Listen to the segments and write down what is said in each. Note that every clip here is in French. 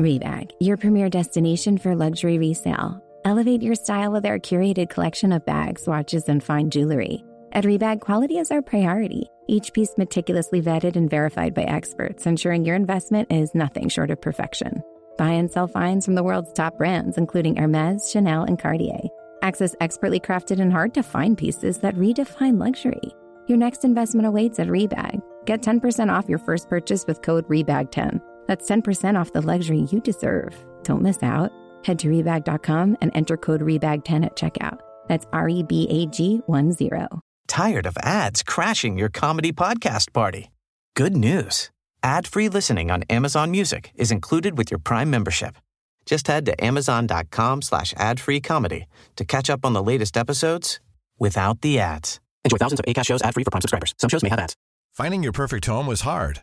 Rebag, your premier destination for luxury resale. Elevate your style with our curated collection of bags, watches, and fine jewelry. At Rebag, quality is our priority. Each piece meticulously vetted and verified by experts, ensuring your investment is nothing short of perfection. Buy and sell finds from the world's top brands, including Hermes, Chanel, and Cartier. Access expertly crafted and hard to find pieces that redefine luxury. Your next investment awaits at Rebag. Get 10% off your first purchase with code REBAG10. That's 10% off the luxury you deserve. Don't miss out. Head to Rebag.com and enter code REBAG10 at checkout. That's R E B A G 1 0. Tired of ads crashing your comedy podcast party? Good news. Ad-free listening on Amazon Music is included with your Prime membership. Just head to amazon.com slash ad-free comedy to catch up on the latest episodes without the ads. Enjoy thousands of ACAST shows ad-free for Prime subscribers. Some shows may have ads. Finding your perfect home was hard,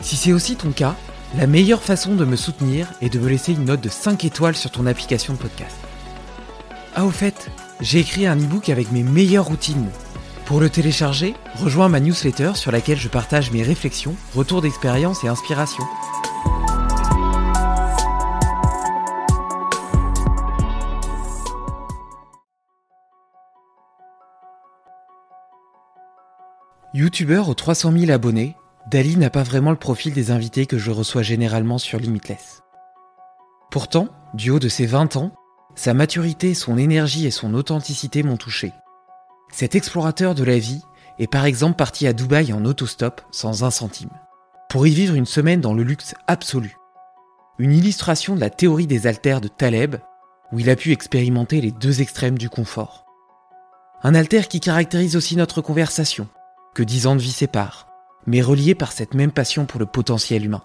Si c'est aussi ton cas, la meilleure façon de me soutenir est de me laisser une note de 5 étoiles sur ton application de podcast. Ah au fait, j'ai écrit un e-book avec mes meilleures routines. Pour le télécharger, rejoins ma newsletter sur laquelle je partage mes réflexions, retours d'expérience et inspiration. Youtubeur aux 300 000 abonnés, Dali n'a pas vraiment le profil des invités que je reçois généralement sur Limitless. Pourtant, du haut de ses 20 ans, sa maturité, son énergie et son authenticité m'ont touché. Cet explorateur de la vie est par exemple parti à Dubaï en autostop sans un centime, pour y vivre une semaine dans le luxe absolu. Une illustration de la théorie des haltères de Taleb, où il a pu expérimenter les deux extrêmes du confort. Un alter qui caractérise aussi notre conversation, que dix ans de vie séparent, mais relié par cette même passion pour le potentiel humain.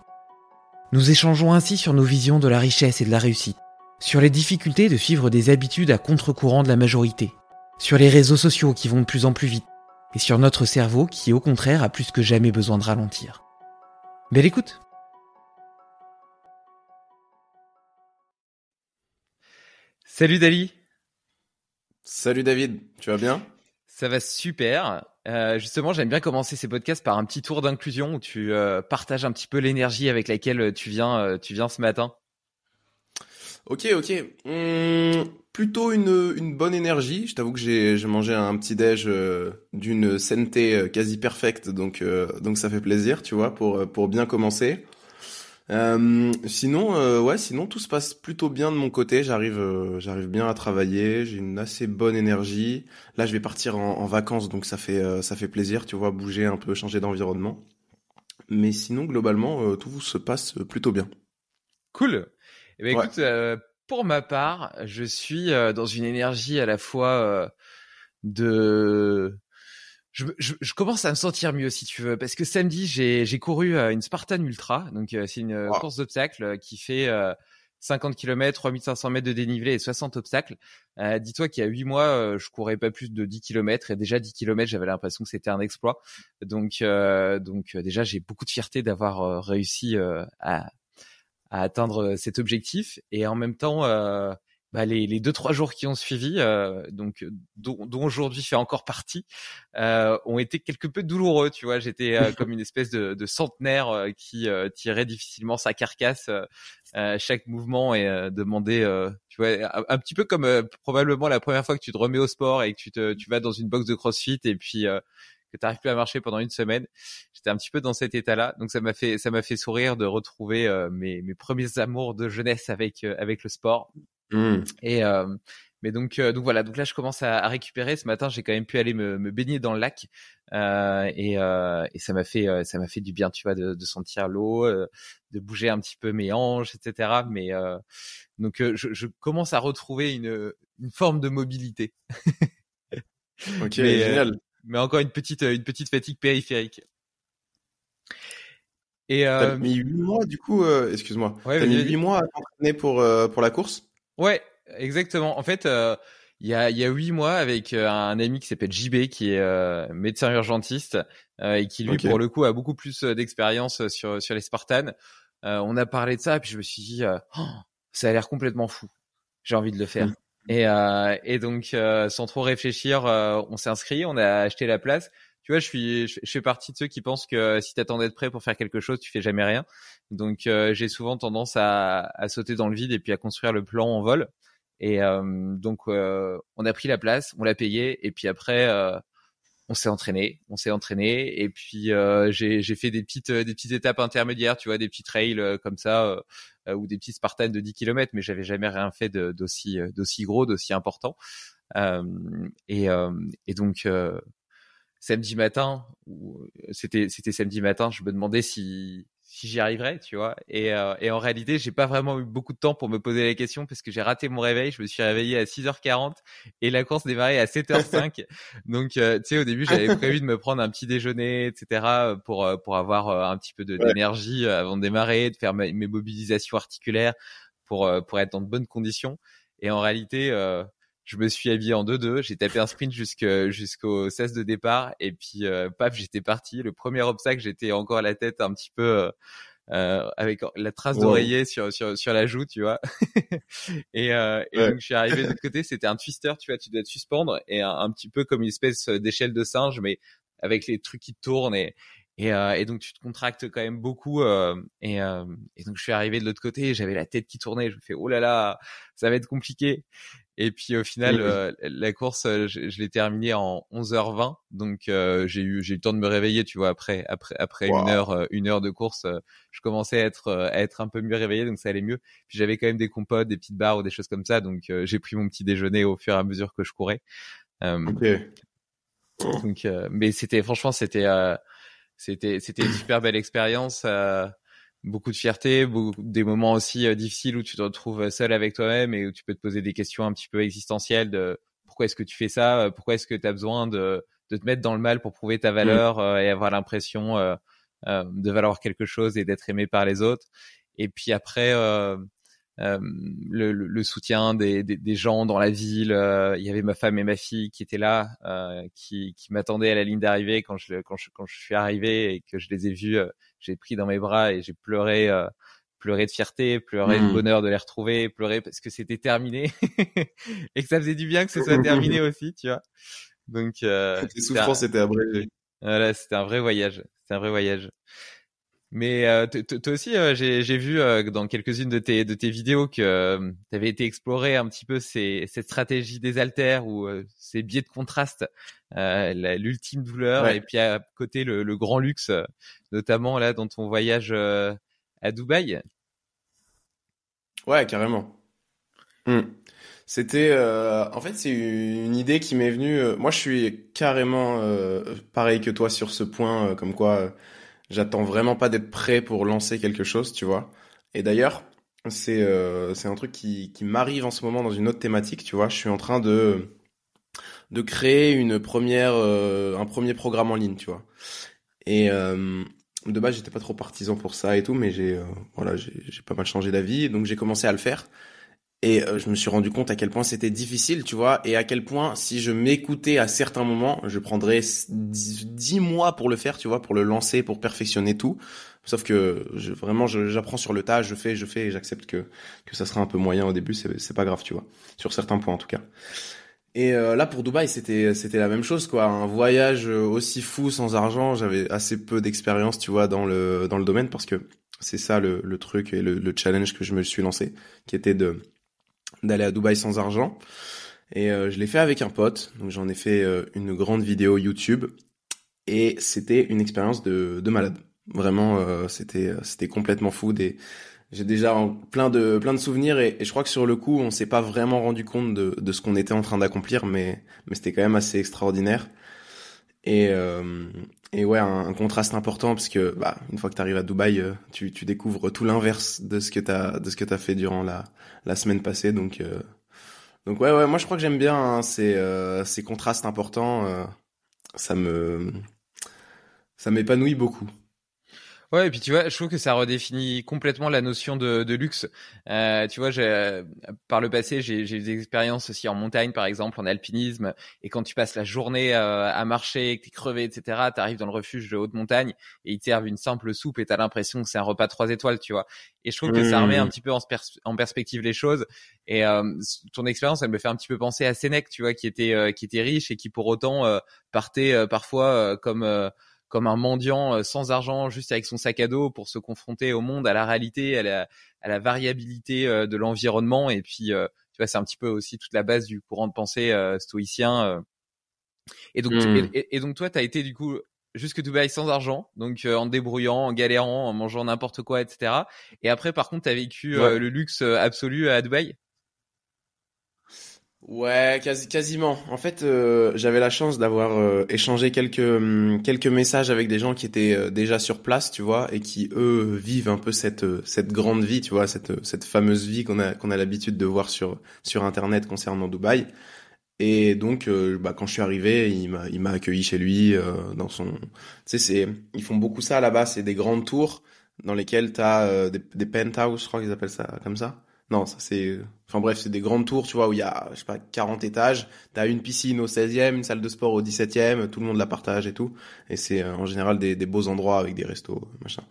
Nous échangeons ainsi sur nos visions de la richesse et de la réussite, sur les difficultés de suivre des habitudes à contre-courant de la majorité, sur les réseaux sociaux qui vont de plus en plus vite, et sur notre cerveau qui au contraire a plus que jamais besoin de ralentir. Belle écoute Salut Dali Salut David, tu vas bien? Ça va super. Euh, justement, j'aime bien commencer ces podcasts par un petit tour d'inclusion où tu euh, partages un petit peu l'énergie avec laquelle tu viens, euh, tu viens ce matin. Ok, ok. Hum, plutôt une, bonne énergie. Je t'avoue que j'ai mangé un petit déj d'une euh, quasi parfaite, donc ça fait plaisir, tu vois, pour bien commencer. Euh, sinon, euh, ouais, sinon tout se passe plutôt bien de mon côté. J'arrive, euh, j'arrive bien à travailler. J'ai une assez bonne énergie. Là, je vais partir en, en vacances, donc ça fait, euh, ça fait plaisir, tu vois, bouger un peu, changer d'environnement. Mais sinon, globalement, euh, tout se passe plutôt bien. Cool. Eh ben, Ouais. écoute, euh, pour ma part, je suis euh, dans une énergie à la fois euh, de je, je, je commence à me sentir mieux si tu veux parce que samedi j'ai couru euh, une Spartan Ultra donc euh, c'est une euh, Wow. course d'obstacles qui fait euh, 50 km, 3500 mètres de dénivelé et 60 obstacles. Euh, Dis-toi qu'il y a 8 mois, euh, je courais pas plus de 10 km et déjà 10 km, j'avais l'impression que c'était un exploit. Donc euh, donc euh, déjà j'ai beaucoup de fierté d'avoir réussi euh, à à atteindre cet objectif et en même temps euh, bah, les, les deux trois jours qui ont suivi, euh, donc dont, dont aujourd'hui fait encore partie, euh, ont été quelque peu douloureux. Tu vois, j'étais euh, comme une espèce de, de centenaire euh, qui tirait difficilement sa carcasse chaque mouvement et demandait, tu vois, un, petit peu comme probablement la première fois que tu te remets au sport et que tu te, tu vas dans une box de CrossFit et puis que tu n'arrives plus à marcher pendant une semaine. J'étais un petit peu dans cet état-là, donc ça m'a fait ça m'a fait sourire de retrouver mes, mes premiers amours de jeunesse avec avec le sport. Mmh. Et euh, mais donc euh, donc voilà, donc là je commence à, à récupérer. Ce matin, j'ai quand même pu aller me, me baigner dans le lac euh, et, euh, et ça m'a fait ça m'a fait du bien, tu vois, de, de sentir l'eau, de bouger un petit peu mes hanches, etc. Mais donc je, je, commence à retrouver une une forme de mobilité. ok, mais, génial. mais encore une petite une petite fatigue périphérique. Et euh... T'as mis huit mois du coup, excuse-moi. Ouais, T'as mis huit mois à t'entraîner pour pour la course? Ouais, exactement. En fait, euh, il y a il y a huit mois avec euh, un ami qui s'appelle JB qui est euh, médecin urgentiste et qui lui pour le coup a beaucoup plus d'expérience sur sur les Spartans. on a parlé de ça et puis je me suis dit oh, ça a l'air complètement fou. J'ai envie de le faire. Mm. Et, et donc sans trop réfléchir, on s'est inscrit, on a acheté la place tu vois, je suis, je, fais partie de ceux qui pensent que si t'attends d'être prêt pour faire quelque chose, tu fais jamais rien. Donc, euh, j'ai souvent tendance à, à, sauter dans le vide et puis à construire le plan en vol. Et euh, donc, euh, on a pris la place, on l'a payé, et puis après, on s'est entraîné, on s'est entraîné, et puis j'ai fait des petites, des petites étapes intermédiaires, tu vois, des petits trails comme ça, ou des petits Spartans de 10 km, mais j'avais jamais rien fait d'aussi, d'aussi gros, d'aussi important. et, et donc samedi matin, c'était c'était samedi matin, je me demandais si si j'y arriverais, tu vois. Et, euh, et en réalité, j'ai pas vraiment eu beaucoup de temps pour me poser la question parce que j'ai raté mon réveil. Je me suis réveillé à 6h40 et la course démarrait à 7h05. Donc, euh, tu sais, au début, j'avais prévu de me prendre un petit déjeuner, etc., pour euh, pour avoir un petit peu d'énergie avant de démarrer, de faire mes mobilisations articulaires pour pour être dans de bonnes conditions. Et en réalité, je me suis habillé en 2-2, j'ai tapé un sprint jusqu'au 16 de départ et puis euh, paf, j'étais parti. Le premier obstacle, j'étais encore à la tête un petit peu euh, euh avec la trace d'oreiller sur, sur sur la joue, tu vois. et, euh, et donc je suis arrivé de l'autre côté, c'était un twister, tu vois, tu dois te suspendre et un, petit peu comme une espèce d'échelle de singe, mais avec les trucs qui tournent et et, euh, et, donc tu te contractes quand même beaucoup euh, et, euh, et, donc je suis arrivé de l'autre côté j'avais la tête qui tournait je me fais oh là là ça va être compliqué et puis au final, euh, la course, euh, je, je l'ai terminée en 11h20, donc euh, j'ai eu j'ai eu le temps de me réveiller, tu vois. Après après après une heure une heure de course, je commençais à être à être un peu mieux réveillé, donc ça allait mieux. Puis j'avais quand même des compotes, des petites barres ou des choses comme ça, donc j'ai pris mon petit déjeuner au fur et à mesure que je courais. Donc, mais c'était franchement c'était c'était c'était une super belle expérience beaucoup de fierté, beaucoup, des moments aussi euh, difficiles où tu te retrouves seul avec toi-même et où tu peux te poser des questions un petit peu existentielles de pourquoi est-ce que tu fais ça, euh, pourquoi est-ce que tu as besoin de, de te mettre dans le mal pour prouver ta valeur mmh. euh, et avoir l'impression de valoir quelque chose et d'être aimé par les autres? Et puis après, euh, le, le, soutien des, des, des, gens dans la ville. Euh, il y avait ma femme et ma fille qui étaient là, euh, qui, qui m'attendaient à la ligne d'arrivée quand je, quand, je, quand je suis arrivé et que je les ai vus. J'ai pris dans mes bras et j'ai pleuré pleurer de fierté, pleurer de mmh. bonheur de les retrouver, pleurer parce que c'était terminé et que ça faisait du bien que ce soit terminé aussi, tu vois. Donc, euh, les souffrances c'était abrégé. Voilà, c'était un vrai voyage. C'était un vrai voyage. Mais euh, toi aussi, euh, j'ai vu euh, dans quelques-unes de tes, de tes vidéos que tu avais été explorer un petit peu ces, cette stratégie des haltères ou ces biais de contraste, l'ultime douleur, et puis à côté le, le, grand luxe, notamment là dans ton voyage à Dubaï. Ouais, carrément. Mmh. C'était, en fait, c'est une idée qui m'est venue. moi, je suis carrément pareil que toi sur ce point, comme quoi J'attends vraiment pas d'être prêt pour lancer quelque chose, tu vois. Et d'ailleurs, c'est euh, c'est un truc qui, qui m'arrive en ce moment dans une autre thématique, tu vois. Je suis en train de de créer une première euh, un premier programme en ligne, tu vois. Et euh, de base, j'étais pas trop partisan pour ça et tout, mais j'ai voilà, j'ai pas mal changé d'avis, donc j'ai commencé à le faire. Et euh, je me suis rendu compte à quel point c'était difficile, tu vois, et à quel point si je m'écoutais à certains moments, je prendrais dix mois pour le faire, tu vois, pour le lancer, pour perfectionner tout. Sauf que je, vraiment, j'apprends sur le tas, je fais, je fais, et j'accepte que que ça sera un peu moyen au début, c'est pas grave, tu vois, sur certains points en tout cas. Et euh, là pour Dubaï, c'était c'était la même chose quoi, un voyage aussi fou sans argent. J'avais assez peu d'expérience, tu vois, dans le dans le domaine parce que c'est ça le, le truc et le challenge que je me suis lancé, qui était de d'aller à Dubaï sans argent. Et euh, je l'ai fait avec un pote, donc j'en ai fait euh, une grande vidéo YouTube. Et c'était une expérience de, de malade. Vraiment, euh, c'était c'était complètement fou. Des, j'ai déjà plein de plein de souvenirs et, je crois que sur le coup, on s'est pas vraiment rendu compte de, de ce qu'on était en train d'accomplir, mais mais c'était quand même assez extraordinaire. Et et ouais, un, contraste important parce que bah, une fois que tu arrives à Dubaï, tu, tu découvres tout l'inverse de ce que t'as de ce que t'as fait durant la la semaine passée. Donc, euh, donc ouais, ouais, moi je crois que j'aime bien hein, ces, euh, ces contrastes importants. Euh, ça me, ça m'épanouit beaucoup. Ouais, et puis tu vois, je trouve que ça redéfinit complètement la notion de, de luxe. Euh, tu vois, j'ai, par le passé, j'ai, j'ai des expériences aussi en montagne, par exemple, en alpinisme. Et quand tu passes la journée euh, à marcher, que t'es crevé, etc., t'arrives dans le refuge de haute montagne et ils te servent une simple soupe et t'as l'impression que c'est un repas trois étoiles, tu vois. Et je trouve que ça remet un mmh. petit peu en, en perspective les choses. Et euh, ton expérience, elle me fait un petit peu penser à Sénèque, tu vois, qui était euh, qui était riche et qui pour autant euh, partait parfois comme comme un mendiant euh, sans argent, juste avec son sac à dos pour se confronter au monde, à la réalité, à la, à la variabilité euh, de l'environnement. Et puis, euh, tu vois, c'est un petit peu aussi toute la base du courant de pensée stoïcien. Et donc, mmh. et, donc toi, tu as été du coup jusque Dubaï sans argent, donc en débrouillant, en galérant, en mangeant n'importe quoi, etc. Et après, par contre, tu as vécu le luxe absolu à Dubaï? Ouais, quasi, quasiment. En fait, euh, j'avais la chance d'avoir euh, échangé quelques hum, quelques messages avec des gens qui étaient euh, déjà sur place, tu vois, et qui eux vivent un peu cette cette grande vie, tu vois, cette cette fameuse vie qu'on a qu'on a l'habitude de voir sur sur internet concernant Dubaï. Et donc, bah, quand je suis arrivé, il m'a il m'a accueilli chez lui dans son. Tu sais, c'est ils font beaucoup ça là-bas, c'est des grandes tours dans lesquelles t'as des, des penthouses, je crois qu'ils appellent ça comme ça non, ça c'est. Enfin bref, c'est des grandes tours, tu vois, où il y a, je sais pas, 40 étages. T'as une piscine au 16e, une salle de sport au 17e, tout le monde la partage et tout. Et c'est euh, en général des, des, beaux endroits avec des restos, machin.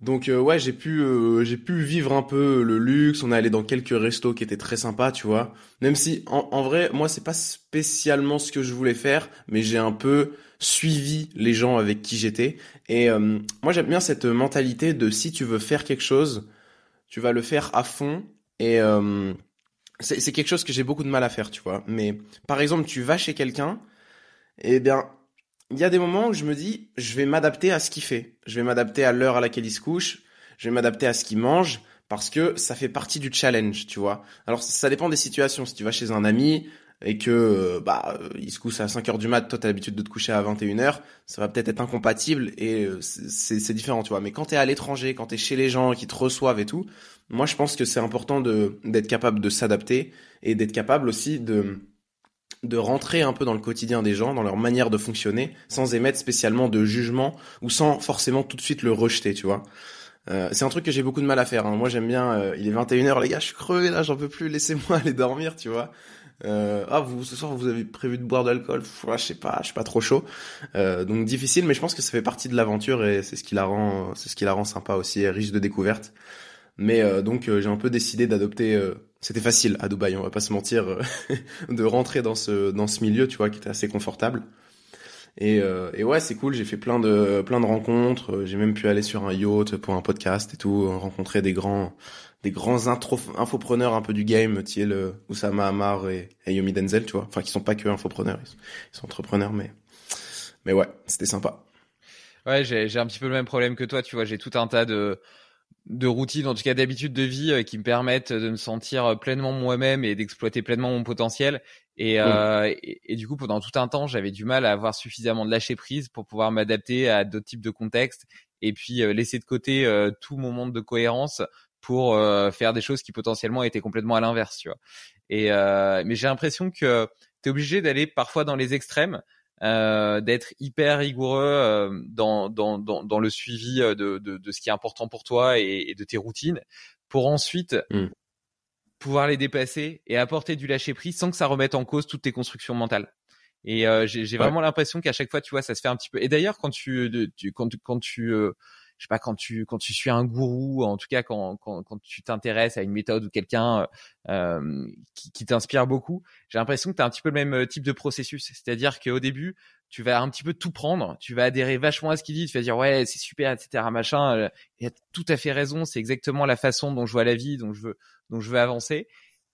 Donc euh, ouais, j'ai pu euh, j'ai pu vivre un peu le luxe. On est allé dans quelques restos qui étaient très sympas, tu vois. Même si en, en vrai, moi c'est pas spécialement ce que je voulais faire, mais j'ai un peu suivi les gens avec qui j'étais. Et moi j'aime bien cette mentalité de si tu veux faire quelque chose, tu vas le faire à fond et euh, c'est quelque chose que j'ai beaucoup de mal à faire, tu vois. Mais par exemple, tu vas chez quelqu'un, et eh bien, il y a des moments où je me dis, je vais m'adapter à ce qu'il fait. Je vais m'adapter à l'heure à laquelle il se couche. Je vais m'adapter à ce qu'il mange parce que ça fait partie du challenge, tu vois. Alors ça dépend des situations. Si tu vas chez un ami, et que euh, bah euh, il se couche à 5 heures du mat, toi t'as l'habitude de te coucher à 21 heures, ça va peut-être être incompatible et euh, c'est différent, tu vois. Mais quand t'es à l'étranger, quand t'es chez les gens qui te reçoivent et tout, moi je pense que c'est important de d'être capable de s'adapter et d'être capable aussi de de rentrer un peu dans le quotidien des gens, dans leur manière de fonctionner, sans émettre spécialement de jugement ou sans forcément tout de suite le rejeter, tu vois. Euh, c'est un truc que j'ai beaucoup de mal à faire. Hein. Moi, j'aime bien. il est 21h, les gars, je suis crevé là, j'en peux plus. Laissez-moi aller dormir, tu vois. Euh, ah, vous ce soir vous avez prévu de boire de l'alcool? Je sais pas, je suis pas trop chaud. Euh, donc difficile, mais je pense que ça fait partie de l'aventure et c'est ce qui la rend, c'est ce qui la rend sympa aussi, riche de découvertes. Mais euh, donc euh, j'ai un peu décidé d'adopter. Euh, c'était facile à Dubaï, on va pas se mentir, de rentrer dans ce dans ce milieu, tu vois, qui était assez confortable. Et, et ouais, c'est cool. J'ai fait plein de plein de rencontres. J'ai même pu aller sur un yacht pour un podcast et tout, rencontrer des grands des grands infopreneurs un peu du game, tu sais, le Oussama Amar et, Yomi Denzel, tu vois. Enfin, qui sont pas que infopreneurs, ils sont, entrepreneurs, mais, mais ouais, c'était sympa. Ouais, j'ai un petit peu le même problème que toi, tu vois. J'ai tout un tas de, de routines, en tout cas d'habitudes de vie, euh, qui me permettent de me sentir pleinement moi-même et d'exploiter pleinement mon potentiel. Et, euh, mm. et, du coup, pendant tout un temps, j'avais du mal à avoir suffisamment de lâcher prise pour pouvoir m'adapter à d'autres types de contextes et puis euh, laisser de côté euh, tout mon monde de cohérence pour euh, faire des choses qui potentiellement étaient complètement à l'inverse, tu vois. Et euh, mais j'ai l'impression que tu es obligé d'aller parfois dans les extrêmes, euh, d'être hyper rigoureux dans, dans, dans, dans, le suivi de, de, de, ce qui est important pour toi et, de tes routines, pour ensuite mmh pouvoir les dépasser et apporter du lâcher prise sans que ça remette en cause toutes tes constructions mentales. Et euh, j'ai vraiment l'impression qu'à chaque fois, tu vois, ça se fait un petit peu. Et d'ailleurs, quand tu, tu, quand, quand tu, euh, je sais pas, quand tu, quand tu suis un gourou, en tout cas quand, quand, quand tu t'intéresses à une méthode ou quelqu'un euh, qui, qui t'inspire beaucoup, j'ai l'impression que tu as un petit peu le même type de processus. C'est-à-dire qu'au début, tu vas un petit peu tout prendre, tu vas adhérer vachement à ce qu'il dit, tu vas dire ouais c'est super, etc. Machin, il a tout à fait raison, c'est exactement la façon dont je vois la vie, dont je veux, dont je veux avancer.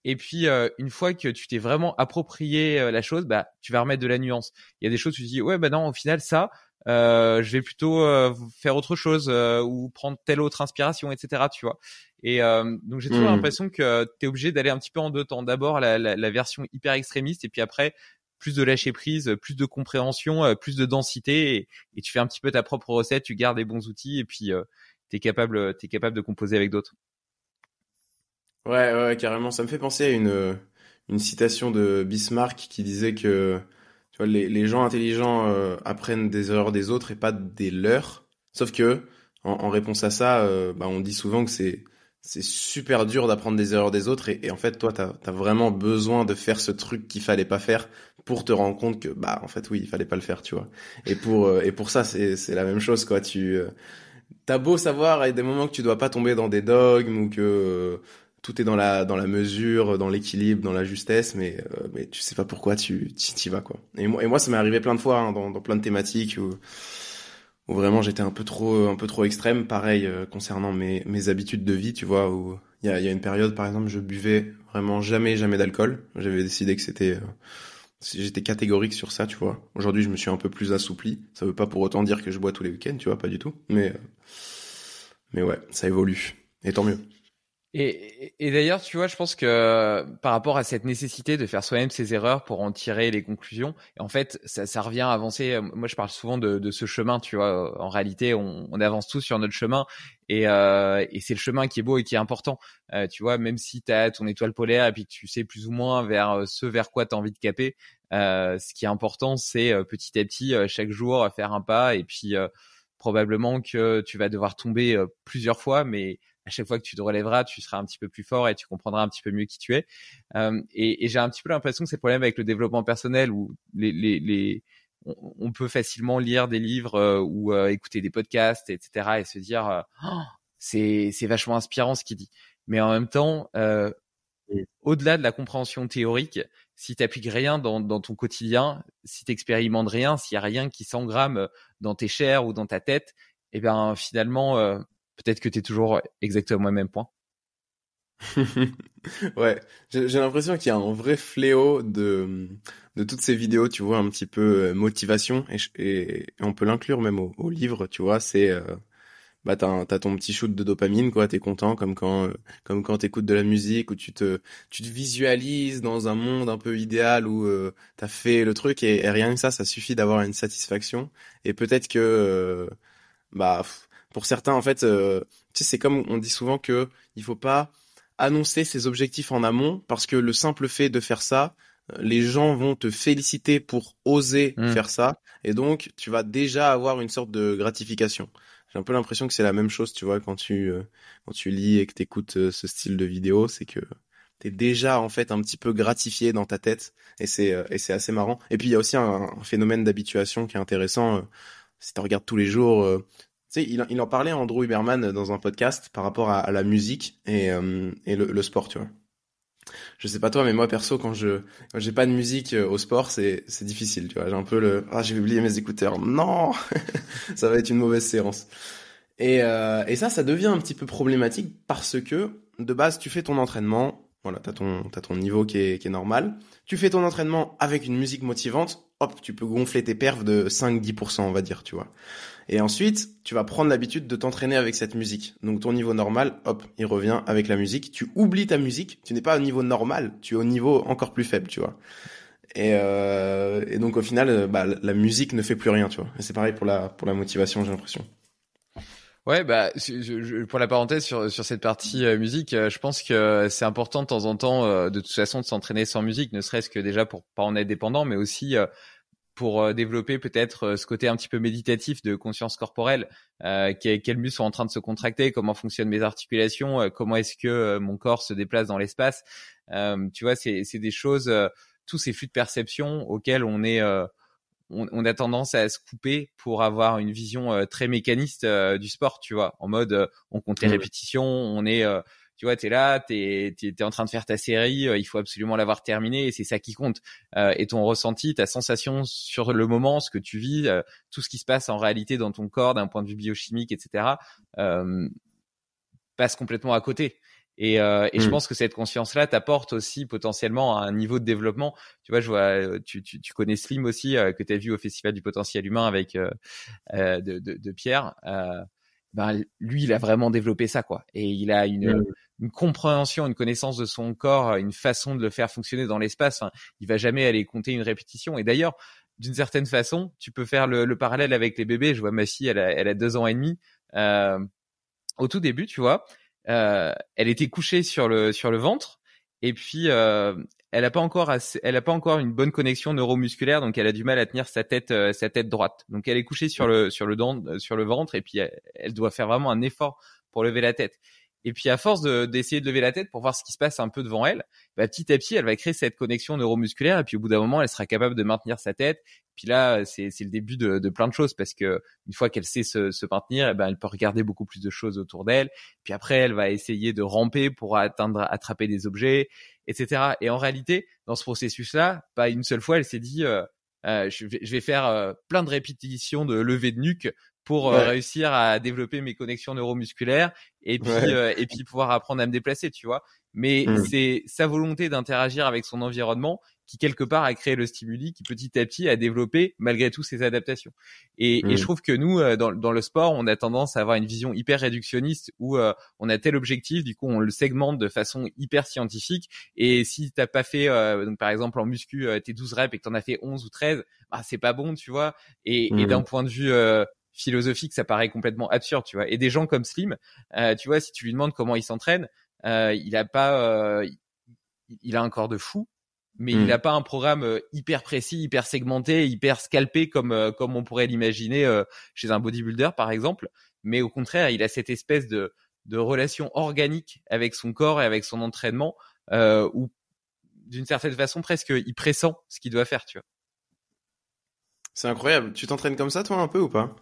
Et puis euh, une fois que tu t'es vraiment approprié euh, la chose, bah tu vas remettre de la nuance. Il y a des choses tu te dis ouais bah non au final ça euh, je vais plutôt euh, faire autre chose ou prendre telle autre inspiration etc. Tu vois. Et donc j'ai toujours mmh. l'impression que tu es obligé d'aller un petit peu en deux temps. D'abord la, la, la, version hyper extrémiste et puis après plus de lâcher prise, plus de compréhension, plus de densité et, et, tu fais un petit peu ta propre recette, tu gardes les bons outils et puis tu es capable, es capable de composer avec d'autres. Ouais, ouais, carrément. Ça me fait penser à une, une citation de Bismarck qui disait que tu vois, les, les gens intelligents euh, apprennent des erreurs des autres et pas des leurs. Sauf que, en, réponse à ça, euh, bah, on dit souvent que c'est c'est super dur d'apprendre des erreurs des autres et, et en fait toi t'as as vraiment besoin de faire ce truc qu'il fallait pas faire pour te rendre compte que bah en fait oui il fallait pas le faire tu vois et pour euh, et pour ça c'est c'est la même chose quoi tu t'as beau savoir à des moments que tu dois pas tomber dans des dogmes ou que tout est dans la dans la mesure, dans l'équilibre, dans la justesse, mais euh, mais tu sais pas pourquoi tu t'y vas quoi. Et moi et moi ça m'est arrivé plein de fois hein, dans plein de thématiques où où vraiment j'étais un peu trop un peu trop extrême. Pareil euh, concernant mes mes habitudes de vie, tu vois, où il y a y a une période par exemple je buvais vraiment jamais jamais d'alcool. J'avais décidé que c'était euh, j'étais catégorique sur ça, tu vois. Aujourd'hui je me suis un peu plus assoupli. Ça veut pas pour autant dire que je bois tous les week-ends, tu vois, pas du tout. Mais mais ouais, ça évolue. Et tant mieux. Et, et d'ailleurs, tu vois, je pense que par rapport à cette nécessité de faire soi-même ses erreurs pour en tirer les conclusions, en fait, ça, ça revient à avancer. Moi, je parle souvent de, de, ce chemin, tu vois. En réalité, on, on avance tous sur notre chemin, et, euh, et c'est le chemin qui est beau et qui est important. Euh, tu vois, même si tu as ton étoile polaire et puis que tu sais plus ou moins vers euh, ce vers quoi tu as envie de caper, euh, ce qui est important, c'est euh, petit à petit, chaque jour, faire un pas, et puis probablement que tu vas devoir tomber plusieurs fois, mais à chaque fois que tu te relèveras, tu seras un petit peu plus fort et tu comprendras un petit peu mieux qui tu es. Euh, et, et j'ai un petit peu l'impression que c'est le problème avec le développement personnel où les, les, les on, peut facilement lire des livres euh, ou euh, écouter des podcasts, etc. et se dire euh, oh, c'est c'est vachement inspirant ce qu'il dit. Mais en même temps, au-delà de la compréhension théorique, si tu n'appliques rien dans, dans, ton quotidien, si tu expérimentes rien, s'il y a rien qui s'engramme dans tes chairs ou dans ta tête, eh ben finalement peut-être que tu es toujours exactement au même point. ouais, j'ai l'impression qu'il y a un vrai fléau de, de toutes ces vidéos, tu vois, un petit peu euh, motivation, et, on peut l'inclure même au, livre, tu vois, c'est... Euh, bah t'as as ton petit shoot de dopamine quoi. T'es content comme quand euh, comme quand t'écoutes de la musique ou tu te tu visualises dans un monde un peu idéal où t'as fait le truc. Et, rien que ça ça suffit d'avoir une satisfaction. Et peut-être que bah pour certains, en fait, euh, tu sais, c'est comme on dit souvent que il faut pas annoncer ses objectifs en amont parce que le simple fait de faire ça, euh, les gens vont te féliciter pour oser mmh. faire ça et donc tu vas déjà avoir une sorte de gratification. J'ai un peu l'impression que c'est la même chose, tu vois, quand tu euh, quand tu lis et que tu écoutes ce style de vidéo, c'est que t'es déjà en fait un petit peu gratifié dans ta tête et c'est et c'est assez marrant. Et puis il y a aussi un, un phénomène d'habituation qui est intéressant. Si tu regardes tous les jours sais, il, en parlait Andrew Huberman dans un podcast par rapport à, la musique et, euh, et le, le, sport, tu vois. Je sais pas toi, mais moi perso, quand je quand j'ai pas de musique euh, au sport, c'est c'est difficile, tu vois. J'ai un peu le ah j'ai oublié mes écouteurs, non, ça va être une mauvaise séance. Et euh, et ça, ça devient un petit peu problématique parce que de base, tu fais ton entraînement, voilà, t'as ton t'as ton niveau qui est qui est normal. Tu fais ton entraînement avec une musique motivante, hop, tu peux gonfler tes perfs de 5-10%, on va dire, tu vois. Et ensuite, tu vas prendre l'habitude de t'entraîner avec cette musique. Donc ton niveau normal, hop, il revient avec la musique. Tu oublies ta musique, tu n'es pas au niveau normal, tu es au niveau encore plus faible, tu vois. Et, euh, et donc au final, euh, bah, la musique ne fait plus rien, tu vois. Et c'est pareil pour la pour la motivation, j'ai l'impression. Ouais, bah je, pour la parenthèse sur sur cette partie euh, musique, euh, je pense que c'est important de temps en temps, de toute façon, de s'entraîner sans musique, ne serait-ce que déjà pour pas en être dépendant, mais aussi pour développer peut-être ce côté un petit peu méditatif de conscience corporelle, quels muscles sont en train de se contracter, comment fonctionnent mes articulations, comment est-ce que mon corps se déplace dans l'espace. tu vois, c'est des choses, tous ces flux de perception auxquels on est on, a tendance à se couper pour avoir une vision euh, très mécaniste euh, du sport, tu vois, en mode euh, on compte les répétitions, on est tu vois, tu es là, tu es, en train de faire ta série, il faut absolument l'avoir terminée et c'est ça qui compte. et ton ressenti, ta sensation sur le moment, ce que tu vis, tout ce qui se passe en réalité dans ton corps d'un point de vue biochimique, etc., passe complètement à côté. Et, euh, et je mmh. pense que cette conscience-là t'apporte aussi potentiellement un niveau de développement. Tu vois, je vois, euh, tu, tu, tu connais Slim aussi, euh, que tu as vu au Festival du potentiel humain avec euh, euh de, de, de, Pierre. Ben, lui, il a vraiment développé ça, quoi. Et il a une, mmh. une compréhension, une connaissance de son corps, une façon de le faire fonctionner dans l'espace. Enfin, il va jamais aller compter une répétition. Et d'ailleurs, d'une certaine façon, tu peux faire le, le, parallèle avec les bébés. Je vois ma fille, elle a, elle a deux ans et demi. au tout début, tu vois, euh, elle était couchée sur le sur le ventre et puis euh, elle a pas encore elle a pas encore une bonne connexion neuromusculaire donc elle a du mal à tenir sa tête euh, sa tête droite. Donc elle est couchée sur le sur le dent sur le ventre et puis elle doit faire vraiment un effort pour lever la tête et puis à force d'essayer de, lever la tête pour voir ce qui se passe un peu devant elle, bah, petit à petit, elle va créer cette connexion neuromusculaire. Et puis au bout d'un moment, elle sera capable de maintenir sa tête. Puis là, c'est le début de, de, plein de choses parce que une fois qu'elle sait se, se maintenir, eh ben, elle peut regarder beaucoup plus de choses autour d'elle. Puis après, elle va essayer de ramper pour atteindre, attraper des objets, etc. Et en réalité, dans ce processus-là, pas une seule fois, elle s'est dit euh, euh, je, vais, je, vais, faire euh, plein de répétitions de levée de nuque pour euh, réussir à développer mes connexions neuromusculaires et puis euh, et puis pouvoir apprendre à me déplacer, tu vois. Mais mmh. c'est sa volonté d'interagir avec son environnement qui quelque part a créé le stimuli qui petit à petit a développé malgré tout ses adaptations. Et, et je mmh. trouve que nous euh, dans, dans, le sport, on a tendance à avoir une vision hyper réductionniste où on a tel objectif, du coup on le segmente de façon hyper scientifique. Et si t'as pas fait, donc par exemple en muscu, tes 12 reps et que t'en as fait 11 ou 13, bah c'est pas bon, tu vois. Et, et mmh. d'un point de vue philosophique, ça paraît complètement absurde, tu vois. Et des gens comme Slim, euh, tu vois, si tu lui demandes comment il s'entraîne, euh, il a pas, euh, il a un corps de fou, mais il n'a hmm. pas un programme hyper précis, hyper segmenté, hyper scalpé comme comme on pourrait l'imaginer chez un bodybuilder par exemple. Mais au contraire, il a cette espèce de de relation organique avec son corps et avec son entraînement, où d'une certaine façon presque il pressent ce qu'il doit faire, tu vois. C'est incroyable. Tu t'entraînes comme ça toi un peu ou pas?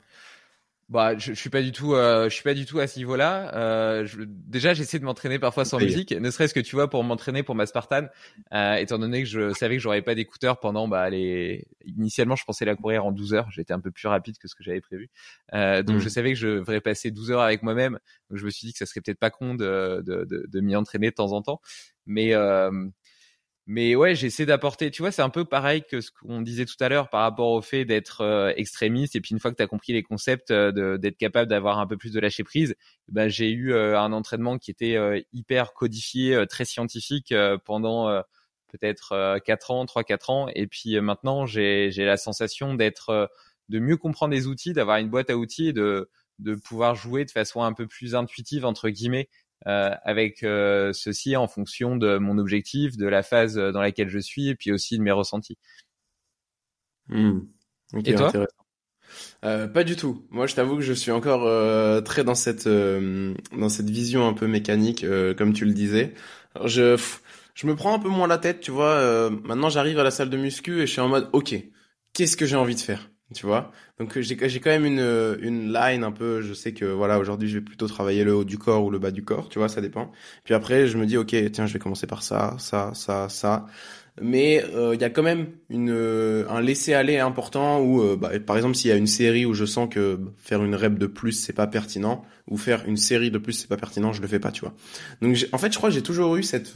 Bah, je, je suis pas du tout, euh, je suis pas du tout à ce niveau-là. Euh, je, déjà, j'essaie de m'entraîner parfois sans musique, ne serait-ce que tu vois pour m'entraîner pour ma Spartan, euh, étant donné que je savais que j'aurais pas d'écouteurs pendant bah les. Initialement, je pensais la courir en 12 heures. J'étais un peu plus rapide que ce que j'avais prévu, euh, donc mmh. je savais que je devrais passer 12 heures avec moi-même. Donc je me suis dit que ça serait peut-être pas con de de, de, de m'y entraîner de temps en temps, mais euh, mais ouais, j'essaie d'apporter, tu vois, c'est un peu pareil que ce qu'on disait tout à l'heure par rapport au fait d'être euh, extrémiste. Et puis une fois que tu as compris les concepts, euh, d'être capable d'avoir un peu plus de lâcher prise, ben, j'ai eu euh, un entraînement qui était hyper codifié, très scientifique pendant peut-être 4 ans, 3-4 ans. Et puis maintenant, j'ai la sensation d'être, de mieux comprendre les outils, d'avoir une boîte à outils et de, de pouvoir jouer de façon un peu plus intuitive, entre guillemets, euh, avec euh, ceci en fonction de mon objectif, de la phase dans laquelle je suis et puis aussi de mes ressentis. Hmm. et toi? euh, Pas du tout. Moi, je t'avoue que je suis encore euh, très dans cette dans cette vision un peu mécanique, comme tu le disais. Alors, je je me prends un peu moins la tête, tu vois. maintenant, j'arrive à la salle de muscu et je suis en mode, ok, qu'est-ce que j'ai envie de faire? Tu vois. Donc euh, j'ai j'ai quand même une euh, une line un peu je sais que voilà aujourd'hui je vais plutôt travailler le haut du corps ou le bas du corps tu vois ça dépend. Puis après je me dis ok tiens je vais commencer par ça ça ça ça. Mais euh, il y a quand même une un laisser aller important où bah, par exemple s'il y a une série où je sens que faire une rep de plus c'est pas pertinent ou faire une série de plus c'est pas pertinent je le fais pas tu vois. Donc en fait je crois que j'ai toujours eu cette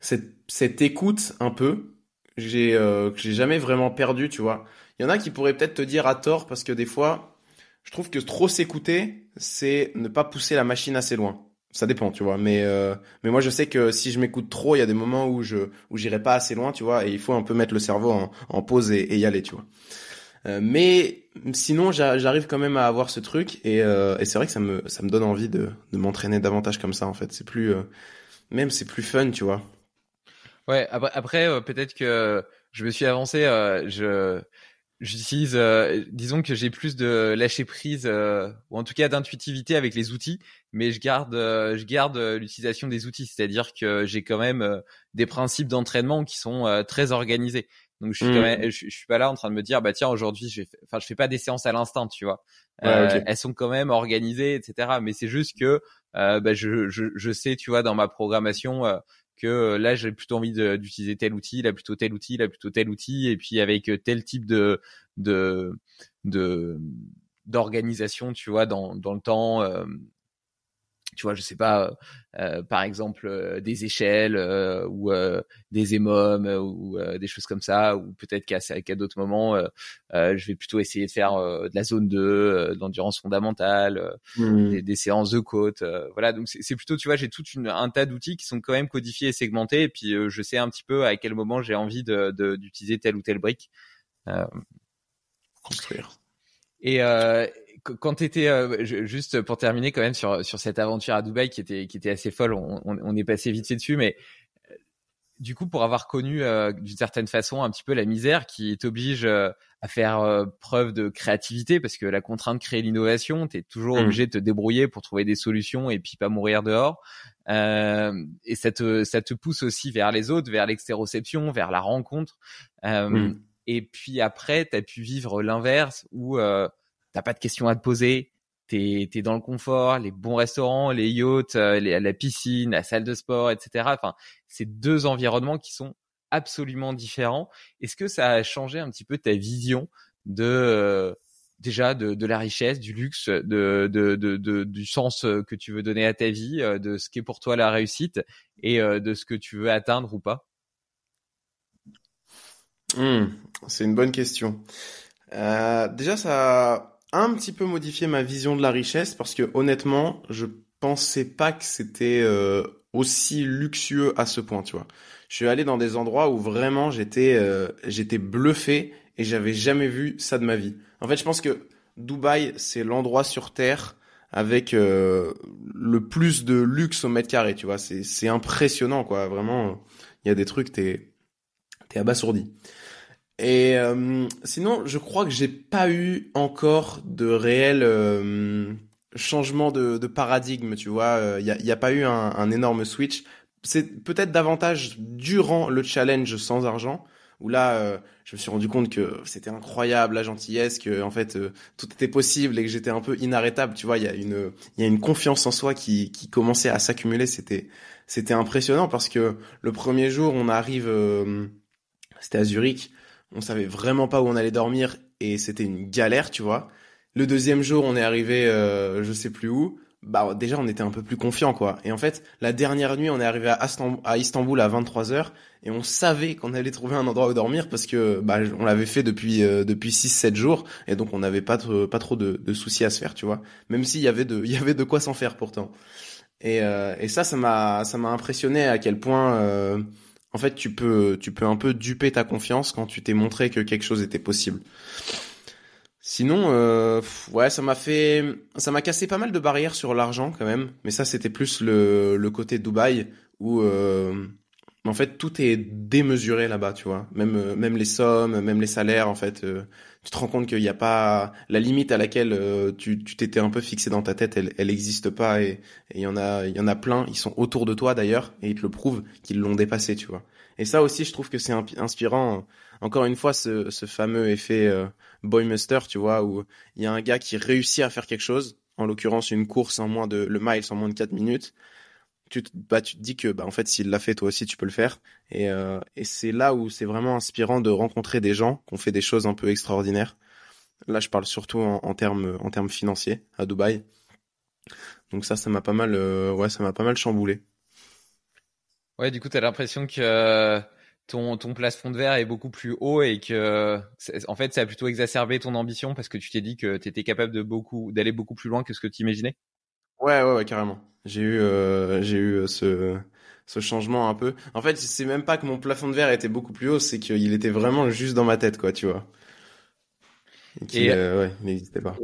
cette cette écoute un peu j'ai que j'ai jamais vraiment perdu tu vois il y en a qui pourraient peut-être te dire à tort parce que des fois, je trouve que trop s'écouter, c'est ne pas pousser la machine assez loin. Ça dépend, tu vois. Mais euh, mais moi, je sais que si je m'écoute trop, il y a des moments où je où j'irai pas assez loin, tu vois. Et il faut un peu mettre le cerveau en, en pause et, y aller, tu vois. Euh, mais sinon, j'arrive quand même à avoir ce truc et, euh, et c'est vrai que ça me ça me donne envie de de m'entraîner davantage comme ça. En fait, c'est plus même c'est plus fun, tu vois. Ouais. Après, après peut-être que je me suis avancé. je j'utilise, disons que j'ai plus de lâcher prise ou en tout cas d'intuitivité avec les outils, mais je garde, je garde l'utilisation des outils, c'est-à-dire que j'ai quand même des principes d'entraînement qui sont très organisés. Donc je suis, quand mmh. même, je, suis pas là en train de me dire bah tiens aujourd'hui je, enfin je fais pas des séances à l'instant, tu vois. Elles sont quand même organisées, etc. Mais c'est juste que bah, je, je, je sais, tu vois, dans ma programmation que euh, là j'ai plutôt envie d'utiliser tel outil, là plutôt tel outil, là plutôt tel outil, et puis avec euh, tel type de de de d'organisation, tu vois, dans dans le temps. Euh, tu vois, je sais pas, euh, par exemple euh, des échelles euh, ou des émomes ou des choses comme ça, ou peut-être qu'à qu'à d'autres moments, je vais plutôt essayer de faire de la zone 2, de l'endurance fondamentale, mmh. des, séances de côte, voilà. Donc c'est plutôt, tu vois, j'ai tout une, un tas d'outils qui sont quand même codifiés et segmentés, et puis je sais un petit peu à quel moment j'ai envie de d'utiliser telle ou telle brique. Construire. Et, quand tu étais euh, juste pour terminer quand même sur sur cette aventure à Dubaï qui était qui était assez folle, on, on, est passé vite fait dessus, mais euh, du coup pour avoir connu euh, d'une certaine façon un petit peu la misère qui t'oblige à faire preuve de créativité parce que la contrainte crée l'innovation, tu es toujours mmh. obligé de te débrouiller pour trouver des solutions et puis pas mourir dehors. et ça te ça te pousse aussi vers les autres, vers l'extéroception, vers la rencontre. Mmh. Et puis après, tu as pu vivre l'inverse où t'as pas de questions à te poser, t'es es dans le confort, les bons restaurants, les yachts, euh, la piscine, la salle de sport, etc. Enfin, c'est deux environnements qui sont absolument différents. Est-ce que ça a changé un petit peu ta vision de euh, déjà de, de, la richesse, du luxe, de, de, de, du sens euh, que tu veux donner à ta vie, de ce qu'est pour toi la réussite et de ce que tu veux atteindre ou pas? Mmh, C'est une bonne question. Euh, déjà, ça un petit peu modifié ma vision de la richesse parce que honnêtement, je pensais pas que c'était euh, aussi luxueux à ce point, tu vois. Je suis allé dans des endroits où vraiment j'étais euh, j'étais bluffé et j'avais jamais vu ça de ma vie. En fait, je pense que Dubaï, c'est l'endroit sur terre avec euh, le plus de luxe au mètre carré, tu vois. C'est c'est impressionnant quoi, vraiment il y a des trucs t'es t'es abasourdi. Et euh, sinon, je crois que j'ai pas eu encore de réel euh, changement de, de, paradigme, tu vois. Il euh, n'y a, y a, pas eu un, un énorme switch. C'est peut-être davantage durant le challenge sans argent, où là, je me suis rendu compte que c'était incroyable la gentillesse, que en fait tout était possible et que j'étais un peu inarrêtable. Tu vois, il y a une, y a une confiance en soi qui, qui commençait à s'accumuler. C'était, c'était impressionnant parce que le premier jour, on arrive, c'était à Zurich on savait vraiment pas où on allait dormir et c'était une galère, tu vois. Le deuxième jour, on est arrivé, euh, je sais plus où. Bah déjà, on était un peu plus confiant, quoi. Et en fait, la dernière nuit, on est arrivé à, Istanbul à 23 h et on savait qu'on allait trouver un endroit où dormir parce que bah on l'avait fait depuis euh, depuis 6-7 jours et donc on n'avait pas trop, pas trop de, de, soucis à se faire, tu vois. Même s'il y avait de il y avait de quoi s'en faire pourtant. Et, euh, et ça, ça m'a ça m'a impressionné à quel point euh, en fait, tu peux, tu peux un peu duper ta confiance quand tu t'es montré que quelque chose était possible. Sinon, euh, ouais, ça m'a fait, ça m'a cassé pas mal de barrières sur l'argent quand même. Mais ça, c'était plus le, le côté Dubaï où, euh, en fait, tout est démesuré là-bas, tu vois. Même, euh, même les sommes, même les salaires, en fait. Euh, tu te rends compte qu'il n'y a pas la limite à laquelle euh, tu t'étais un peu fixé dans ta tête, elle, elle existe pas et il y en a, il y en a plein. Ils sont autour de toi d'ailleurs et ils te le prouvent qu'ils l'ont dépassé, tu vois. Et ça aussi, je trouve que c'est inspirant. Encore une fois, ce, ce fameux effet euh, Boymuster, tu vois, où il y a un gars qui réussit à faire quelque chose, en l'occurrence une course en moins de le mile en moins de 4 minutes, tu te, bah, tu te dis que bah, en fait s'il l'a fait toi aussi tu peux le faire. Et, euh, et c'est là où c'est vraiment inspirant de rencontrer des gens qui ont fait des choses un peu extraordinaires. Là je parle surtout en, en termes en termes financiers à Dubaï. Donc ça ça m'a pas mal euh, ouais ça m'a pas mal chamboulé. Ouais du coup tu as l'impression que euh, ton ton plafond de verre est beaucoup plus haut et que en fait ça a plutôt exacerbé ton ambition parce que tu t'es dit que tu étais capable de beaucoup d'aller beaucoup plus loin que ce que tu imaginais ouais ouais ouais carrément j'ai eu, euh, j'ai eu euh, ce, ce changement un peu. En fait, c'est même pas que mon plafond de verre était beaucoup plus haut, c'est qu'il était vraiment juste dans ma tête, quoi, tu vois. Et, euh, ouais, il n'existait pas.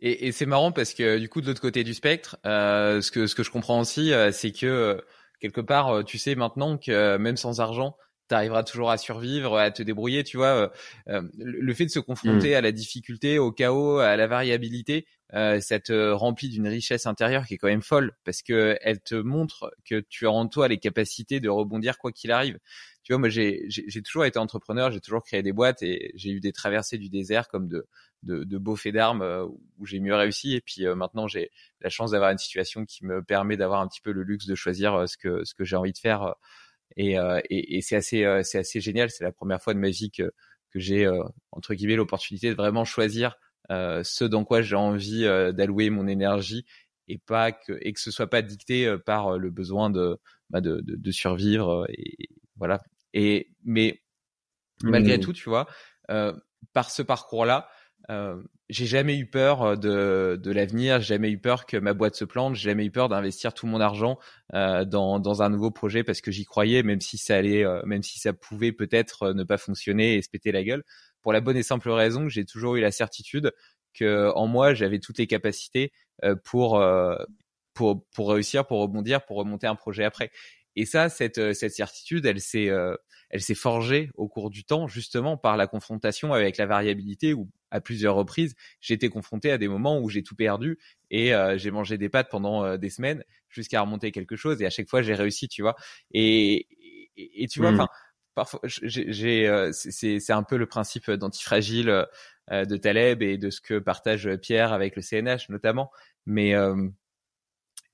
Et, et c'est marrant parce que du coup, de l'autre côté du spectre, euh, ce que ce que je comprends aussi, c'est que quelque part, tu sais maintenant que même sans argent, t'arriveras toujours à survivre, à te débrouiller, tu vois. le fait de se confronter mmh. à la difficulté, au chaos, à la variabilité, euh, ça te remplit d'une richesse intérieure qui est quand même folle parce que elle te montre que tu as en toi les capacités de rebondir quoi qu'il arrive. Tu vois, moi j'ai toujours été entrepreneur, j'ai toujours créé des boîtes et j'ai eu des traversées du désert comme de de, de beaux faits d'armes euh, où j'ai mieux réussi et puis euh, maintenant j'ai la chance d'avoir une situation qui me permet d'avoir un petit peu le luxe de choisir euh, ce que ce que j'ai envie de faire et et, et c'est assez c'est assez génial. C'est la première fois de ma vie que que j'ai entre guillemets l'opportunité de vraiment choisir euh, ce dans quoi j'ai envie euh, d'allouer mon énergie et pas que et que ce soit pas dicté euh, par le besoin de bah de, de, de, survivre et voilà et mais malgré mmh. tout tu vois par ce parcours là euh, j'ai jamais eu peur de, de l'avenir, j'ai jamais eu peur que ma boîte se plante, j'ai jamais eu peur d'investir tout mon argent euh, dans, dans un nouveau projet parce que j'y croyais, même si ça allait, même si ça pouvait peut-être ne pas fonctionner et se péter la gueule pour la bonne et simple raison que j'ai toujours eu la certitude que en moi j'avais toutes les capacités euh, pour euh, pour pour réussir, pour rebondir, pour remonter un projet après. Et ça, cette euh, cette certitude, elle s'est elle s'est forgée au cours du temps justement par la confrontation avec la variabilité où à plusieurs reprises j'ai été confronté à des moments où j'ai tout perdu et j'ai mangé des pâtes pendant des semaines jusqu'à remonter quelque chose et à chaque fois j'ai réussi tu vois et et, tu vois mmh. Parfois j'ai euh, c'est un peu le principe d'antifragile euh, de Taleb et de ce que partage Pierre avec le CNH notamment mais euh,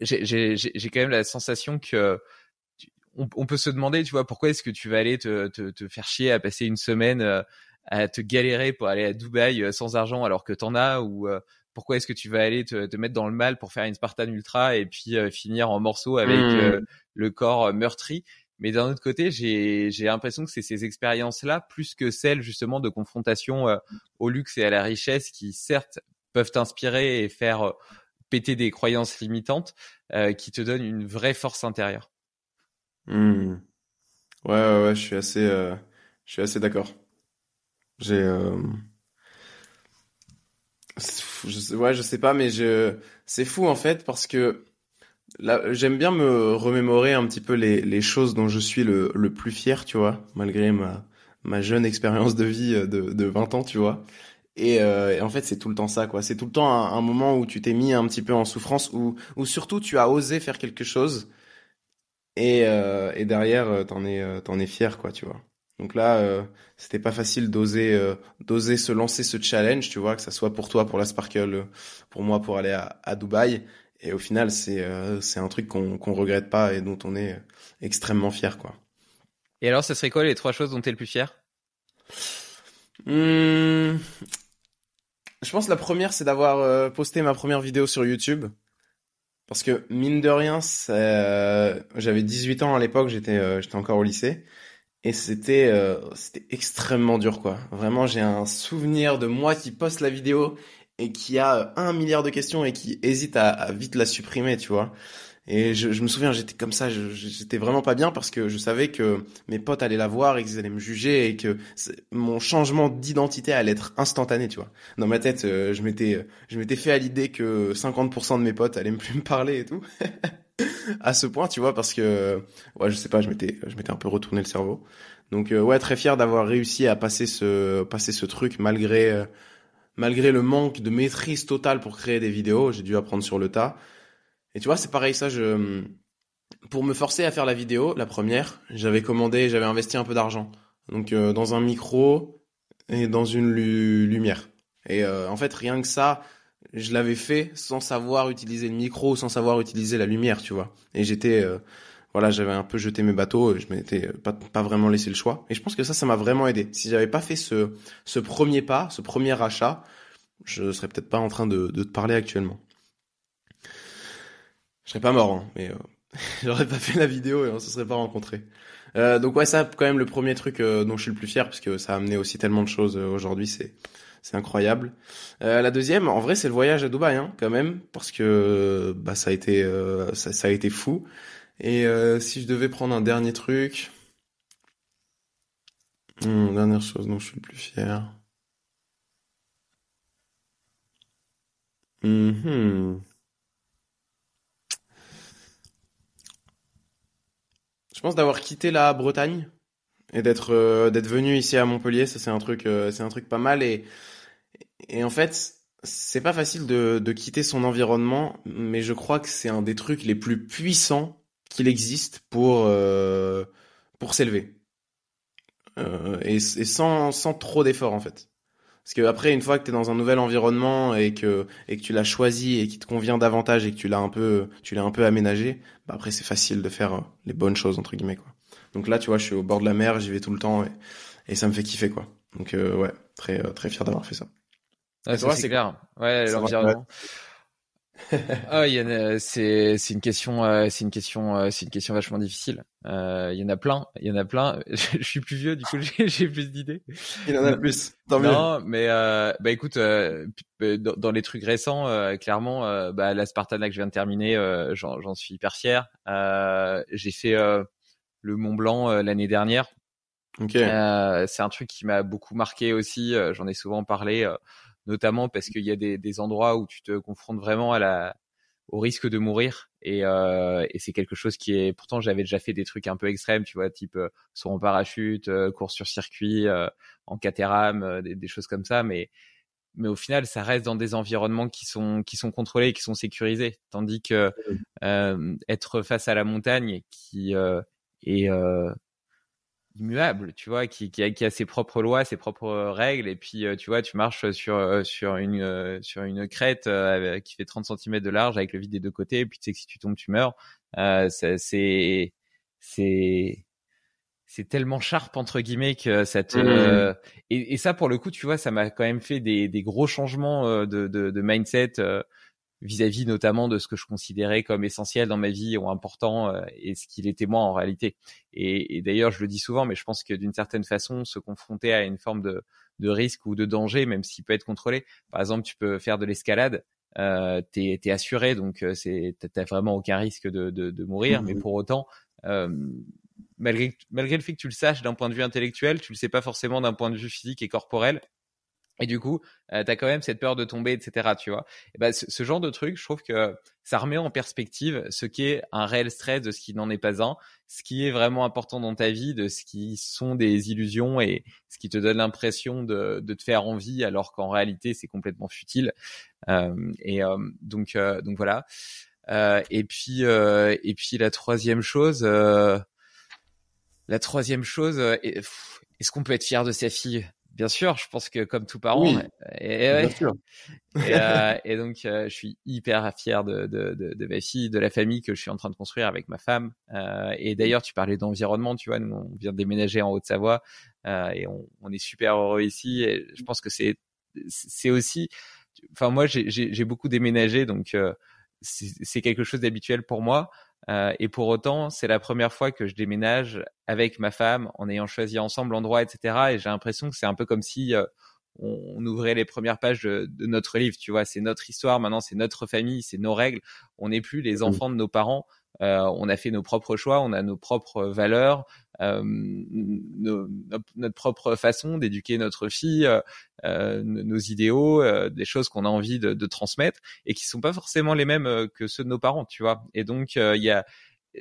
j'ai quand même la sensation que on, peut se demander tu vois pourquoi est-ce que tu vas aller te, te, te, faire chier à passer une semaine à te galérer pour aller à Dubaï sans argent alors que t'en as ou pourquoi est-ce que tu vas aller te, te, mettre dans le mal pour faire une Spartan Ultra et puis finir en morceaux avec mmh. le corps meurtri? Mais d'un autre côté, j'ai l'impression que c'est ces expériences-là, plus que celles justement de confrontation euh, au luxe et à la richesse, qui certes peuvent t'inspirer et faire euh, péter des croyances limitantes, euh, qui te donnent une vraie force intérieure. Mmh. Ouais, ouais, ouais, je suis assez, je suis assez d'accord. J'ai, je, ouais, je sais pas, mais je, c'est fou en fait parce que j'aime bien me remémorer un petit peu les, les choses dont je suis le, le plus fier, tu vois, malgré ma, ma jeune expérience de vie de, de 20 ans, tu vois. Et, euh, en fait, c'est tout le temps ça, quoi. C'est tout le temps un, un moment où tu t'es mis un petit peu en souffrance, où, surtout tu as osé faire quelque chose, et, euh, et derrière, euh, t'en es, euh, t'en es fier, quoi, tu vois. Donc là, euh, c'était pas facile d'oser, euh, d'oser se lancer ce challenge, tu vois, que ça soit pour toi, pour la Sparkle, pour moi, pour aller à, à Dubaï. Et au final, c'est euh, c'est un truc qu'on qu'on regrette pas et dont on est extrêmement fier, quoi. Et alors, ce serait quoi les trois choses dont tu es le plus fier? Hmm, Je pense que la première, c'est d'avoir euh, posté ma première vidéo sur YouTube. Parce que, mine de rien, euh, j'avais 18 ans à l'époque, j'étais euh, j'étais encore au lycée. Et c'était c'était extrêmement dur, quoi. Vraiment, j'ai un souvenir de moi qui poste la vidéo et qui a un milliard de questions et qui hésite à, vite la supprimer, tu vois. Et je, me souviens, j'étais comme ça, j'étais vraiment pas bien parce que je savais que mes potes allaient la voir et qu'ils allaient me juger et que mon changement d'identité allait être instantané, tu vois. Dans ma tête, euh, je m'étais, je m'étais fait à l'idée que 50% de mes potes allaient plus me parler et tout. à ce point, tu vois, parce que, ouais, je sais pas, je m'étais, je m'étais un peu retourné le cerveau. Donc, euh, ouais, très fier d'avoir réussi à passer ce, passer ce truc malgré, euh, malgré le manque de maîtrise totale pour créer des vidéos, j'ai dû apprendre sur le tas. Et tu vois, c'est pareil, ça, je, pour me forcer à faire la vidéo, la première, j'avais commandé, j'avais investi un peu d'argent. Donc, euh, dans un micro et dans une lumière. Et euh, en fait, rien que ça, je l'avais fait sans savoir utiliser le micro, sans savoir utiliser la lumière, tu vois. Et j'étais, euh, voilà, j'avais un peu jeté mes bateaux, je m'étais pas, vraiment laissé le choix. Et je pense que ça, ça m'a vraiment aidé. Si j'avais pas fait ce, ce premier pas, ce premier achat, je serais peut-être pas en train de, de te parler actuellement. Je serais pas mort, hein, mais euh, j'aurais pas fait la vidéo et on se serait pas rencontrés. Euh, donc ouais, ça, quand même, le premier truc euh, dont je suis le plus fier, parce que ça a amené aussi tellement de choses euh, aujourd'hui, c'est c'est incroyable. Euh, la deuxième, en vrai, c'est le voyage à Dubaï, hein, quand même, parce que bah ça a été ça, ça a été fou. Et euh, si je devais prendre un dernier truc, hmm, dernière chose dont je suis le plus fier. Hmm. Je pense d'avoir quitté la Bretagne et d'être d'être venu ici à Montpellier, ça c'est un truc c'est un truc pas mal et en fait c'est pas facile de quitter son environnement, mais je crois que c'est un des trucs les plus puissants qu'il existe pour euh, pour s'élever euh, et, et, sans sans trop d'efforts en fait. Parce que après, une fois que tu es dans un nouvel environnement et que et que tu l'as choisi et qui te convient davantage et que tu l'as un peu tu l'as un peu aménagé, bah après c'est facile de faire euh, les bonnes choses entre guillemets quoi. Donc là, tu vois, je suis au bord de la mer, j'y vais tout le temps et, et ça me fait kiffer quoi. Donc euh, ouais, très très fier d'avoir fait ça. Ouais, c'est clair. Ouais, l'environnement. Ah, il y a, c'est c'est une question euh, c'est une question euh, c'est une question vachement difficile. Euh, il y en a plein, il y en a plein. je suis plus vieux, du coup j'ai, j'ai plus d'idées. Il y en a plus. Tant non, mais euh, bah écoute, euh, dans, dans, les trucs récents, clairement, bah la Spartana que je viens de terminer, j'en, j'en suis hyper fier. j'ai fait le Mont Blanc l'année dernière. Okay. c'est un truc qui m'a beaucoup marqué aussi. j'en ai souvent parlé notamment parce qu'il y a des, des, endroits où tu te confrontes vraiment à la, au risque de mourir. Et, euh, et c'est quelque chose qui est pourtant j'avais déjà fait des trucs un peu extrêmes tu vois type euh, saut en parachute euh, course sur circuit euh, en catéram euh, des, des, choses comme ça. Mais mais au final ça reste dans des environnements qui sont qui sont contrôlés qui sont sécurisés. Tandis que euh, être face à la montagne qui est immuable, tu vois, qui, qui, a, qui, a, ses propres lois, ses propres règles, et puis euh, tu vois, tu marches sur euh, sur une euh, sur une crête qui fait 30 cm de large avec le vide des deux côtés, et puis tu sais que si tu tombes, tu meurs. c'est c'est c'est tellement sharp entre guillemets que ça te mmh. et, et, ça pour le coup, tu vois, ça m'a quand même fait des, des gros changements de, de, de mindset vis-à-vis notamment de ce que je considérais comme essentiel dans ma vie ou important euh, et ce qu'il était moi en réalité. Et, et d'ailleurs, je le dis souvent, mais je pense que d'une certaine façon, se confronter à une forme de, de risque ou de danger, même s'il peut être contrôlé. Par exemple, tu peux faire de l'escalade, euh, t'es es assuré, donc euh, c'est t'as vraiment aucun risque de, de, de mourir, mais mmh pour autant, euh, malgré malgré le fait que tu le saches d'un point de vue intellectuel, tu le sais pas forcément d'un point de vue physique et corporel. Et du coup, euh, tu as quand même cette peur de tomber, etc. Tu vois. Ben, ce, genre de truc, je trouve que ça remet en perspective ce qui est un réel stress de ce qui n'en est pas un, ce qui est vraiment important dans ta vie, de ce qui sont des illusions et ce qui te donne l'impression de, te faire envie, alors qu'en réalité, c'est complètement futile. Euh, et euh, donc, euh, donc voilà. Et puis, et puis la troisième chose, la troisième chose, est-ce qu'on peut être fier de sa fille? Bien sûr, je pense que comme tout parent, oui, et, bien sûr. et, euh, et, donc euh, je suis hyper fier de, de, de, de, ma fille, de la famille que je suis en train de construire avec ma femme. Euh, et d'ailleurs, tu parlais d'environnement, tu vois, nous on vient de déménager en Haute-Savoie euh, et on, on, est super heureux ici. Et je pense que c'est c'est aussi, enfin moi j'ai beaucoup déménagé, donc euh, c'est quelque chose d'habituel pour moi. Euh, et pour autant, c'est la première fois que je déménage avec ma femme, en ayant choisi ensemble l'endroit, etc. Et j'ai l'impression que c'est un peu comme si euh, on, ouvrait les premières pages de, de notre livre. Tu vois, c'est notre histoire maintenant, c'est notre famille, c'est nos règles. On n'est plus les mmh. enfants de nos parents. Euh, on a fait nos propres choix, on a nos propres valeurs, euh, notre propre façon d'éduquer notre fille, euh, nos idéaux, des choses qu'on a envie de, de, transmettre et qui sont pas forcément les mêmes que ceux de nos parents, tu vois. Et donc il y a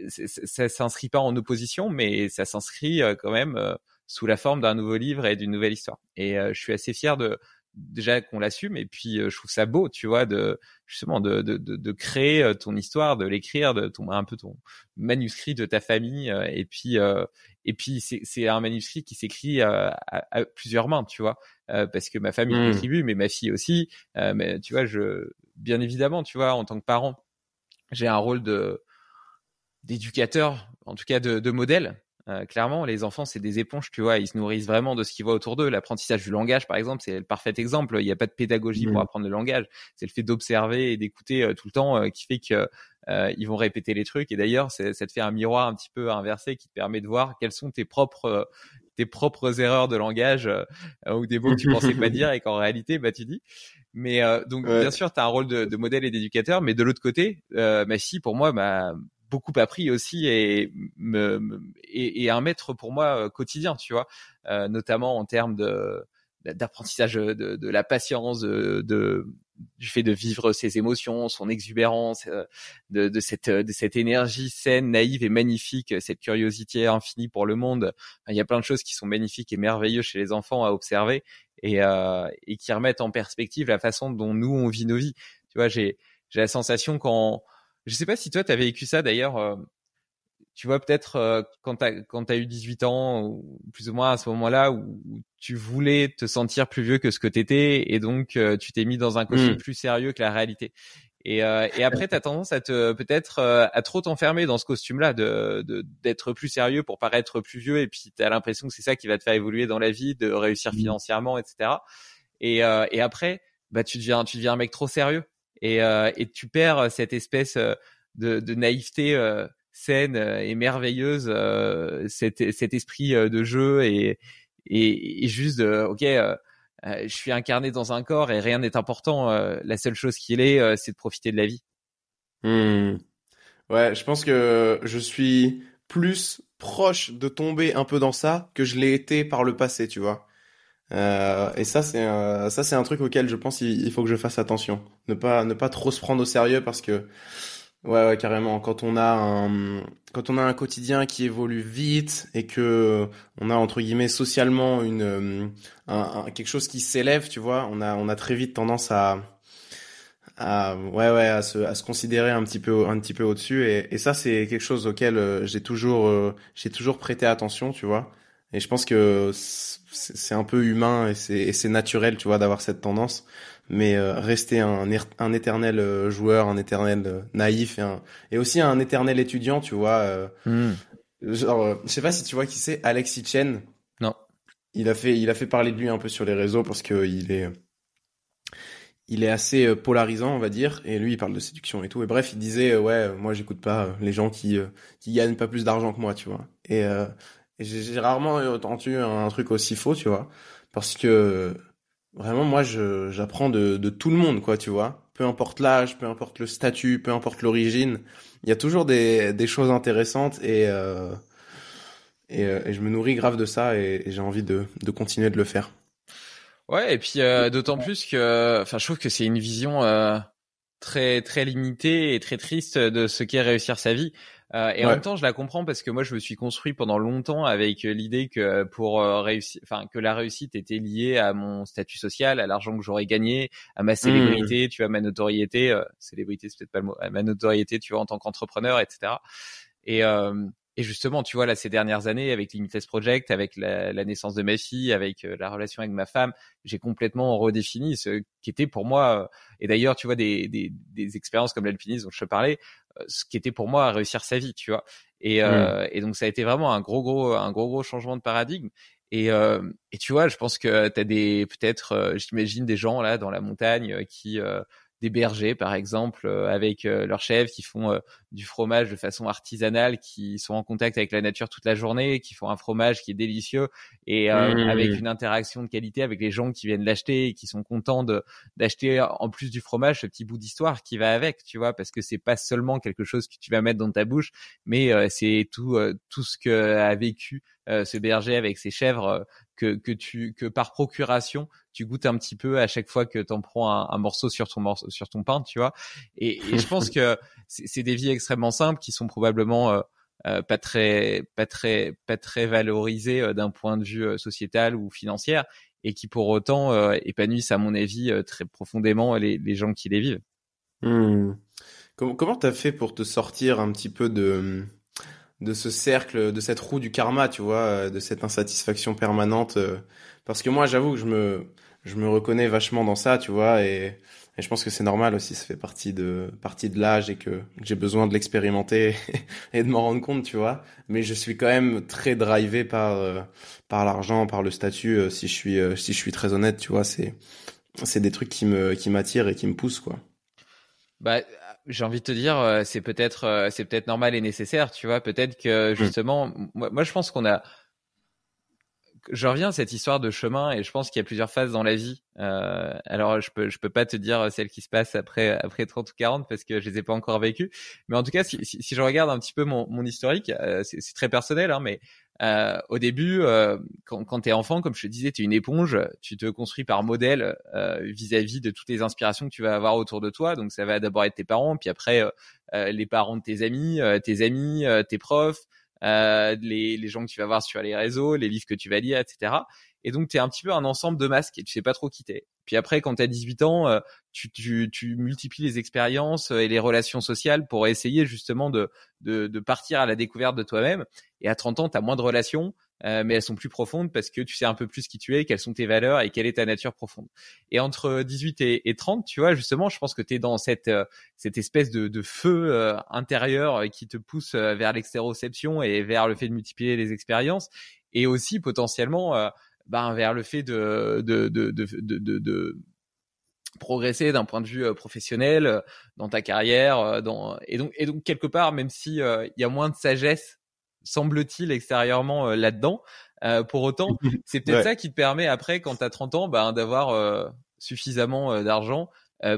ça s'inscrit pas en opposition, mais ça s'inscrit quand même sous la forme d'un nouveau livre et d'une nouvelle histoire. Et je suis assez fier de déjà qu'on l'assume et puis euh, je trouve ça beau tu vois de justement de, de, de, de créer euh, ton histoire de l'écrire de ton un peu ton manuscrit de ta famille euh, et puis et puis c'est un manuscrit qui s'écrit à, à, plusieurs mains tu vois parce que ma famille mmh. contribue mais ma fille aussi mais tu vois je bien évidemment tu vois en tant que parent j'ai un rôle de d'éducateur en tout cas de, de modèle euh, clairement, les enfants, c'est des éponges, tu vois, ils se nourrissent vraiment de ce qu'ils voient autour d'eux. L'apprentissage du langage, par exemple, c'est le parfait exemple. Il n'y a pas de pédagogie pour apprendre le langage. C'est le fait d'observer et d'écouter euh, tout le temps euh, qui fait que ils vont répéter les trucs. Et d'ailleurs, ça te fait un miroir un petit peu inversé qui te permet de voir quelles sont tes propres tes propres erreurs de langage ou des mots que tu pensais pas dire et qu'en réalité, bah tu dis. Mais donc, bien sûr, tu as un rôle de, de modèle et d'éducateur, mais de l'autre côté, ma fille, pour moi, bah, beaucoup appris aussi et, me, et, et, un maître pour moi euh, quotidien, tu vois, euh, notamment en termes de d'apprentissage de, de, la patience, de, de, du fait de vivre ses émotions, son exubérance, de, de cette de cette énergie saine, naïve et magnifique, cette curiosité infinie pour le monde. il y a plein de choses qui sont magnifiques et merveilleuses chez les enfants à observer et et qui remettent en perspective la façon dont nous on vit nos vies. Tu vois, j'ai j'ai la sensation quand je sais pas si toi tu as vécu ça d'ailleurs tu vois peut-être euh, quand tu quand as eu 18 ans ou plus ou moins à ce moment-là où, tu voulais te sentir plus vieux que ce que t'étais et donc euh, tu t'es mis dans un costume mmh. plus sérieux que la réalité. Et, euh, et après, tu as tendance à te peut-être à trop t'enfermer dans ce costume-là, de d'être plus sérieux pour paraître plus vieux. Et puis, tu as l'impression que c'est ça qui va te faire évoluer dans la vie, de réussir mmh. financièrement, etc. Et, et après, bah, tu deviens tu deviens un mec trop sérieux et, et tu perds cette espèce de, de naïveté saine euh, et merveilleuse, euh, cet, esprit euh, de jeu et, juste de, ok, je suis incarné dans un corps et rien n'est important. la seule chose qu'il est, c'est de profiter de la vie. Mmh. Ouais, je pense que je suis plus proche de tomber un peu dans ça que je l'ai été par le passé, tu vois. Euh, et ça, c'est ça, c'est un truc auquel je pense il, faut que je fasse attention, ne pas ne pas trop se prendre au sérieux parce que Ouais, ouais, carrément. Quand on a un, quand on a un quotidien qui évolue vite et que on a entre guillemets socialement une, un, quelque chose qui s'élève, tu vois, on a, on a très vite tendance à, à, ouais, ouais, à se, à se considérer un petit peu, un petit peu au-dessus. Et, et ça, c'est quelque chose auquel euh, j'ai toujours, euh, j'ai toujours prêté attention, tu vois. Et je pense que c'est un peu humain et c'est naturel, tu vois, d'avoir cette tendance mais euh, rester un, un éternel euh, joueur, un éternel euh, naïf et, un, et aussi un éternel étudiant, tu vois. Hmm. Genre, je sais pas si tu vois qui c'est, Alexis Chen. Non. Il a fait, il a fait parler de lui un peu sur les réseaux parce que il est, il est assez polarisant, on va dire. Et lui, il parle de séduction et tout. Et bref, il disait, ouais, moi, j'écoute pas les gens qui, qui gagnent pas plus d'argent que moi, tu vois. Et, et j'ai rarement entendu un truc aussi faux, tu vois, parce que Vraiment, moi, j'apprends de, de tout le monde, quoi, tu vois. Peu importe l'âge, peu importe le statut, peu importe l'origine, il y a toujours des, des choses intéressantes et, euh, et, euh, et, je me nourris grave de ça et, j'ai envie de, de continuer de le faire. Ouais, et puis euh, d'autant plus que, enfin, je trouve que c'est une vision très très limitée et très triste de ce qu'est réussir sa vie. Euh, et en même temps, je la comprends parce que moi, je me suis construit pendant longtemps avec euh, l'idée que pour euh, réussir, enfin que la réussite était liée à mon statut social, à l'argent que j'aurais gagné, à ma célébrité, mmh. tu vois, ma notoriété. célébrité, c'est peut-être pas le mot. À ma notoriété, tu vois, en tant qu'entrepreneur, etc. Et et justement, tu vois, là, ces dernières années, avec Limitless Project, avec la, la naissance de ma fille, avec la relation avec ma femme, j'ai complètement redéfini ce qui était pour moi, et d'ailleurs, tu vois, des, des, des expériences comme l'alpinisme dont je te parlais, euh, ce qui était pour moi à réussir sa vie, tu vois. Et, euh, mmh. et donc ça a été vraiment un gros gros un gros gros changement de paradigme. Et, euh, et tu vois, je pense que tu as des peut-être, j'imagine des gens là dans la montagne qui des bergers par exemple euh, avec euh, leurs chèvres qui font euh, du fromage de façon artisanale, qui sont en contact avec la nature toute la journée, qui font un fromage qui est délicieux et mmh. avec une interaction de qualité avec les gens qui viennent l'acheter et qui sont contents d'acheter en plus du fromage ce petit bout d'histoire qui va avec, tu vois, parce que c'est pas seulement quelque chose que tu vas mettre dans ta bouche, mais c'est tout tout ce que a vécu ce berger avec ses chèvres que, que tu que par procuration tu goûtes un petit peu à chaque fois que tu en prends un, morceau sur ton morceau sur ton pain, tu vois. Et, je pense que c'est des vies extrêmement simples qui sont probablement euh, euh, pas très pas très pas très valorisées euh, d'un point de vue sociétal ou financier et qui pour autant épanouissent à mon avis très profondément les, les gens qui les vivent. Mmh. Comment comment t'as fait pour te sortir un petit peu de de ce cercle, de cette roue du karma, tu vois, de cette insatisfaction permanente parce que moi, j'avoue que je me, je me reconnais vachement dans ça, tu vois, et, et je pense que c'est normal aussi, ça fait partie de, partie de l'âge et que, j'ai besoin de l'expérimenter et de m'en rendre compte, tu vois. Mais je suis quand même très drivé par, euh, par l'argent, par le statut, euh, si je suis, euh, si je suis très honnête, tu vois, c'est, c'est des trucs qui me, qui m'attirent et qui me poussent, quoi. Bah, j'ai envie de te dire, c'est peut-être, c'est peut-être normal et nécessaire, tu vois. Peut-être que mmh. justement, moi, moi, je pense qu'on a, je reviens à cette histoire de chemin et je pense qu'il y a plusieurs phases dans la vie. Euh, alors je peux je peux pas te dire celle qui se passe après après 30 ou 40 parce que je les ai pas encore vécues. Mais en tout cas, si, si, si je regarde un petit peu mon, mon historique, euh, c'est très personnel, hein, mais euh, au début, euh, quand, quand tu es enfant, comme je te disais, tu es une éponge, tu te construis par modèle euh, vis-à-vis de toutes les inspirations que tu vas avoir autour de toi. Donc ça va d'abord être tes parents, puis après les parents de tes amis, tes amis, tes profs, les, les gens que tu vas voir sur les réseaux, les livres que tu vas lire, etc. Et donc, tu es un petit peu un ensemble de masques et tu sais pas trop qui t'es. Puis après, quand tu as 18 ans, tu, tu, tu, multiplies les expériences et les relations sociales pour essayer justement de, de, de partir à la découverte de toi-même. Et à 30 ans, tu as moins de relations, euh, mais elles sont plus profondes parce que tu sais un peu plus qui tu es, quelles sont tes valeurs et quelle est ta nature profonde. Et entre 18 et, et 30, tu vois, justement, je pense que tu es dans cette, euh, cette espèce de, de feu euh, intérieur qui te pousse vers l'extéroception et vers le fait de multiplier les expériences et aussi potentiellement ben, vers le fait de, de, de, de, de, de progresser d'un point de vue professionnel dans ta carrière dans et donc et donc quelque part même si il y a moins de sagesse semble-t-il extérieurement euh, là-dedans. Euh, pour autant, c'est peut-être ça qui te permet après, quand tu as 30 ans, bah, d'avoir euh, suffisamment d'argent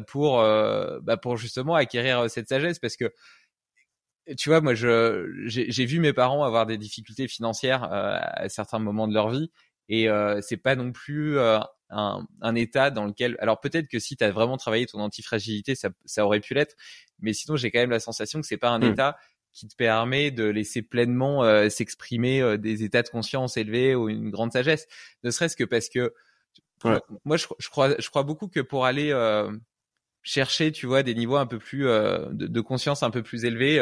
pour, bah, pour justement acquérir cette sagesse. Parce que tu vois, moi, je j'ai vu mes parents avoir des difficultés financières à certains moments de leur vie, et euh, c'est pas non plus un, un, état dans lequel. Alors peut-être que si tu as vraiment travaillé ton antifragilité, ça, ça aurait pu l'être, mais sinon j'ai quand même la sensation que c'est pas un mmh. état qui te permet de laisser pleinement euh, s'exprimer euh, des états de conscience élevés ou une grande sagesse. Ne serait-ce que parce que moi, je, je, crois, je crois beaucoup que pour aller euh, chercher, tu vois, des niveaux un peu plus de, de, conscience un peu plus élevés,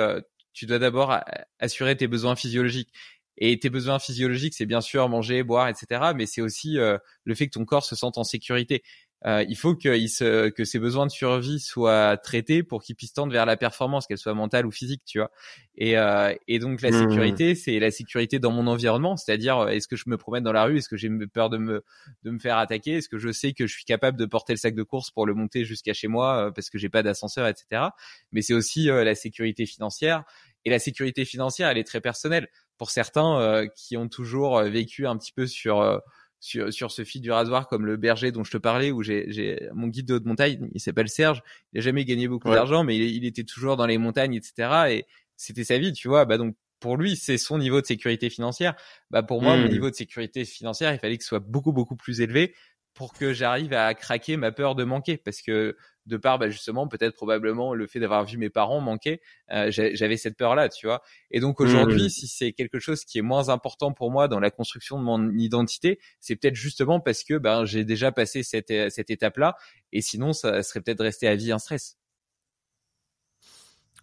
tu dois d'abord assurer tes besoins physiologiques. Et tes besoins physiologiques, c'est bien sûr manger, boire, etc. Mais c'est aussi le fait que ton corps se sente en sécurité. Euh, il faut que, se, que ses besoins de survie soient traités pour qu'ils puissent tendre vers la performance, qu'elle soit mentale ou physique, tu vois. Et, euh, et donc la mmh. sécurité, c'est la sécurité dans mon environnement, c'est-à-dire euh, est-ce que je me promène dans la rue, est-ce que j'ai peur de me de me faire attaquer, est-ce que je sais que je suis capable de porter le sac de course pour le monter jusqu'à chez moi euh, parce que j'ai pas d'ascenseur, etc. Mais c'est aussi la sécurité financière. Et la sécurité financière, elle est très personnelle. Pour certains qui ont toujours vécu un petit peu sur sur, sur ce fil du rasoir comme le berger dont je te parlais où j'ai mon guide de haute montagne il s'appelle Serge. Il a jamais gagné beaucoup d'argent mais il, il, était toujours dans les montagnes etc et c'était sa vie tu vois. Bah donc pour lui c'est son niveau de sécurité financière. Bah pour moi mon mmh. niveau de sécurité financière il fallait qu'il soit beaucoup beaucoup plus élevé pour que j'arrive à craquer ma peur de manquer. Parce que de part bah, justement peut-être probablement le fait d'avoir vu mes parents manquer euh, j'avais cette peur là tu vois. Et donc mmh, aujourd'hui si c'est quelque chose qui est moins important pour moi dans la construction de mon identité c'est peut-être justement parce que ben j'ai déjà passé cette cette étape là et sinon ça serait peut-être resté à vie un stress.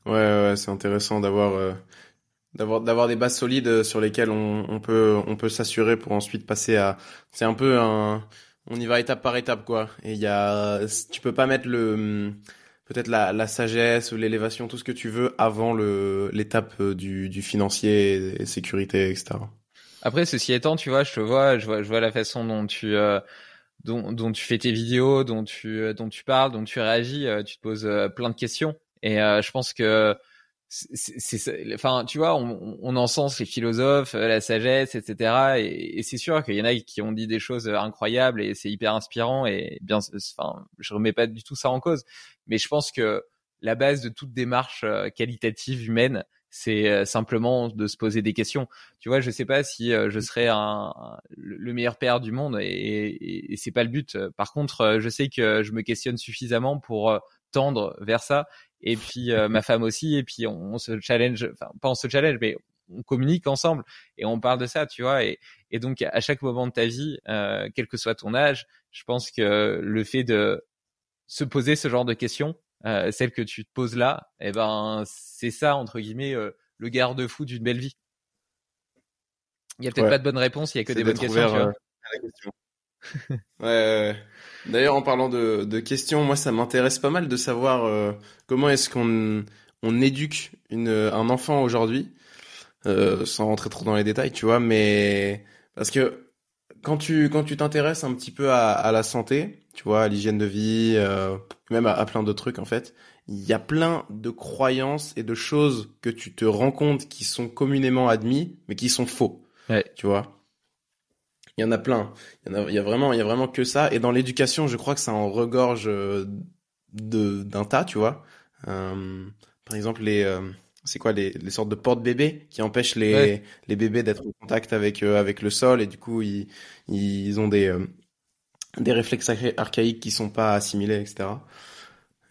Ouais, ouais c'est intéressant d'avoir euh, d'avoir d'avoir des bases solides sur lesquelles on, on peut on peut s'assurer pour ensuite passer à c'est un peu un on y va étape par étape quoi. Et il y a, tu peux pas mettre le peut-être la, la sagesse l'élévation, tout ce que tu veux avant le l'étape euh, du, financier et sécurité, etc. Après, ceci étant, tu vois, je te vois, je vois, la façon dont tu euh, dont tu fais tes vidéos, dont tu euh, dont tu parles, dont tu réagis, tu te poses plein de questions. Et je pense que c'est enfin tu vois on, on encense les philosophes la sagesse etc et, et c'est sûr qu'il y en a qui ont dit des choses incroyables et c'est hyper inspirant et bien enfin je remets pas du tout ça en cause mais je pense que la base de toute démarche euh, qualitative humaine c'est euh, simplement de se poser des questions. Tu vois je sais pas si euh, je serais un, le meilleur père du monde et, et, et c'est pas le but. Par contre je sais que je me questionne suffisamment pour tendre vers ça et puis euh, ma femme aussi et puis on, se challenge enfin pas on se challenge mais on communique ensemble et on parle de ça tu vois. Et, et donc à chaque moment de ta vie euh, quel que soit ton âge je pense que le fait de se poser ce genre de questions euh, celle que tu te poses là eh ben c'est ça entre guillemets euh, le garde-fou d'une belle vie. Il y a peut-être pas de bonne réponse il y a que des bonnes questions, tu vois. Ouais, ouais. D'ailleurs, en parlant de, de, questions, moi, ça m'intéresse pas mal de savoir euh, comment est-ce qu'on on éduque une, un enfant aujourd'hui, euh, sans rentrer trop dans les détails, tu vois, mais parce que quand tu quand tu t'intéresses un petit peu à, à, la santé, tu vois, à l'hygiène de vie, euh, même à, à plein d'autres trucs en fait, il y a plein de croyances et de choses que tu te rends compte qui sont communément admis, mais qui sont faux. Ouais. Tu vois? Il y en a plein. Il y, en a, il y a vraiment, il y a vraiment que ça. Et dans l'éducation, je crois que ça en regorge euh, de d'un tas, tu vois. Euh, par exemple, les, euh, c'est quoi les, les sortes de portes-bébés qui empêchent les, les bébés d'être en contact avec, euh, avec le sol et du coup ils, ils ont des, des réflexes archaïques qui sont pas assimilés, etc.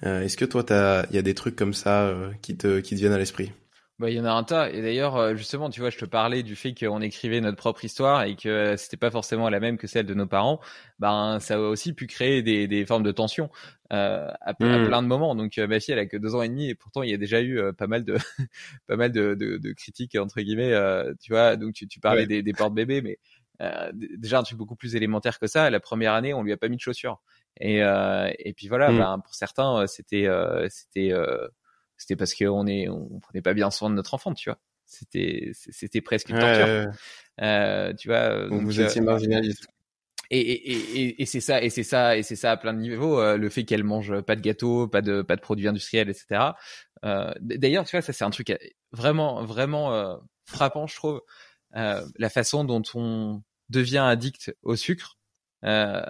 Est-ce que toi, il y a des trucs comme ça qui, te, qui te viennent à l'esprit? Bah, il y en a un tas. Et d'ailleurs, justement, tu vois, je te parlais du fait qu'on écrivait notre propre histoire et que c'était pas forcément la même que celle de nos parents. Ben, ça a aussi pu créer des, des formes de tension euh, à, hmm. plein de moments. Donc, ma fille, elle a que deux ans et demi et pourtant, il y a déjà eu pas mal de, pas mal de, de, de, critiques entre guillemets. tu vois, donc tu, tu parlais des, des portes bébés, mais euh, déjà un truc beaucoup plus élémentaire que ça. La première année, on lui a pas mis de chaussures. Et, euh, et puis voilà, mm. ben, pour certains, euh, c'était c'était c'était parce qu'on est on prenait pas bien soin de notre enfant, tu vois. C'était c'était presque une torture. Euh, tu vois. Donc, vous étiez marginaliste. Et, et, et, et c'est ça, et c'est ça, et c'est ça à plein de niveaux. le fait qu'elle mange pas de gâteaux, pas de pas de produits industriels, etc. Euh, D'ailleurs, tu vois, ça c'est un truc vraiment vraiment frappant, je trouve. la façon dont on devient addict au sucre, euh,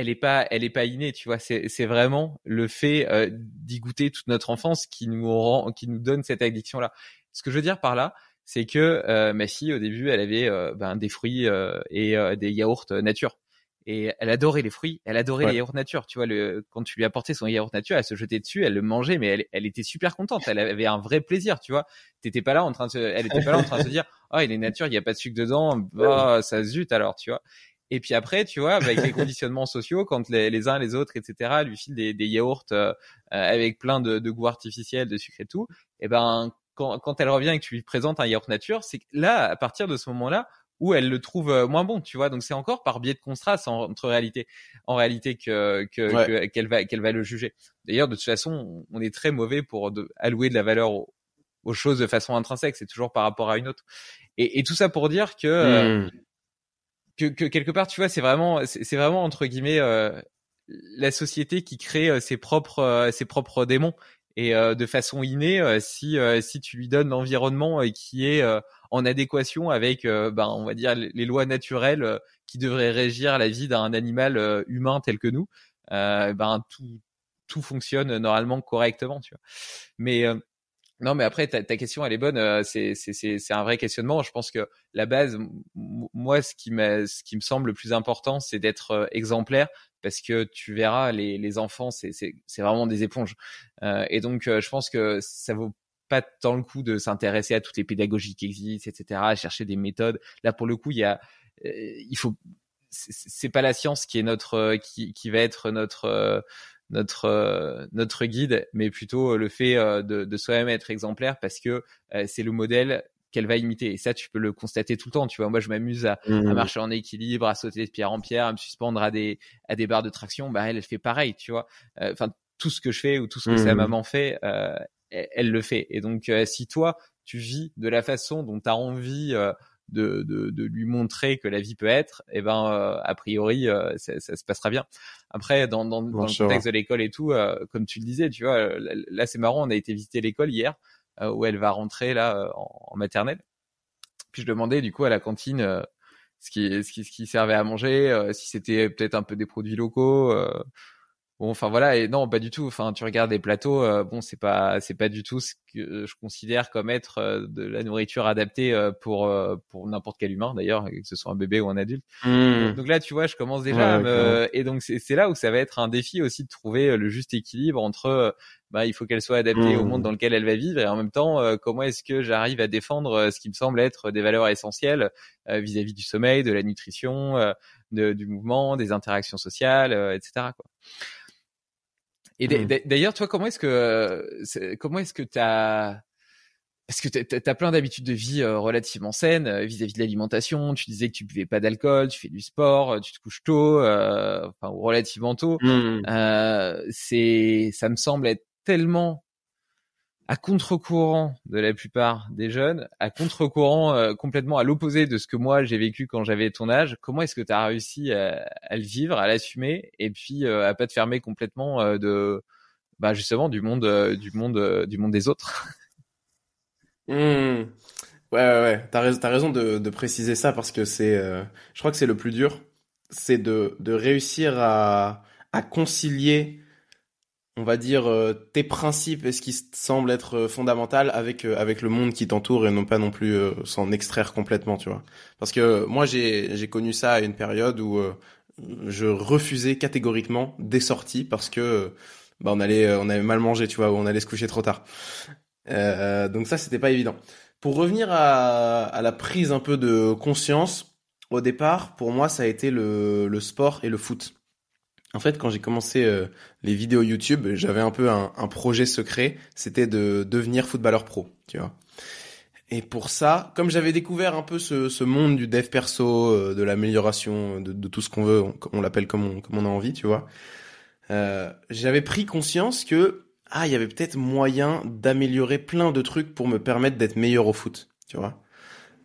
elle est pas, elle est pas innée, tu vois. C'est, vraiment le fait euh, d'y goûter toute notre enfance qui nous rend, qui nous donne cette addiction-là. Ce que je veux dire par là, c'est que euh, ma fille au début, elle avait euh, ben, des fruits euh, et des yaourts nature. Et elle adorait les fruits, elle adorait les yaourts nature. Tu vois, le, quand tu lui apportais son yaourt nature, elle se jetait dessus, elle le mangeait, mais elle, elle était super contente. Elle avait un vrai plaisir, tu vois. T'étais pas là en train de, se, elle était pas là en train de se dire, oh, il est nature, il y a pas de sucre dedans, bah, ça zut alors, tu vois. Et puis après, tu vois, avec les conditionnements sociaux, quand les, les uns les autres, etc., lui filent des, des yaourts euh, avec plein de, de goûts artificiels, de sucre et tout, et eh ben quand, quand elle revient et que tu lui présentes un yaourt nature, c'est là, à partir de ce moment-là, où elle le trouve euh, moins bon, tu vois. Donc c'est encore par biais de contraste entre réalité, en réalité que qu'elle va qu'elle va le juger. D'ailleurs, de toute façon, on est très mauvais pour allouer de la valeur aux, choses de façon intrinsèque. C'est toujours par rapport à une autre. Et, et tout ça pour dire que, euh, hmm. Que, que quelque part, tu vois, c'est vraiment c'est vraiment entre guillemets euh, la société qui crée ses propres ses propres démons et de façon innée si si tu lui donnes l'environnement qui est en adéquation avec, euh, ben, on va dire, les lois naturelles euh, qui devraient régir la vie d'un animal euh, humain tel que nous, ben tout tout fonctionne normalement correctement, tu vois. Mais non, mais après, ta, ta, question, elle est bonne. c'est, c'est, c'est, un vrai questionnement. Je pense que la base, moi, ce qui, ce qui me semble le plus important, c'est d'être exemplaire parce que tu verras, les, les enfants, c'est, c'est, c'est vraiment des éponges. Euh, et donc, je pense que ça vaut pas tant le coup de s'intéresser à toutes les pédagogies qui existent, etc., à chercher des méthodes. Là, pour le coup, il y a, euh, il faut, c'est pas la science qui est notre, euh, qui, qui va être notre, euh, notre, notre guide, mais plutôt le fait de, de soi-même être exemplaire parce que c'est le modèle qu'elle va imiter. Et ça, tu peux le constater tout le temps. Tu vois, moi, je m'amuse à, à, mmh. marcher en équilibre, à sauter de pierre en pierre, à me suspendre à des, à des barres de traction. Bah, elle, elle fait pareil, tu vois. Enfin, tout ce que je fais ou tout ce que sa mmh. maman fait, euh, elle, le fait. Et donc, euh, si toi, tu vis de la façon dont tu as envie euh, de, de, de, lui montrer que la vie peut être, et eh ben, euh, a priori, ça, ça, se passera bien. Après, dans, dans, dans le contexte de l'école et tout, comme tu le disais, tu vois, là, c'est marrant, on a été visiter l'école hier, où elle va rentrer là en, maternelle. Puis je demandais du coup à la cantine ce qui, ce qui, ce qui servait à manger, si c'était peut-être un peu des produits locaux. Bon, enfin voilà, et non, pas du tout. Enfin, tu regardes les plateaux, euh, bon, c'est pas, c'est pas du tout ce que je considère comme être euh, de la nourriture adaptée euh, pour pour n'importe quel humain, d'ailleurs, que ce soit un bébé ou un adulte. Mmh. Donc, là, tu vois, je commence déjà à me... et donc c'est là où ça va être un défi aussi de trouver le juste équilibre entre, bah, il faut qu'elle soit adaptée au monde mmh. dans lequel elle va vivre et en même temps, comment est-ce que j'arrive à défendre ce qui me semble être des valeurs essentielles vis-à-vis du sommeil, de la nutrition, de, du mouvement, des interactions sociales, etc. Quoi. Et mmh. d'ailleurs, toi, comment est-ce que comment est-ce que t'as est-ce que tu as plein d'habitudes de vie euh, relativement saines euh, vis-à-vis de l'alimentation. Tu disais que tu buvais pas d'alcool, tu fais du sport, euh, tu te couches tôt, enfin relativement tôt. Mmh. c'est, ça me semble être tellement à contre-courant de la plupart des jeunes, à contre-courant euh, complètement à l'opposé de ce que moi j'ai vécu quand j'avais ton âge. Comment est-ce que tu as réussi à, le vivre, à l'assumer et puis euh, à pas te fermer complètement euh, de bah justement du monde du monde du monde des autres? Mmh. Ouais ouais ouais, t'as raison, de, préciser ça parce que c'est je crois que c'est le plus dur, c'est de réussir à concilier on va dire tes principes et ce qui semble être fondamental avec avec le monde qui t'entoure et non pas non plus s'en extraire complètement tu vois. Parce que moi j'ai connu ça à une période où je refusais catégoriquement des sorties parce que bah on allait on avait mal mangé tu vois ou on allait se coucher trop tard. Euh, donc ça c'était pas évident. Pour revenir à, la prise un peu de conscience au départ pour moi ça a été le sport et le foot en fait quand j'ai commencé euh, les vidéos YouTube j'avais un peu un, un projet secret c'était de devenir footballeur pro tu vois et pour ça, comme j'avais découvert un peu ce, ce, monde du dev perso, euh, de l'amélioration, de, de, tout ce qu'on veut, on, on l'appelle comme on, comme on a envie, tu vois, euh, j'avais pris conscience que ah, il y avait peut-être moyen d'améliorer plein de trucs pour me permettre d'être meilleur au foot, tu vois.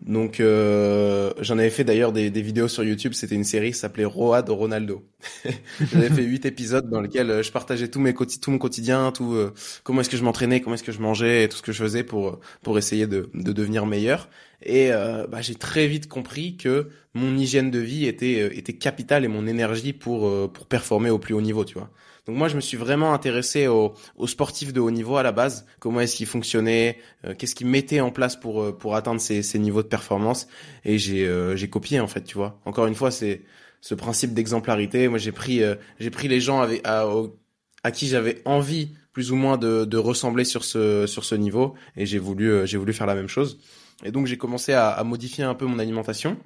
Donc euh, j'en avais fait d'ailleurs des, vidéos sur YouTube, c'était une série qui s'appelait Road Ronaldo. J'avais fait huit épisodes dans lesquels euh, je partageais tout, mon quotidien, tout euh, comment est-ce que je m'entraînais, comment est-ce que je mangeais et tout ce que je faisais pour pour essayer de, de devenir meilleur. Et euh, bah, j'ai très vite compris que mon hygiène de vie était était capitale et mon énergie pour pour performer au plus haut niveau, tu vois. Donc moi, je me suis vraiment intéressé aux, aux sportifs de haut niveau à la base. Comment est-ce qu'ils fonctionnaient euh, Qu'est-ce qu'ils mettaient en place pour euh, pour atteindre ces, ces niveaux de performance Et j'ai euh, j'ai copié en fait, tu vois. Encore une fois, c'est ce principe d'exemplarité. Moi, j'ai pris j'ai pris les gens avec, à, à qui j'avais envie plus ou moins de, de ressembler sur ce sur ce niveau, et j'ai voulu j'ai voulu faire la même chose. Et donc j'ai commencé à, à modifier un peu mon alimentation.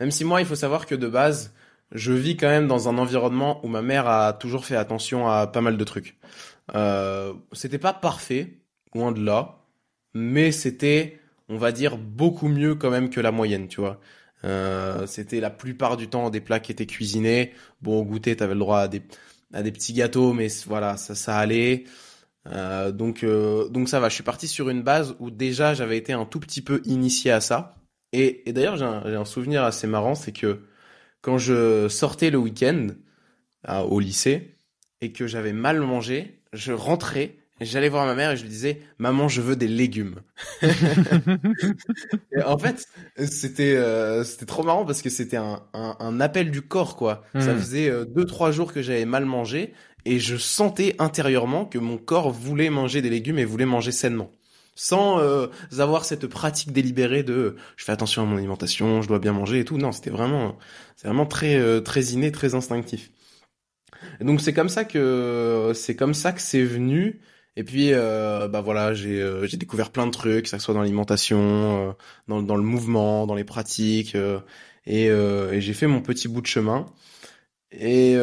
Même si moi, il faut savoir que de base, je vis quand même dans un environnement où ma mère a toujours fait attention à pas mal de trucs. Euh, c'était pas parfait, loin de là, mais c'était, on va dire, beaucoup mieux quand même que la moyenne, tu vois. Euh, c'était la plupart du temps des plats qui étaient cuisinés. Bon, au goûter, t'avais le droit à des, à des petits gâteaux, mais voilà, ça, ça allait. Euh, donc, euh, donc ça va. Je suis parti sur une base où déjà j'avais été un tout petit peu initié à ça. Et, et d'ailleurs, j'ai un, un, souvenir assez marrant, c'est que quand je sortais le week-end au lycée et que j'avais mal mangé, je rentrais j'allais voir ma mère et je lui disais maman je veux des légumes en fait c'était euh, c'était trop marrant parce que c'était un, un, un, appel du corps quoi. Mmh. ça faisait euh, deux trois jours que j'avais mal mangé et je sentais intérieurement que mon corps voulait manger des légumes et voulait manger sainement sans euh, avoir cette pratique délibérée de je fais attention à mon alimentation, je dois bien manger et tout. Non, c'était vraiment c'est vraiment très euh, très inné, très instinctif. Donc c'est comme ça que c'est comme ça que c'est venu. Et puis euh, bah voilà, j'ai euh, j'ai découvert plein de trucs, que ça soit dans l'alimentation, dans dans le mouvement, dans les pratiques et, et j'ai fait mon petit bout de chemin. Et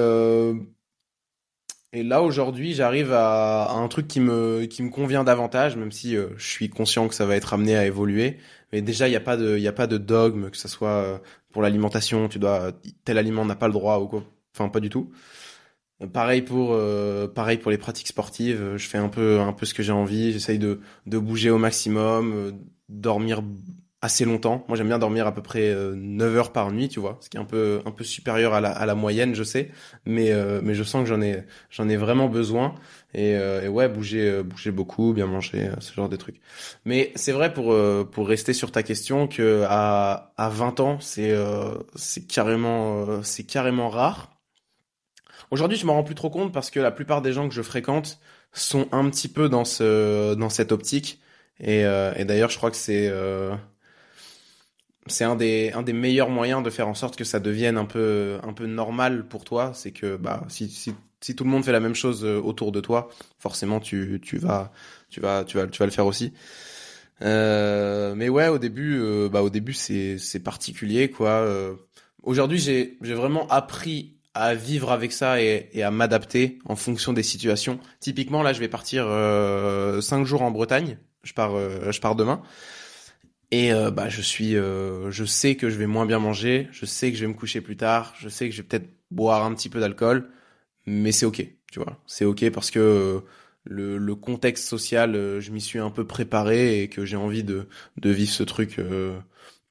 et là aujourd'hui, j'arrive à, un truc qui me qui me convient davantage, même si euh, je suis conscient que ça va être amené à évoluer. Mais déjà, il n'y a pas de il y a pas de dogme que ça soit euh, pour l'alimentation, tu dois tel aliment n'a pas le droit ou quoi. Enfin, pas du tout. Pareil pour euh, pareil pour les pratiques sportives. Je fais un peu un peu ce que j'ai envie. J'essaye de de bouger au maximum, dormir assez longtemps. Moi, j'aime bien dormir à peu près 9 euh, heures par nuit, tu vois, ce qui est un peu un peu supérieur à la, à la moyenne, je sais, mais euh, mais je sens que j'en ai j'en ai vraiment besoin et, euh, et ouais, bouger bouger beaucoup, bien manger, ce genre de trucs. Mais c'est vrai pour pour rester sur ta question que à à 20 ans, c'est c'est carrément c'est carrément rare. Aujourd'hui, je m'en rends plus trop compte parce que la plupart des gens que je fréquente sont un petit peu dans ce dans cette optique et, et d'ailleurs, je crois que c'est c'est un des un des meilleurs moyens de faire en sorte que ça devienne un peu un peu normal pour toi c'est que bah si, si si tout le monde fait la même chose euh, autour de toi forcément tu tu vas tu vas tu vas tu vas le faire aussi. Euh, mais ouais au début euh, bah au début c'est c'est particulier quoi. Euh, aujourd'hui j'ai j'ai vraiment appris à vivre avec ça et, et à m'adapter en fonction des situations. Typiquement là je vais partir euh, cinq jours en Bretagne. Je pars je pars demain et euh, bah je suis, euh, je sais que je vais moins bien manger, je sais que je vais me coucher plus tard, je sais que je vais peut-être boire un petit peu d'alcool, mais c'est ok, tu vois, c'est ok parce que euh, le, le contexte social, je m'y suis un peu préparé et que j'ai envie de de vivre ce truc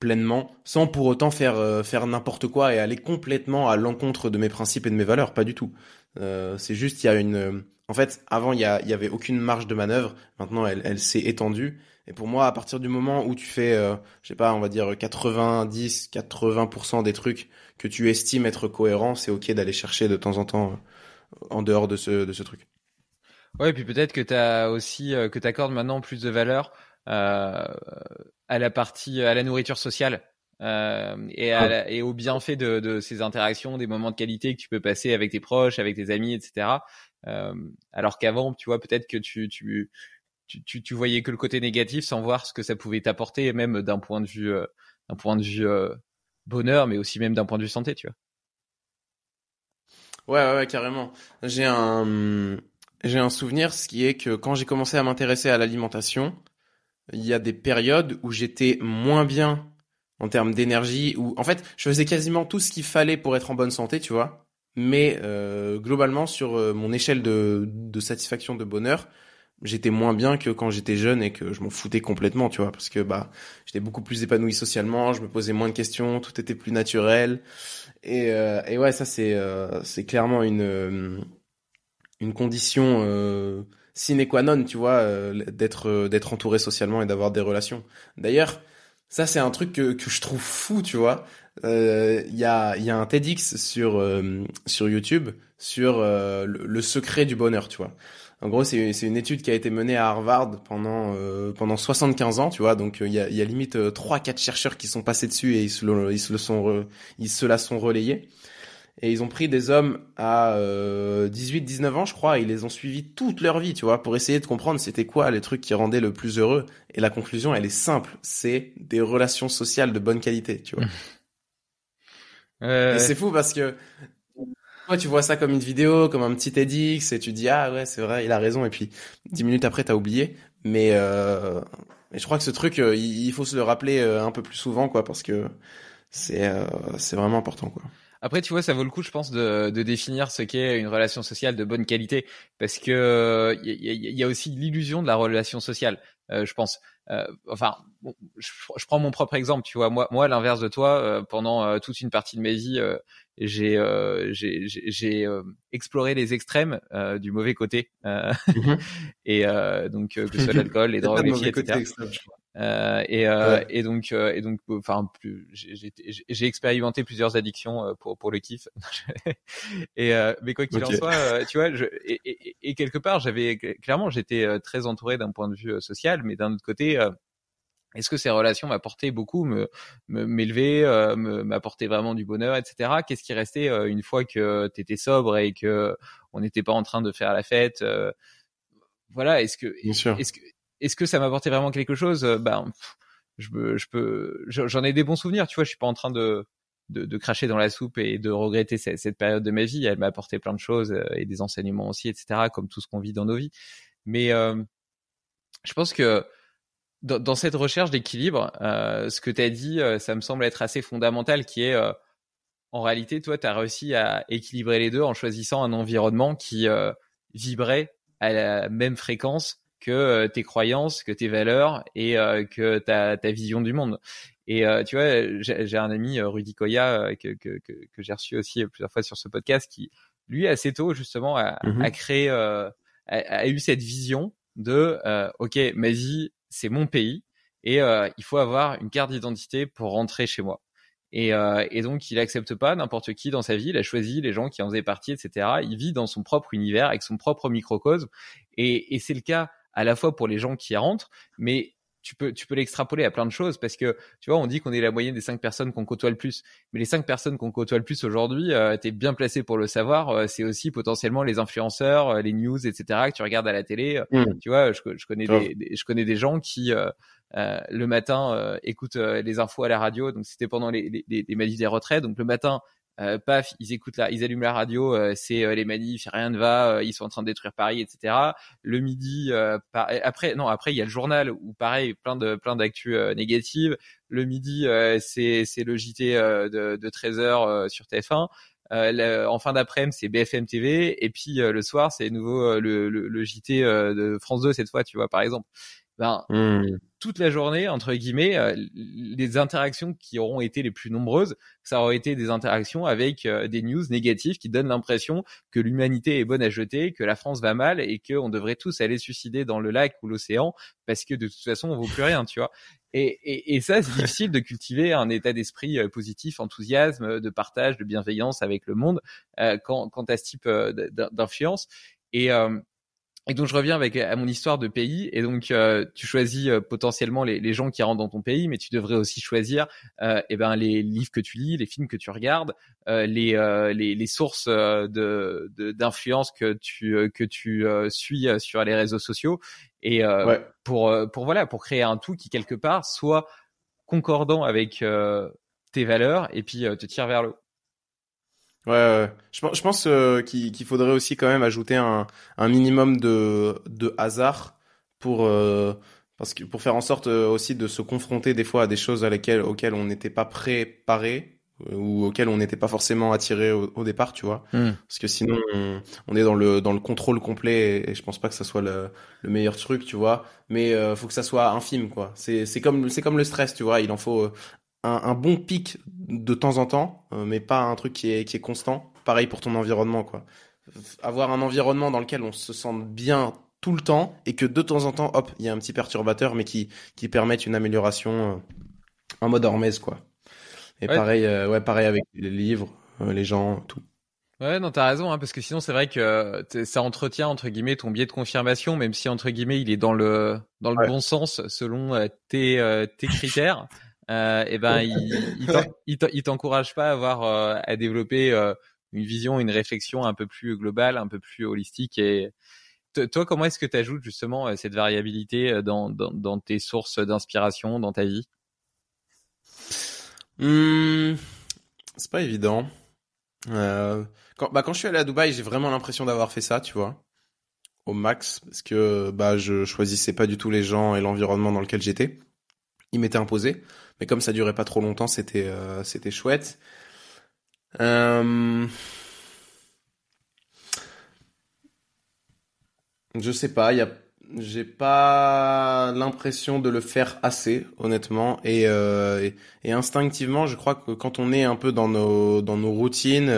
pleinement, sans pour autant faire faire n'importe quoi et aller complètement à l'encontre de mes principes et de mes valeurs, pas du tout. c'est juste il y a une, en fait, avant il y y avait aucune marge de manœuvre, maintenant elle elle s'est étendue et pour moi, à partir du moment où tu fais, euh, je sais pas, on va dire 90, 80% des trucs que tu estimes être cohérents, c'est ok d'aller chercher de temps en temps euh, en dehors de ce, de ce truc. Ouais, et puis peut-être que tu as aussi que tu accordes maintenant plus de valeur à la partie à la nourriture sociale. Euh, et, à, et, au bienfait de, de, ces interactions, des moments de qualité que tu peux passer avec tes proches, avec tes amis, etc. Euh, alors qu'avant, tu vois, peut-être que tu, tu, tu, tu, voyais que le côté négatif sans voir ce que ça pouvait t'apporter, même d'un point de vue, euh, d'un point de vue euh, bonheur, mais aussi même d'un point de vue santé, tu vois. Ouais, ouais, carrément. J'ai un, j'ai un souvenir, ce qui est que quand j'ai commencé à m'intéresser à l'alimentation, il y a des périodes où j'étais moins bien en termes d'énergie, où en fait, je faisais quasiment tout ce qu'il fallait pour être en bonne santé, tu vois. Mais euh, globalement, sur mon échelle de, de satisfaction, de bonheur, j'étais moins bien que quand j'étais jeune et que je m'en foutais complètement, tu vois, parce que bah j'étais beaucoup plus épanoui socialement, je me posais moins de questions, tout était plus naturel. Et, euh, et ouais, ça c'est euh, c'est clairement une euh, une condition euh, sine qua non, tu vois, d'être d'être entouré socialement et d'avoir des relations. D'ailleurs, ça c'est un truc que que je trouve fou, tu vois. Il y a il y a un TEDx sur sur YouTube sur le, le secret du bonheur, tu vois. En gros, c'est une étude qui a été menée à Harvard pendant euh, pendant 75 ans, tu vois. Donc il y a, y a limite euh, trois quatre chercheurs qui sont passés dessus et ils se le, ils se le sont ils se la sont relayés. Et ils ont pris des hommes à 18-19 ans, je crois, et ils les ont suivis toute leur vie, tu vois, pour essayer de comprendre c'était quoi les trucs qui rendaient le plus heureux. Et la conclusion, elle est simple, c'est des relations sociales de bonne qualité, tu vois. Euh... Et c'est fou parce que toi, tu vois ça comme une vidéo, comme un petit TEDx, et tu dis ah ouais c'est vrai, il a raison, et puis dix minutes après t'as oublié. Mais, euh, je crois que ce truc, euh, il, faut se le rappeler euh, un peu plus souvent, quoi, parce que c'est euh, c'est vraiment important, quoi. Après, tu vois, ça vaut le coup, je pense, de, de définir ce qu'est une relation sociale de bonne qualité, parce que il y, y, a aussi l'illusion de la relation sociale, je pense. enfin, je, je, prends mon propre exemple, tu vois, moi, moi, à l'inverse de toi, pendant toute une partie de ma vie, j'ai euh, j'ai euh, exploré les extrêmes euh, du mauvais côté euh, mmh et euh, donc que ce soit l'alcool, les drogues, les filles, etc. et et donc et donc enfin j'ai expérimenté plusieurs addictions pour pour le kiff. Et mais quoi qu'il en soit tu vois je, et, et, et quelque part j'avais clairement j'étais très entouré d'un point de vue social mais d'un autre côté est-ce que ces relations m'apportaient beaucoup, me m'élever, euh, m'apportaient vraiment du bonheur, etc. Qu'est-ce qui restait euh, une fois que tu étais sobre et que on n'était pas en train de faire la fête euh, Voilà, est-ce que est-ce que est-ce que ça m'apportait vraiment quelque chose? Ben, je, je peux, j'en ai des bons souvenirs. Tu vois, je suis pas en train de de, de cracher dans la soupe et de regretter cette, cette période de ma vie. Elle m'a apporté plein de choses et des enseignements aussi, etc. Comme tout ce qu'on vit dans nos vies. Mais je pense que dans, dans cette recherche d'équilibre, euh, ce que tu as dit, euh, ça me semble être assez fondamental, qui est, euh, en réalité, toi, tu as réussi à équilibrer les deux en choisissant un environnement qui euh, vibrait à la même fréquence que tes croyances, que tes valeurs et que ta, ta vision du monde. Et tu vois, j'ai un ami, Rudy Koya, que, que, que, que j'ai reçu aussi plusieurs fois sur ce podcast, qui, lui, assez tôt, justement, a, mmh a créé, a, a, eu cette vision de, OK, ma vie, c'est mon pays et euh, il faut avoir une carte d'identité pour rentrer chez moi. Et, euh, et, donc, il accepte pas n'importe qui dans sa vie. Il a choisi les gens qui en faisaient partie, etc. Il vit dans son propre univers, avec son propre microcosme. Et, et c'est le cas à la fois pour les gens qui rentrent, mais tu peux, tu peux l'extrapoler à plein de choses parce que, tu vois, on dit qu'on est la moyenne des cinq personnes qu'on côtoie le plus. Mais les cinq personnes qu'on côtoie le plus aujourd'hui, euh, tu es bien placé pour le savoir. Euh, c'est aussi potentiellement les influenceurs, euh, les news, etc. que tu regardes à la télé. Mmh. Tu vois, je, je connais des, je connais des gens qui, euh, le matin, écoutent les infos à la radio. Donc, c'était pendant les, les, les, les des retraites. Donc, le matin, euh, paf, ils écoutent là, ils allument la radio, euh, c'est euh, les manifs, rien ne va, ils sont en train de détruire Paris, etc. Le midi, après, non, après il y a le journal où pareil, plein de plein d'actu négatives. Le midi, c'est c'est le JT de, de 13 h sur TF1. en fin d'après-midi, c'est BFM TV, et puis le soir, c'est nouveau le, le, le, JT de France 2 cette fois, tu vois, par exemple ben, mmh. Toute la journée, entre guillemets, euh, les interactions qui auront été les plus nombreuses, ça aura été des interactions avec euh, des news négatives qui donnent l'impression que l'humanité est bonne à jeter, que la France va mal et qu'on devrait tous aller suicider dans le lac ou l'océan parce que de toute façon, on vaut plus rien, tu vois. Et, ça, c'est difficile de cultiver un état d'esprit euh, positif, enthousiasme, de partage, de bienveillance avec le monde quand, quand tu as ce type d'influence. Et et donc je reviens avec à mon histoire de pays. Et donc euh, tu choisis euh, potentiellement les, les, gens qui rentrent dans ton pays mais tu devrais aussi choisir euh, eh ben les livres que tu lis les films que tu regardes euh, les, les, les sources de d'influence que tu que tu suis sur les réseaux sociaux. Et pour pour voilà pour créer un tout qui quelque part soit concordant avec tes valeurs et puis te tire vers le haut Ouais, ouais. Je, je pense euh, qu'il faudrait aussi quand même ajouter un, un minimum de, de hasard pour euh, parce que pour faire en sorte euh, aussi de se confronter des fois à des choses à lesquelles auxquelles on n'était pas préparé ou auxquelles on n'était pas forcément attiré au, départ, tu vois. Hmm. Parce que sinon on, on, est dans le dans le contrôle complet et, je pense pas que ça soit le, le meilleur truc, tu vois. Mais euh, faut que ça soit infime, quoi. C'est c'est comme c'est comme le stress, tu vois. Il en faut un, bon pic de temps en temps, euh, mais pas un truc qui est, qui est constant. Pareil pour ton environnement, quoi. Avoir un environnement dans lequel on se sent bien tout le temps et que de temps en temps, hop, il y a un petit perturbateur, mais qui, qui permettent une amélioration euh, en mode hormèse, quoi. Et pareil, euh, ouais, pareil avec les livres, les gens, tout. Ouais, non, t'as raison, hein, parce que sinon c'est vrai que ça entretient entre guillemets ton biais de confirmation, même si entre guillemets il est dans le dans le bon sens selon tes tes critères euh, et ben il, il t'encourage pas à avoir euh, à développer euh, une vision, une réflexion un peu plus globale, un peu plus holistique. Et toi, comment est-ce que tu ajoutes justement euh, cette variabilité dans, dans, dans tes sources d'inspiration, dans ta vie? Mmh, C'est pas évident. Quand, bah, quand je suis allé à Dubaï, j'ai vraiment l'impression d'avoir fait ça, tu vois, au max, parce que bah je choisissais pas du tout les gens et l'environnement dans lequel j'étais. Ils m'étaient imposés. Mais comme ça durait pas trop longtemps, c'était euh, c'était chouette. Euh... Je sais pas, il j'ai pas l'impression de le faire assez honnêtement et, euh, et, instinctivement je crois que quand on est un peu dans nos dans nos routines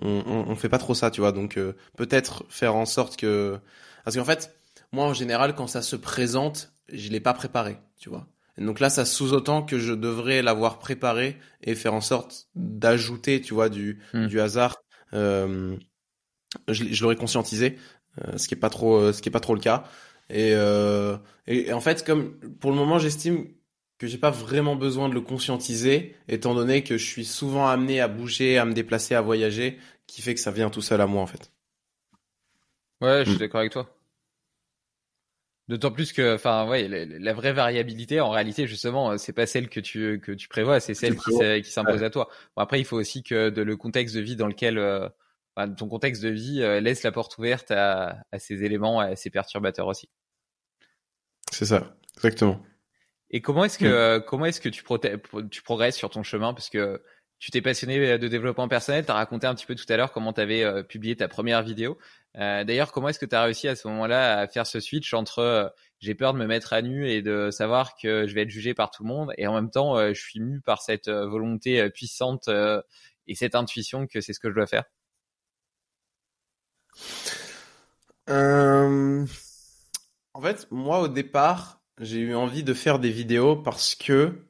on, on, fait pas trop ça tu vois donc peut-être faire en sorte que parce qu'en fait moi en général quand ça se présente je l'ai pas préparé tu vois donc là, ça sous-entend que je devrais l'avoir préparé et faire en sorte d'ajouter, tu vois, du, hmm. du hasard. Euh, je, je l'aurais conscientisé, euh, ce qui est pas trop, euh, ce qui est pas trop le cas. Et, euh, et, en fait, comme pour le moment, j'estime que j'ai pas vraiment besoin de le conscientiser, étant donné que je suis souvent amené à bouger, à me déplacer, à voyager, qui fait que ça vient tout seul à moi, en fait. Ouais, je suis hmm. d'accord avec toi. D'autant plus que, enfin, ouais, la, vraie variabilité, en réalité, justement, euh, c'est pas celle que tu que tu prévois, c'est celle qui, qui s'impose à toi. Bon, après, il faut aussi que de le contexte de vie dans lequel, euh, ton contexte de vie euh, laisse la porte ouverte à, à ces éléments, à ces perturbateurs aussi. C'est ça, exactement. Et comment est-ce que mm. comment est-ce que tu, tu progresses sur ton chemin? Parce que tu t'es passionné de développement personnel, tu as raconté un petit peu tout à l'heure comment tu avais publié ta première vidéo. Euh, d'ailleurs, comment est-ce que tu as réussi à ce moment-là à faire ce switch entre euh, j'ai peur de me mettre à nu et de savoir que je vais être jugé par tout le monde et en même temps euh, je suis mu par cette volonté puissante et cette intuition que c'est ce que je dois faire? En fait, moi au départ, j'ai eu envie de faire des vidéos parce que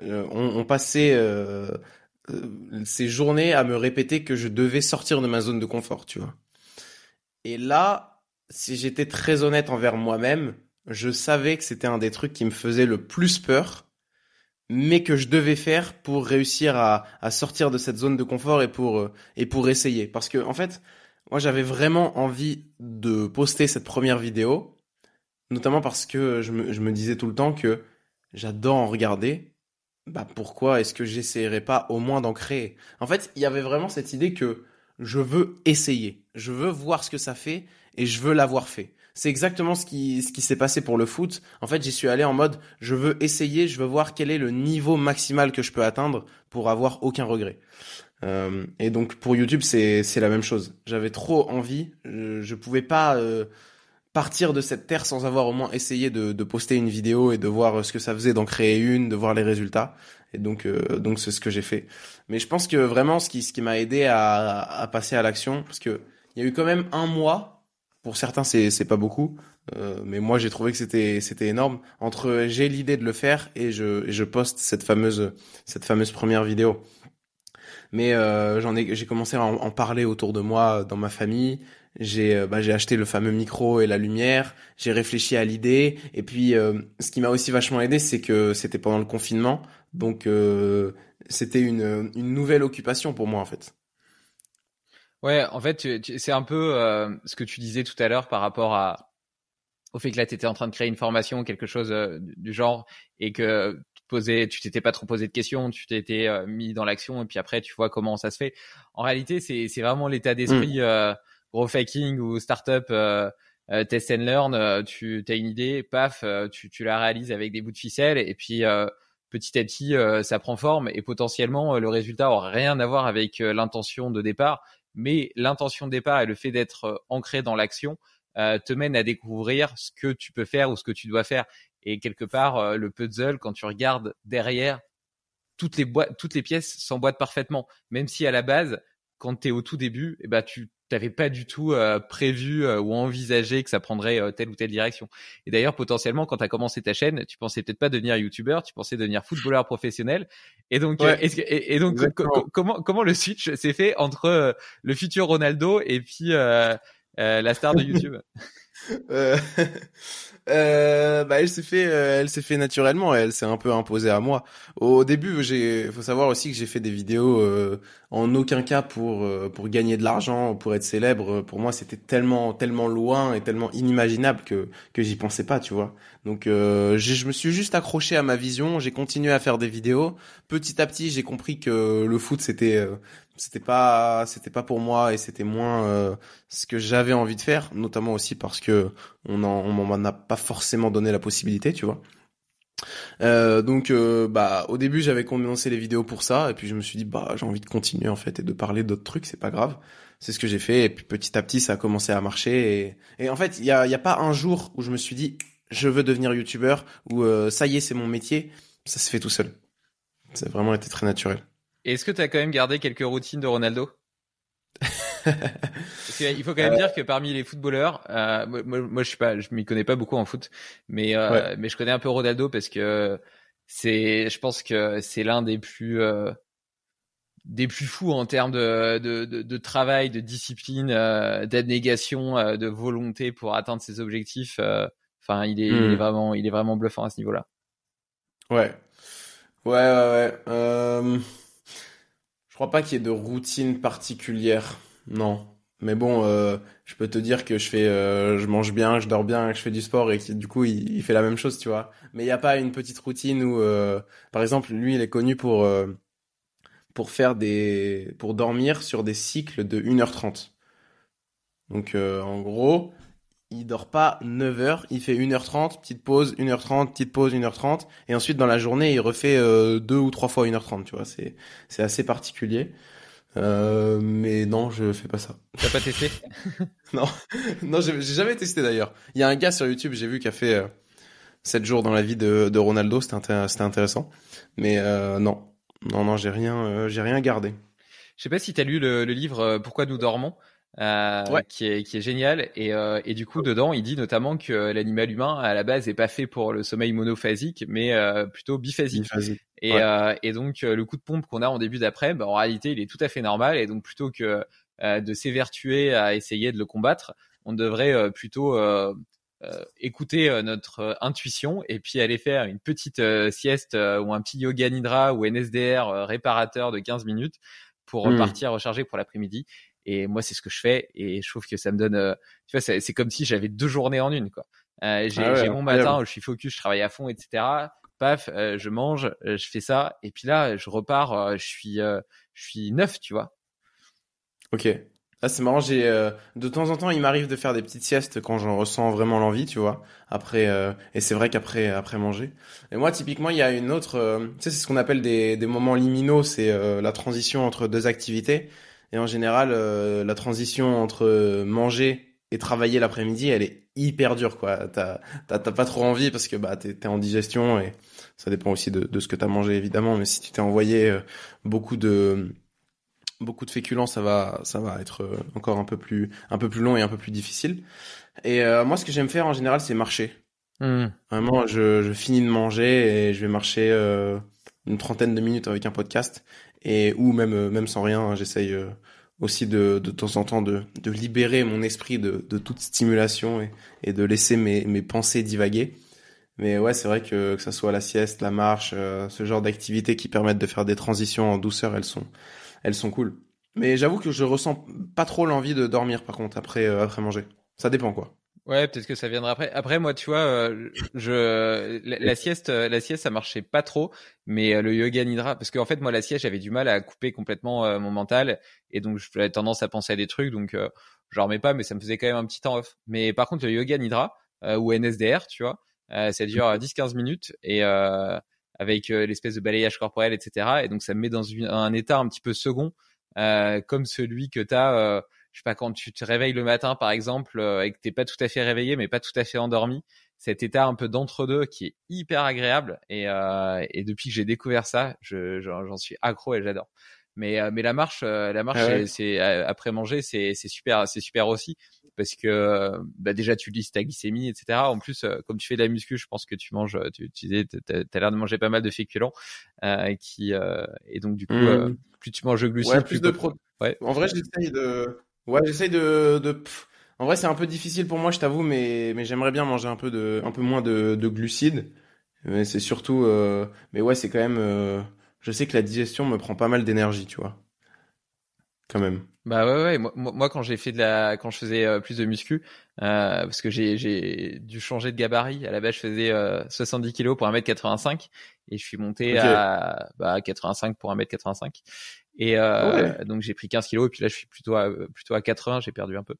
on, passait ces journées à me répéter que je devais sortir de ma zone de confort, tu vois. Et là, si j'étais très honnête envers moi-même, je savais que c'était un des trucs qui me faisait le plus peur, mais que je devais faire pour réussir à, sortir de cette zone de confort et pour euh, et pour essayer. Parce que en fait, moi j'avais vraiment envie de poster cette première vidéo, notamment parce que je me, je me disais tout le temps que j'adore en regarder. Bah pourquoi est-ce que j'essayerais pas au moins d'en créer? En fait, il y avait vraiment cette idée que je veux essayer, je veux voir ce que ça fait et je veux l'avoir fait. C'est exactement ce qui, ce qui s'est passé pour le foot. En fait, j'y suis allé en mode, je veux essayer, je veux voir quel est le niveau maximal que je peux atteindre pour avoir aucun regret. Euh, et donc pour YouTube, c'est la même chose. J'avais trop envie, je, je pouvais pas euh, partir de cette terre sans avoir au moins essayé de, de poster une vidéo et de voir ce que ça faisait d'en créer une, de voir les résultats. Et donc, euh, donc c'est ce que j'ai fait. Mais je pense que vraiment, ce qui, ce qui m'a aidé à, à passer à l'action, parce que il y a eu quand même un mois. Pour certains, c'est, c'est pas beaucoup, euh, mais moi, j'ai trouvé que c'était, c'était énorme. Entre j'ai l'idée de le faire et je, et je poste cette fameuse, cette fameuse première vidéo. Mais euh, j'en ai, j'ai commencé à en, parler autour de moi, dans ma famille. J'ai bah, j'ai acheté le fameux micro et la lumière, j'ai réfléchi à l'idée et puis ce qui m'a aussi vachement aidé c'est que c'était pendant le confinement donc c'était une une nouvelle occupation pour moi en fait. Ouais, en fait, c'est un peu ce que tu disais tout à l'heure par rapport à au fait que là, tu étais en train de créer une formation, quelque chose euh, du genre, et que tu posais, tu t'étais pas trop posé de questions, tu t'étais euh, mis dans l'action, et puis après, tu vois comment ça se fait. En réalité, c'est c'est vraiment l'état d'esprit mm. euh, gros faking ou startup euh, test and learn. tu as une idée, paf, tu, tu la réalises avec des bouts de ficelle, et puis petit à petit, ça prend forme, et potentiellement, le résultat aura rien à voir avec l'intention de départ, mais l'intention de départ et le fait d'être ancré dans l'action euh, te mène à découvrir ce que tu peux faire ou ce que tu dois faire. Et quelque part, euh, le puzzle, quand tu regardes derrière, toutes les toutes les pièces s'emboîtent parfaitement. Même si à la base, quand tu es au tout début, eh ben tu t'avais pas du tout euh, prévu ou envisagé que ça prendrait telle ou telle direction. Et d'ailleurs, potentiellement, quand tu as commencé ta chaîne, tu pensais peut-être pas devenir youtubeur, tu pensais devenir footballeur professionnel. Et donc, et, donc, comment comment le switch s'est fait entre le futur Ronaldo et puis euh, la star de YouTube? Euh, euh, bah elle s'est fait euh, elle s'est fait naturellement elle s'est un peu imposée à moi. Au début j'ai faut savoir aussi que j'ai fait des vidéos euh, en aucun cas pour euh, pour gagner de l'argent pour être célèbre. Pour moi c'était tellement tellement loin et tellement inimaginable que que j'y pensais pas tu vois. Donc je me suis juste accroché à ma vision j'ai continué à faire des vidéos. Petit à petit j'ai compris que le foot c'était c'était pas c'était pas pour moi et c'était moins ce que j'avais envie de faire notamment aussi parce que on en, m'en a pas forcément donné la possibilité tu vois. Euh, donc euh, bah au début j'avais commencé les vidéos pour ça et puis je me suis dit bah j'ai envie de continuer en fait et de parler d'autres trucs c'est pas grave. C'est ce que j'ai fait et puis petit à petit ça a commencé à marcher et, en fait il y a, y a pas un jour où je me suis dit je veux devenir youtubeur ou euh, ça y est c'est mon métier ça se fait tout seul. Ça a vraiment été très naturel. Est-ce que tu as quand même gardé quelques routines de Ronaldo? Il faut quand même dire que parmi les footballeurs, euh, moi, moi, je suis pas, je m'y connais pas beaucoup en foot, mais euh, mais je connais un peu Ronaldo parce que c'est, je pense que c'est l'un des plus euh, des plus fous en termes de, de, de, travail, de discipline, d'abnégation, de volonté pour atteindre ses objectifs. Enfin, il est, il est hmm. vraiment, il est vraiment bluffant à ce niveau-là. Ouais, ouais, ouais. ouais. Je crois pas qu'il y ait de routine particulière. Non. Mais bon, euh, je peux te dire que euh, je mange bien, je dors bien, que je fais du sport et du coup il, fait la même chose, tu vois. Mais il n'y a pas une petite routine où, euh, par exemple, lui il est connu pour pour faire des, pour dormir sur des cycles de 1h30. Donc en gros, il dort pas 9 heures, il fait 1h30, petite pause, 1h30, petite pause, 1h30, et ensuite dans la journée, il refait euh, deux ou trois fois 1h30, tu vois, c'est assez particulier. Euh, mais non, je fais pas ça. T'as pas testé Non, non, j'ai, jamais testé d'ailleurs. Il y a un gars sur YouTube, j'ai vu, qui a fait euh, 7 jours dans la vie de, de Ronaldo, c'était, c'était intéressant. Mais euh, non, non, non, j'ai rien, euh, j'ai rien gardé. Je sais pas si t'as lu le, le livre Pourquoi nous dormons euh, qui, est, qui est génial. Et, euh, et du coup, dedans, il dit notamment que l'animal humain, à la base, est pas fait pour le sommeil monophasique, mais euh, plutôt biphasique. Et, euh, et donc, le coup de pompe qu'on a en début d'après, bah, en réalité, il est tout à fait normal. Et donc, plutôt que de s'évertuer à essayer de le combattre, on devrait plutôt écouter notre intuition et puis aller faire une petite sieste ou un petit yoga nidra ou NSDR réparateur de 15 minutes pour hmm. repartir recharger pour l'après-midi. Et moi, c'est ce que je fais. Et je trouve que ça me donne, euh, tu vois, c'est comme si j'avais deux journées en une, quoi. Euh, j'ai ah mon matin où je suis focus, je travaille à fond, etc. Paf, euh, je mange, euh, je fais ça, et puis là, je repars, je suis, je suis neuf, tu vois. Ok. Ah, c'est marrant, j'ai de temps en temps, il m'arrive de faire des petites siestes quand j'en ressens vraiment l'envie, tu vois. Après, et c'est vrai qu'après, après manger. Et moi, typiquement, il y a une autre, tu sais, c'est ce qu'on appelle des, des moments liminaux, c'est la transition entre deux activités. Et en général, euh, la transition entre manger et travailler l'après-midi, elle est hyper dure, quoi. T'as, t'as, pas trop envie parce que bah t'es, t'es en digestion et ça dépend aussi de, de ce que t'as mangé évidemment. Mais si tu t'es envoyé euh, beaucoup de beaucoup de féculents, ça va ça va être euh, encore un peu plus un peu plus long et un peu plus difficile. Et moi, ce que j'aime faire en général, c'est marcher. Mmh. Vraiment, je, je finis de manger et je vais marcher une trentaine de minutes avec un podcast et ou même euh, même sans rien, hein, j'essaye euh, aussi de, de temps en temps de, de libérer mon esprit de, de toute stimulation et, et de laisser mes, mes pensées divaguer. Mais ouais, c'est vrai que que ça soit la sieste, la marche, euh, ce genre d'activités qui permettent de faire des transitions en douceur, elles sont elles sont cool. Mais j'avoue que je ressens pas trop l'envie de dormir par contre après après manger. Ça dépend quoi. Ouais, peut-être que ça viendra après. Après, moi, tu vois, euh, je la, la, sieste, la sieste, ça marchait pas trop, mais le yoga nidra, parce qu'en fait, moi, la sieste, j'avais du mal à couper complètement mon mental, et donc j'avais tendance à penser à des trucs, donc euh, je remets pas, mais ça me faisait quand même un petit temps off. Mais par contre, le yoga nidra ou NSDR, tu vois, euh, ça dure 10-15 minutes et euh, avec euh, l'espèce de balayage corporel, etc. Et donc ça me met dans un état un petit peu second, comme celui que tu as je sais pas quand tu te réveilles le matin par exemple et que t'es pas tout à fait réveillé mais pas tout à fait endormi cet état un peu d'entre-deux qui est hyper agréable et, euh, et depuis que j'ai découvert ça je, j'en suis accro et j'adore mais mais la marche la marche ah c'est après manger c'est c'est super c'est super aussi parce que bah déjà tu lis ta glycémie, etc. En plus, euh, comme tu fais de la muscu, je pense que tu manges, tu, tu disais, t'as l'air de manger pas mal de féculents, euh, qui euh, et donc du coup, euh, mmh. plus tu manges de glucides, ouais, plus, de pro. Ouais. En vrai, j'essaye de, ouais, j'essaye de, de... En vrai, c'est un peu difficile pour moi, je t'avoue, mais mais j'aimerais bien manger un peu de, un peu moins de, de glucides. Mais c'est surtout, euh... mais ouais, c'est quand même. Euh... Je sais que la digestion me prend pas mal d'énergie, tu vois. Quand même. Bah ouais, ouais. Moi, moi quand j'ai fait de la, quand je faisais euh, plus de muscu, euh, parce que j'ai, j'ai dû changer de gabarit. À la base, je faisais 70 euh, kilos pour 1m85 et je suis monté à bah, 85 pour 1m85. Et euh, donc j'ai pris 15 kilos et puis là je suis plutôt à, plutôt à 80. J'ai perdu un peu.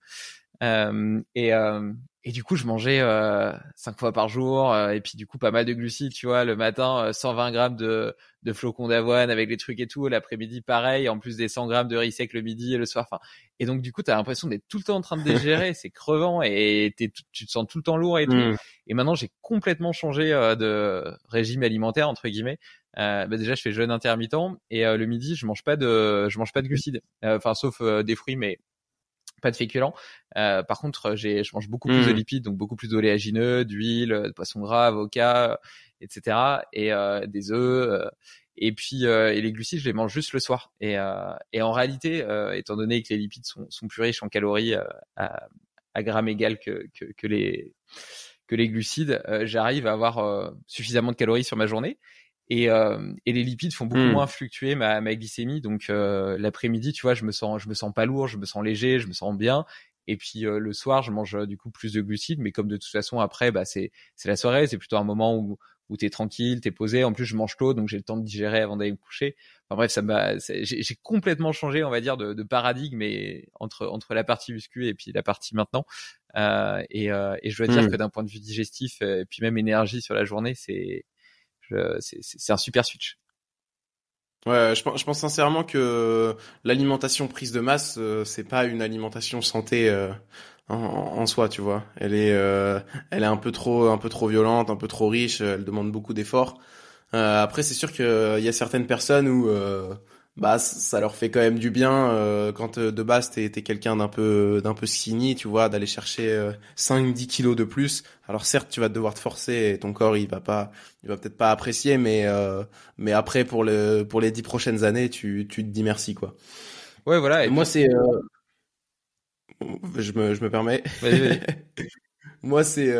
Euh, et, euh, et du coup, je mangeais euh, cinq fois par jour euh, et puis du coup pas mal de glucides, tu vois. Le matin, 120 grammes de, de flocons d'avoine avec les trucs et tout. L'après-midi, pareil. En plus des 100 grammes de riz sec le midi et le soir. Enfin, et donc du coup, t'as l'impression d'être tout le temps en train de dégérer. c'est crevant et t'es, tu te sens tout le temps lourd et tout. Mmh. Et maintenant, j'ai complètement changé de régime alimentaire entre guillemets. Euh, bah déjà, je fais jeûne intermittent et le midi, je mange pas de, je mange pas de glucides. Enfin, sauf des fruits, mais pas de féculents. Euh, par contre, j'ai, je mange beaucoup plus de mmh. lipides, donc beaucoup plus d'oléagineux, d'huile, de poisson gras, avocat, etc. Et euh, des œufs. Euh, et puis et les glucides, je les mange juste le soir. Et, et en réalité, étant donné que les lipides sont, sont plus riches en calories à, à grammes égal que, que, que les que les glucides, j'arrive à avoir suffisamment de calories sur ma journée. Et, euh, et les lipides font beaucoup mmh. moins fluctuer ma, ma glycémie. Donc euh, l'après-midi, tu vois, je me sens, je me sens pas lourd, je me sens léger, je me sens bien. Et puis euh, le soir, je mange du coup plus de glucides, mais comme de toute façon après, bah c'est c'est la soirée, c'est plutôt un moment où où t'es tranquille, t'es posé. En plus, je mange tôt, donc j'ai le temps de digérer avant d'aller me coucher. Enfin bref, ça m'a, j'ai complètement changé, on va dire, de, de paradigme et entre entre la partie muscu et puis la partie maintenant. Euh, et, euh, et je dois dire mmh. que d'un point de vue digestif et puis même énergie sur la journée, c'est c'est un super switch. Ouais, je, pense sincèrement que l'alimentation prise de masse, euh, c'est pas une alimentation santé euh, en, soi, tu vois. Elle est, euh, elle est un peu trop, un peu trop violente, un peu trop riche. Elle demande beaucoup d'efforts. après, c'est sûr qu'il y a certaines personnes où bah ça leur fait quand même du bien euh, quand euh, de base t'es es, quelqu'un d'un peu d'un peu skinny tu vois d'aller chercher euh, 5 10 kilos de plus. Alors certes tu vas devoir te forcer et ton corps il va pas il va peut-être pas apprécier mais euh, mais après pour le pour les 10 prochaines années tu tu te dis merci quoi. Ouais voilà et moi c'est je me je me permets. Moi c'est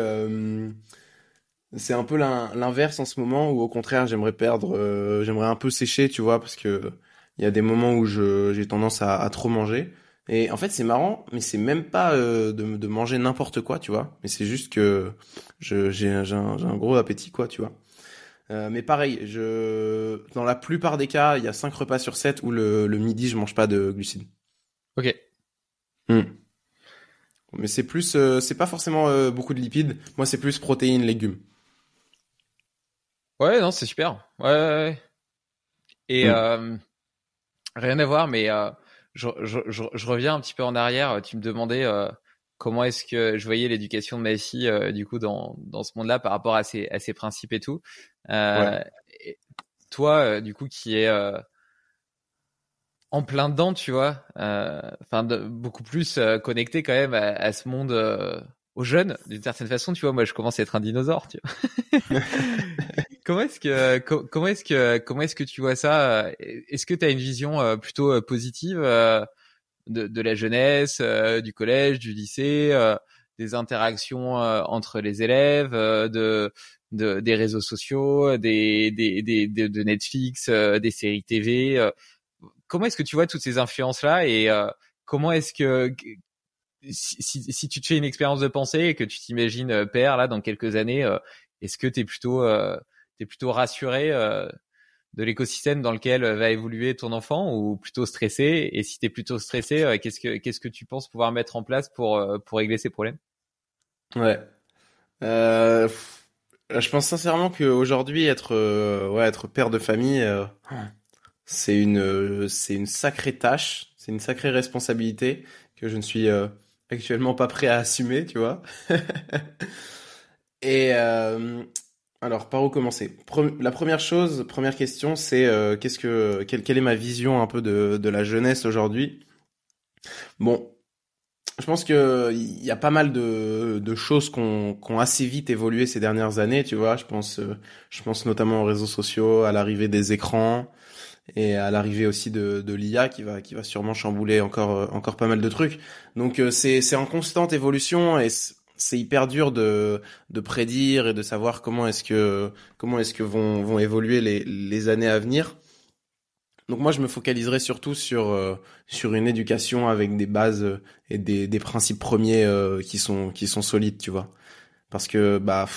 c'est un peu l'inverse en ce moment où au contraire j'aimerais perdre j'aimerais un peu sécher tu vois parce que il y a des moments où je j'ai tendance à, à, trop manger. Et en fait, c'est marrant, mais c'est même pas euh, de, de manger n'importe quoi, tu vois. Mais c'est juste que je j'ai un, un, gros appétit, quoi, tu vois. Euh, mais pareil, je dans la plupart des cas, il y a 5 repas sur 7 où le, le midi, je mange pas de glucides. Ok. Hmm. Mais c'est plus, euh, c'est pas forcément euh, beaucoup de lipides. Moi, c'est plus protéines, légumes. Ouais, non, c'est super. Ouais. ouais, ouais. Et hmm. Euh, Rien à voir, mais euh, je, je, je, je, reviens un petit peu en arrière. Tu me demandais euh, comment est-ce que je voyais l'éducation de ma fille euh, du coup dans, dans ce monde-là par rapport à ses, à ses principes et tout. Euh, et toi, du coup, qui est en plein dedans, tu vois, enfin beaucoup plus connecté quand même à, à ce monde aux jeunes d'une certaine façon. Tu vois, moi, je commence à être un dinosaure. Tu vois. Comment est-ce que comment est-ce que comment est-ce que tu vois ça Est-ce que tu as une vision euh, plutôt euh, positive euh, de, de la jeunesse, du collège, du lycée, des interactions entre les élèves, de, de, des réseaux sociaux, des, des, des, de Netflix, des séries TV. comment est-ce que tu vois toutes ces influences là et comment est-ce que si, tu te fais une expérience de pensée et que tu t'imagines euh, père là dans quelques années, euh, est-ce que tu es plutôt euh, t'es plutôt rassuré de l'écosystème dans lequel va évoluer ton enfant ou plutôt stressé? Et si tu es plutôt stressé, qu'est-ce que qu'est-ce que tu penses pouvoir mettre en place pour pour régler ces problèmes? Ouais. Je pense sincèrement qu'aujourd'hui être ouais être père de famille c'est une c'est une sacrée tâche, c'est une sacrée responsabilité que je ne suis actuellement pas prêt à assumer, tu vois. Et euh, alors, par où commencer? La première chose, première question, c'est euh, qu'est-ce que quelle, quelle, est ma vision un peu de, de la jeunesse aujourd'hui? Bon, je pense que il y a pas mal de, de choses qui ont, assez vite évolué ces dernières années, tu vois. Je pense, euh, je pense notamment aux réseaux sociaux, à l'arrivée des écrans, et à l'arrivée aussi de, de l'IA qui va qui va sûrement chambouler encore euh, encore pas mal de trucs. Donc euh, c'est c'est en constante évolution et c'est hyper dur de de prédire et de savoir comment est-ce que comment est-ce que vont vont évoluer les les années à venir. Donc moi je me focaliserai surtout sur euh, sur une éducation avec des bases et des des principes premiers qui sont qui sont solides, tu vois. Parce que bah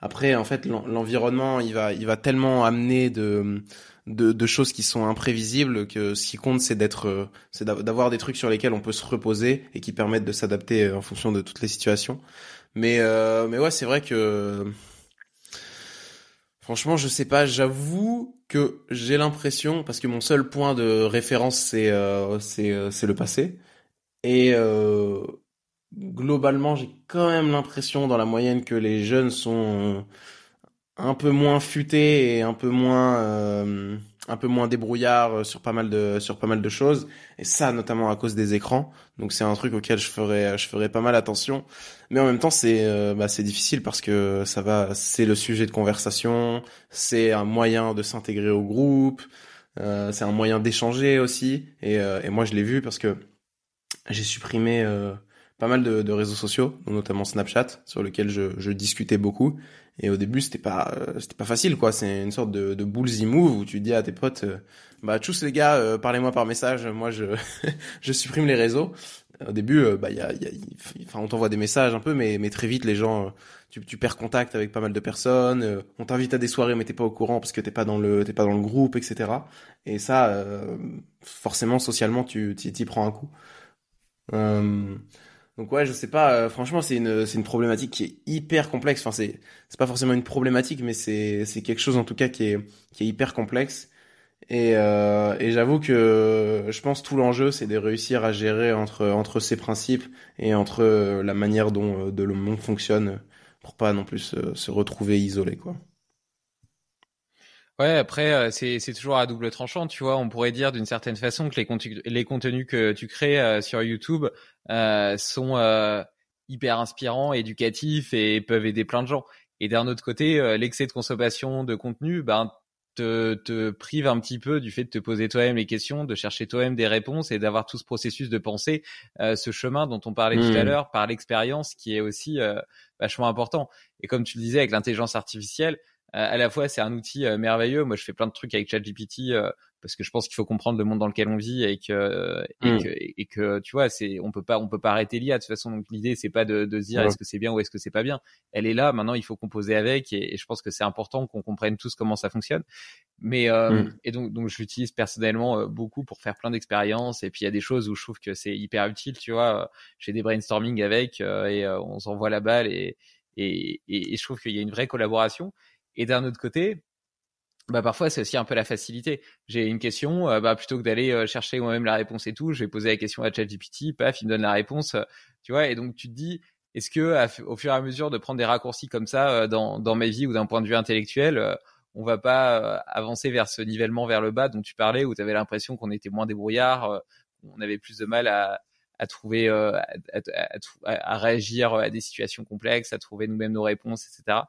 après en fait l'environnement il va il va tellement amener de de, de, choses qui sont imprévisibles que ce qui compte c'est d'être euh, c'est d'avoir des trucs sur lesquels on peut se reposer et qui permettent de s'adapter euh, en fonction de toutes les situations. Mais euh, mais ouais c'est vrai que franchement je sais pas j'avoue que j'ai l'impression parce que mon seul point de référence c'est c'est c'est le passé. Et globalement j'ai quand même l'impression dans la moyenne que les jeunes sont un peu moins futé et un peu moins euh, un peu moins débrouillard euh, sur pas mal de sur pas mal de choses. Et ça notamment à cause des écrans. Donc c'est un truc auquel je ferai je ferai pas mal attention. Mais en même temps c'est euh, bah, c'est difficile parce que ça va c'est le sujet de conversation c'est un moyen de s'intégrer au groupe euh, c'est un moyen d'échanger aussi. Et, et moi je l'ai vu parce que j'ai supprimé pas mal de, de, réseaux sociaux, notamment Snapchat, sur lequel je, je discutais beaucoup. Et au début, c'était pas, euh, c'était pas facile, quoi. C'est une sorte de, de bullsy move où tu dis à tes potes, euh, bah, tous les gars, euh, parlez-moi par message. Moi, je, je supprime les réseaux. Au début, bah, y a, y a, enfin, on t'envoie des messages un peu, mais, mais très vite, les gens, tu, tu perds contact avec pas mal de personnes. on t'invite à des soirées, mais t'es pas au courant parce que t'es pas dans le, t'es pas dans le groupe, etc. Et ça, forcément, socialement, tu, t'y prends un coup. Euh, donc ouais, je sais pas. Euh, franchement, c'est une c'est une problématique qui est hyper complexe. Enfin, c'est c'est pas forcément une problématique, mais c'est c'est quelque chose en tout cas qui est qui est hyper complexe. Et euh, et j'avoue que je pense tout l'enjeu, c'est de réussir à gérer entre entre ces principes et entre euh, la manière dont de le monde fonctionne pour pas non plus se, se retrouver isolé quoi. Ouais, après euh, c'est c'est toujours à double tranchant, tu vois. On pourrait dire d'une certaine façon que les contenus les contenus que tu crées euh, sur YouTube euh, sont euh, hyper inspirants, éducatifs et peuvent aider plein de gens. Et d'un autre côté, l'excès de consommation de contenu, ben te, te prive un petit peu du fait de te poser toi-même les questions, de chercher toi-même des réponses et d'avoir tout ce processus de pensée, ce chemin dont on parlait tout à mmh. l'heure par l'expérience qui est aussi vachement important. Et comme tu le disais avec l'intelligence artificielle, à la fois c'est un outil euh, merveilleux. Moi, je fais plein de trucs avec ChatGPT euh, parce que je pense qu'il faut comprendre le monde dans lequel on vit et que et, mm. que, et que tu vois, c'est on peut pas on peut pas arrêter l'IA de toute façon. Donc l'idée c'est pas de, de se dire est-ce que c'est bien ou est-ce que c'est pas bien. Elle est là. Maintenant, il faut composer avec et, je pense que c'est important qu'on comprenne tous comment ça fonctionne. Mais euh, mm. et donc donc je l'utilise personnellement beaucoup pour faire plein d'expériences et puis il y a des choses où je trouve que c'est hyper utile. Tu vois, j'ai des brainstorming avec et on s'envoie la balle et et, et, je trouve qu'il y a une vraie collaboration. Et d'un autre côté, bah parfois c'est aussi un peu la facilité. J'ai une question, euh, bah plutôt que d'aller euh, chercher moi-même la réponse et tout, je vais poser la question à ChatGPT, paf, il me donne la réponse, euh, tu vois. Et donc tu te dis, est-ce que au fur et à mesure de prendre des raccourcis comme ça dans dans ma vie ou d'un point de vue intellectuel, on va pas avancer vers ce nivellement vers le bas dont tu parlais, où tu avais l'impression qu'on était moins débrouillard, on avait plus de mal à à trouver, à, à, à, réagir à des situations complexes, à trouver nous-mêmes nos réponses, etc.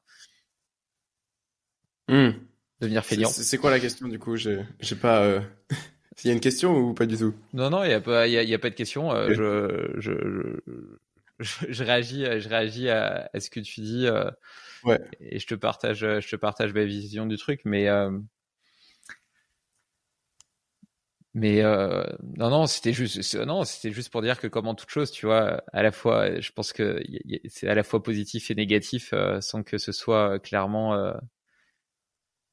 Hmm. Devenir feignant. C'est quoi la question du coup? J'ai pas. Euh... S'il y a une question ou pas du tout? Non, non, il n'y a, pas, y a, y a pas de question. Euh, je, je, je, je, réagis, je réagis à, à, ce que tu dis. Euh, ouais. Et je te partage, je te partage ma vision du truc. Mais, euh, mais euh, non, non, c'était juste, non, c'était juste pour dire que comme en toute chose, tu vois, à la fois, je pense que c'est à la fois positif et négatif, euh, sans que ce soit clairement euh,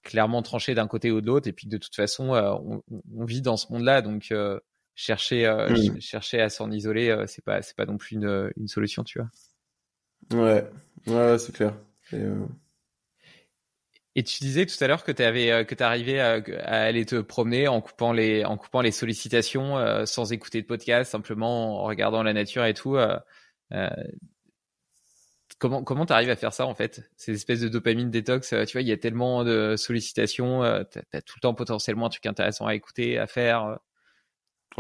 clairement tranché d'un côté ou de l'autre. Et puis de toute façon euh, on, on, vit dans ce monde-là. Donc euh, chercher euh, mmh. chercher à s'en isoler c'est pas c'est pas non plus une, une solution tu vois. Ouais. Ouais c'est clair. Et, et, tu disais tout à l'heure que tu avais que tu arrivais à, à, aller te promener en coupant les en coupant les sollicitations sans écouter de podcast simplement en regardant la nature et tout comment comment t'arrives à faire ça en fait Ces espèces de dopamine détox, euh, tu vois, il y a tellement de sollicitations, euh, t'as as tout le temps potentiellement un truc intéressant à écouter, à faire. Euh.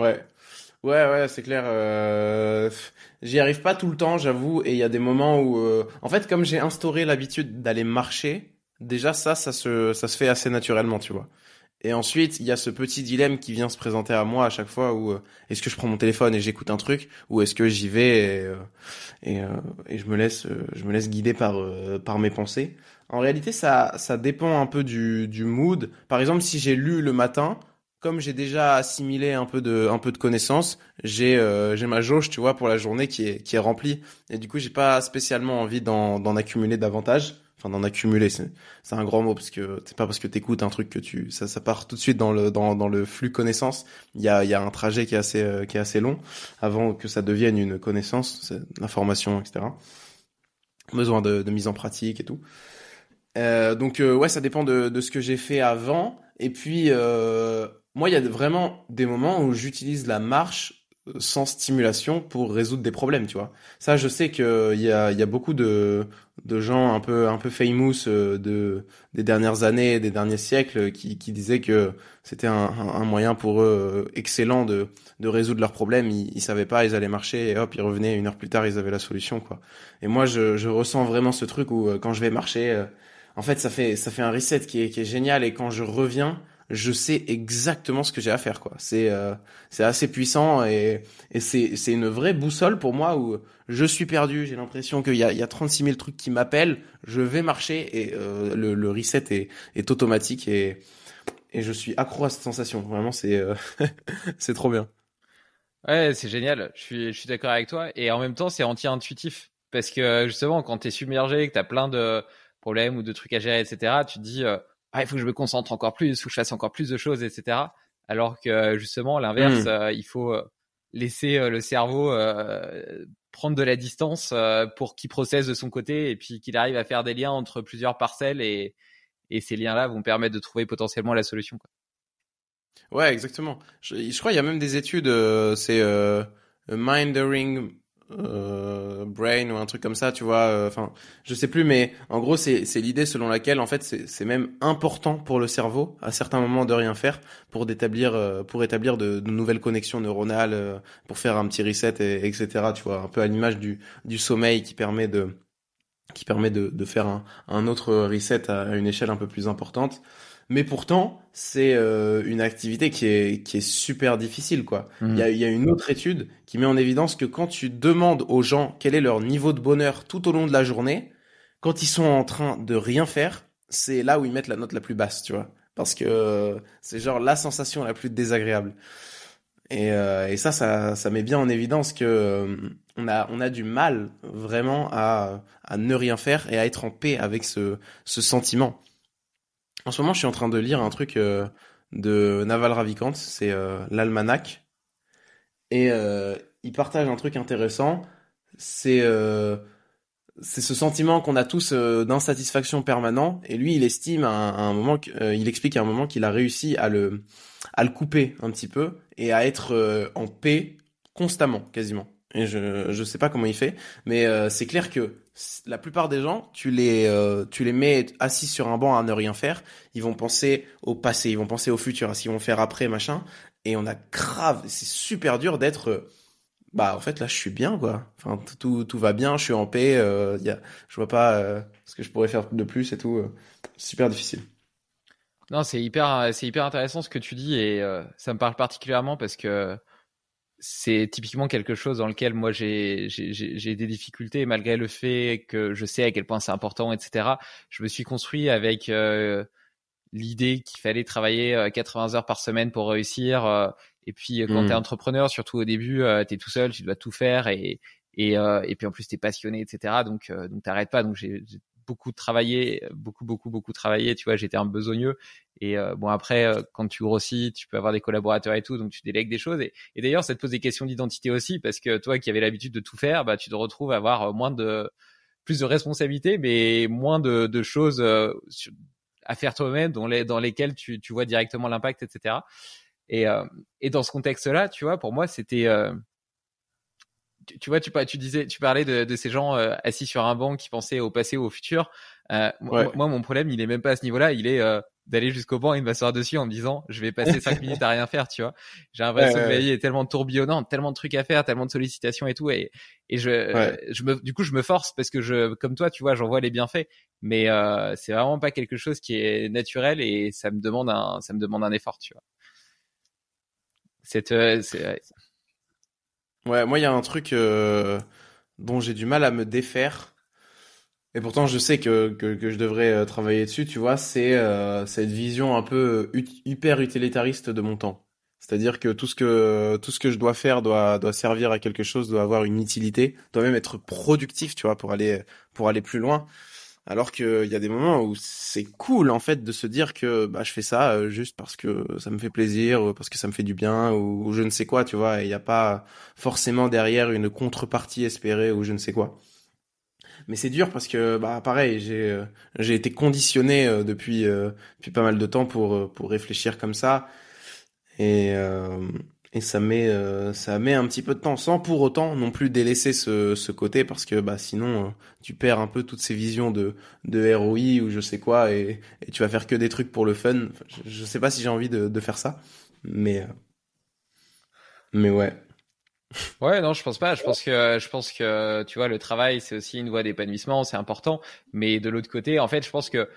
Ouais. Ouais, ouais, c'est clair. J'y arrive pas tout le temps, j'avoue, et il y a des moments où, en fait, comme j'ai instauré l'habitude d'aller marcher, déjà ça, ça se, ça se fait assez naturellement, tu vois. Et ensuite, il y a ce petit dilemme qui vient se présenter à moi à chaque fois où euh, est-ce que je prends mon téléphone et j'écoute un truc ou est-ce que j'y vais et, euh, et, euh, et, je me laisse je me laisse guider par par mes pensées. En réalité, ça ça dépend un peu du du mood. Par exemple, si j'ai lu le matin, comme j'ai déjà assimilé un peu de un peu de connaissances, j'ai j'ai ma jauge, tu vois, pour la journée qui est qui est remplie et du coup, j'ai pas spécialement envie d'en d'en accumuler davantage enfin d'en accumuler c'est un grand mot parce que c'est pas parce que t'écoutes un truc que tu ça ça part tout de suite dans le dans dans le flux connaissance. Il y a il y a un trajet qui est assez euh, qui est assez long avant que ça devienne une connaissance l'information etc besoin de, de mise en pratique et tout. Euh, donc euh, ouais ça dépend de de ce que j'ai fait avant. Et puis euh, moi il y a vraiment des moments où j'utilise la marche sans stimulation pour résoudre des problèmes, tu vois. Ça, je sais que il y a, y a beaucoup de, de gens un peu un peu famous euh, de des dernières années, des derniers siècles, qui, qui disaient que c'était un, un, moyen pour eux euh, excellent de de résoudre leurs problèmes. Ils, ils savaient pas, ils allaient marcher et hop, ils revenaient une heure plus tard, ils avaient la solution, quoi. Et moi, je, je ressens vraiment ce truc où euh, quand je vais marcher, en fait, ça fait ça fait un reset qui est qui est génial et quand je reviens je sais exactement ce que j'ai à faire quoi. C'est euh, c'est assez puissant et et c'est c'est une vraie boussole pour moi où je suis perdu, j'ai l'impression qu'il y a il y a 36 000 trucs qui m'appellent, je vais marcher et euh, le le reset est est automatique et et je suis accro à cette sensation. Vraiment c'est euh, c'est trop bien. Ouais, c'est génial. Je suis je suis d'accord avec toi et en même temps c'est anti-intuitif parce que justement quand tu es submergé, que tu as plein de problèmes ou de trucs à gérer etc, tu te dis ah, il faut que je me concentre encore plus, il faut que je fasse encore plus de choses, etc. Alors que justement, l'inverse, mmh. euh, il faut euh, laisser euh, le cerveau euh, prendre de la distance euh, pour qu'il processe de son côté et puis qu'il arrive à faire des liens entre plusieurs parcelles et, et ces liens-là vont permettre de trouver potentiellement la solution. Quoi. Ouais, exactement. Je, je crois qu'il y a même des études, c'est Mindering euh, brain ou un truc comme ça, tu vois. Euh, enfin, je sais plus, mais en gros, c'est c'est l'idée selon laquelle en fait c'est même important pour le cerveau à certains moments de rien faire pour d'établir euh, pour établir de, de, nouvelles connexions neuronales, euh, pour faire un petit reset et etc. Tu vois, un peu à l'image du du sommeil qui permet de qui permet de, de faire un, un autre reset à une échelle un peu plus importante mais pourtant c'est euh, une activité qui est qui est super difficile quoi. Il y, a, y a une autre étude qui met en évidence que quand tu demandes aux gens quel est leur niveau de bonheur tout au long de la journée, quand ils sont en train de rien faire, c'est là où ils mettent la note la plus basse, tu vois, parce que euh, c'est genre la sensation la plus désagréable. Et, euh, et ça, ça, ça met bien en évidence que euh, on a, on a du mal vraiment à, à ne rien faire et à être en paix avec ce, ce sentiment. En ce moment, je suis en train de lire un truc euh, de Naval Ravikant, c'est euh, l'almanach. Et euh, il partage un truc intéressant, c'est euh, c'est ce sentiment qu'on a tous d'insatisfaction permanent. Et lui, il estime à un, à un moment, il explique à un moment qu'il a réussi à le à le couper un petit peu et à être en paix constamment, quasiment. Et je je sais pas comment il fait, mais c'est clair que la plupart des gens, tu les, euh, tu les mets assis sur un banc à ne rien faire, ils vont penser au passé, ils vont penser au futur, à ce qu'ils vont faire après, machin. Et on a grave, c'est super dur d'être, euh, bah en fait là je suis bien quoi. Enfin tout, tout va bien, je suis en paix, euh, y a, je vois pas euh, ce que je pourrais faire de plus et tout. super difficile. Non, c'est hyper, c'est hyper intéressant ce que tu dis et ça me parle particulièrement parce que c'est typiquement quelque chose dans lequel moi j'ai j'ai des difficultés malgré le fait que je sais à quel point c'est important, etc. Je me suis construit avec euh, l'idée qu'il fallait travailler 80 heures par semaine pour réussir. et puis quand tu es mmh. entrepreneur, surtout au début, tu es tout seul, tu dois tout faire et et, et puis en plus tu es passionné, etc. Donc donc t'arrêtes pas. Donc j'ai beaucoup travaillé, beaucoup, beaucoup, beaucoup travaillé. Tu vois, j'étais un besogneux. Et euh, bon, après, euh, quand tu grossis, tu peux avoir des collaborateurs et tout, donc tu délègues des choses. Et, d'ailleurs, ça te pose des questions d'identité aussi, parce que toi qui avais l'habitude de tout faire, bah, tu te retrouves à avoir euh, moins de, plus de responsabilités, mais moins de, de choses à faire toi-même, dans, les, dans lesquelles tu, tu vois directement l'impact, etc. Et, et dans ce contexte-là, tu vois, pour moi, c'était tu, vois, tu, tu disais, tu parlais de, de ces gens euh, assis sur un banc qui pensaient au passé ou au futur. Euh, moi, mon problème, il est même pas à ce niveau-là. Il est euh, d'aller jusqu'au banc et de m'asseoir dessus en me disant, je vais passer cinq minutes à rien faire, tu vois. J'ai l'impression que la vie est tellement tourbillonnante, tellement de trucs à faire, tellement de sollicitations et tout. Et, et je, je me, du coup, je me force parce que je, comme toi, tu vois, j'en vois les bienfaits. Mais euh, c'est vraiment pas quelque chose qui est naturel et ça me demande un, ça me demande un effort, tu vois. Cette, c'est, Ouais, moi, il y a un truc euh, dont j'ai du mal à me défaire. Et pourtant, je sais que, que, je devrais euh, travailler dessus, tu vois, c'est euh, cette vision un peu hyper utilitariste de mon temps. C'est-à-dire que tout ce que tout ce que je dois faire doit doit servir à quelque chose, doit avoir une utilité, doit même être productif, tu vois, pour aller pour aller plus loin. Alors qu'il y a des moments où c'est cool en fait de se dire que bah, je fais ça euh, juste parce que ça me fait plaisir, parce que ça me fait du bien ou, je ne sais quoi, tu vois. Il n'y a pas forcément derrière une contrepartie espérée ou je ne sais quoi. Mais c'est dur parce que bah pareil, j'ai euh, j'ai été conditionné euh, depuis depuis pas mal de temps pour pour réfléchir comme ça et et ça met euh, ça met un petit peu de temps sans pour autant non plus délaisser ce, ce côté parce que bah sinon euh, tu perds un peu toutes ces visions de de ROI ou je sais quoi et, tu vas faire que des trucs pour le fun. Je, je sais pas si j'ai envie de, de faire ça mais euh, mais ouais. Ouais non je pense pas. Je pense que je pense que tu vois le travail c'est aussi une voie d'épanouissement c'est important. Mais de l'autre côté en fait je pense que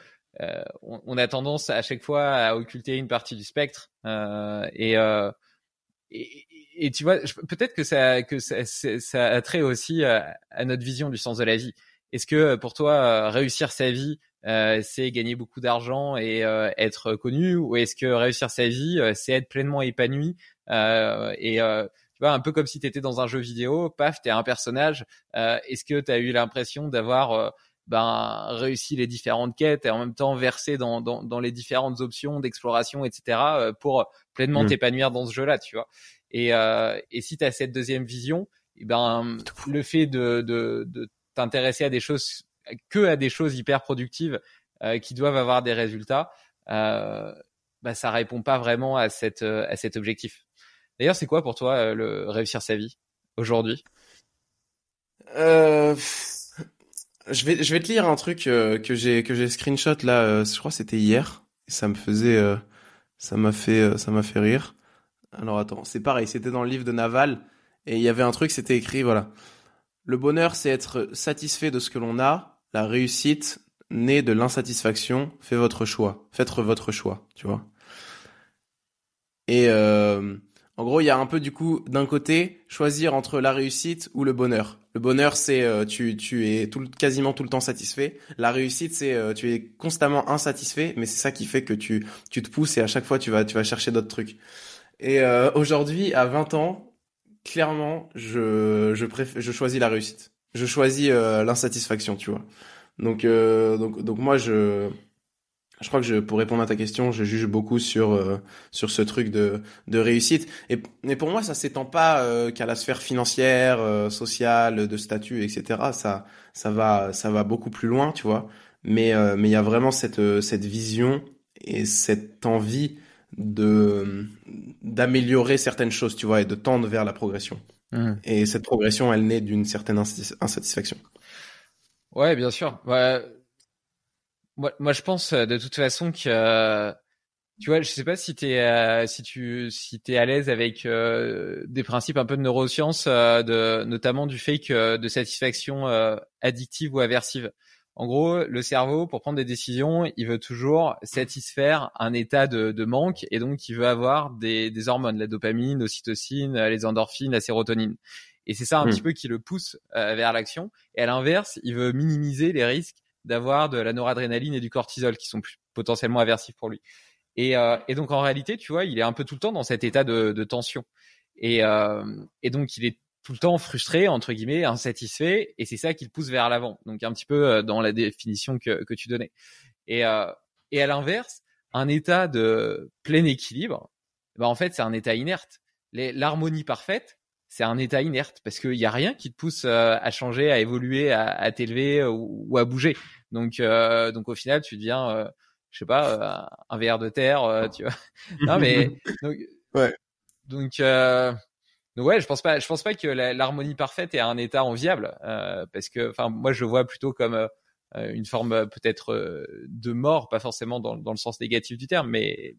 on, on, a tendance à chaque fois à occulter une partie du spectre et et, tu vois, peut-être que ça, que ça, ça a trait aussi à, notre vision du sens de la vie. Est-ce que pour toi, réussir sa vie, euh, c'est gagner beaucoup d'argent et euh, être connu, ou est-ce que réussir sa vie, euh, c'est être pleinement épanoui euh, et tu vois, un peu comme si tu étais dans un jeu vidéo, paf, tu es un personnage. est-ce que tu as eu l'impression d'avoir ben, réussi les différentes quêtes et en même temps versé dans, dans, dans les différentes options d'exploration, etc., pour pleinement mmh. t'épanouir dans ce jeu-là, tu vois. Et, euh, et si tu as cette deuxième vision, et eh ben, le fait de, de, de t'intéresser à des choses, que à des choses hyper productives euh, qui doivent avoir des résultats, euh, bah, ça répond pas vraiment à, cette, à cet objectif. D'ailleurs, c'est quoi pour toi euh, le réussir sa vie aujourd'hui? Euh, je vais je vais te lire un truc euh, que j'ai que j'ai screenshot là. je crois c'était hier. ça me faisait ça m'a fait, euh, ça m'a fait rire. Alors attends, c'est pareil, c'était dans le livre de Naval et il y avait un truc, c'était écrit, voilà. Le bonheur, c'est être satisfait de ce que l'on a. La réussite naît de l'insatisfaction. Faites votre choix. Faites votre choix, tu vois. Et euh, en gros, il y a un peu du coup, d'un côté, choisir entre la réussite ou le bonheur. Le bonheur, c'est euh, tu, tu es tout, quasiment tout le temps satisfait. La réussite, c'est euh, tu es constamment insatisfait, mais c'est ça qui fait que tu, tu te pousses et à chaque fois tu vas, tu vas chercher d'autres trucs. Et euh, aujourd'hui, à 20 ans, clairement, je, je, préfère, je choisis la réussite. Je choisis l'insatisfaction, tu vois. Donc, donc, donc moi, je, je crois que je, pour répondre à ta question, je juge beaucoup sur euh, sur ce truc de de réussite. Et mais pour moi, ça s'étend pas euh, qu'à la sphère financière, euh, sociale, de statut, etc. Ça ça va ça va beaucoup plus loin, tu vois. Mais mais il y a vraiment cette cette vision et cette envie de d'améliorer certaines choses, tu vois, et de tendre vers la progression. Mmh. Et cette progression, elle naît d'une certaine insatisfaction. Ouais, bien sûr. Ouais moi, moi, je pense euh, de toute façon que euh, tu vois, je sais pas si t'es euh, si tu si t'es à l'aise avec des principes un peu de neurosciences, de notamment du fait que de satisfaction addictive ou aversive. En gros, le cerveau, pour prendre des décisions, il veut toujours satisfaire un état de, de manque et donc il veut avoir des, des hormones, la dopamine, l'ocytocine, les endorphines, la sérotonine. Et c'est ça un Hmm. petit peu qui le pousse euh, vers l'action. Et à l'inverse, il veut minimiser les risques d'avoir de la noradrénaline et du cortisol qui sont potentiellement aversifs pour lui. Et, euh, et donc en réalité, tu vois, il est un peu tout le temps dans cet état de, tension. Et, euh, et donc il est tout le temps frustré, entre guillemets, insatisfait, et c'est ça qui le pousse vers l'avant. Donc un petit peu euh, dans la définition que, que tu donnais. Et, à l'inverse, un état de plein équilibre, bah en fait c'est un état inerte. L'harmonie parfaite, c'est un état inerte parce qu'il y a rien qui te pousse euh, à changer, à évoluer, à, à t'élever ou, ou à bouger. Donc, euh, donc au final, tu deviens, euh, je sais pas, euh, un verre de terre, tu vois. non mais donc, Ouais. donc, euh, donc ouais, je pense pas, je pense pas que l'harmonie parfaite est un état enviable parce que, enfin, moi je le vois plutôt comme une forme peut-être de mort, pas forcément dans, dans le sens négatif du terme, mais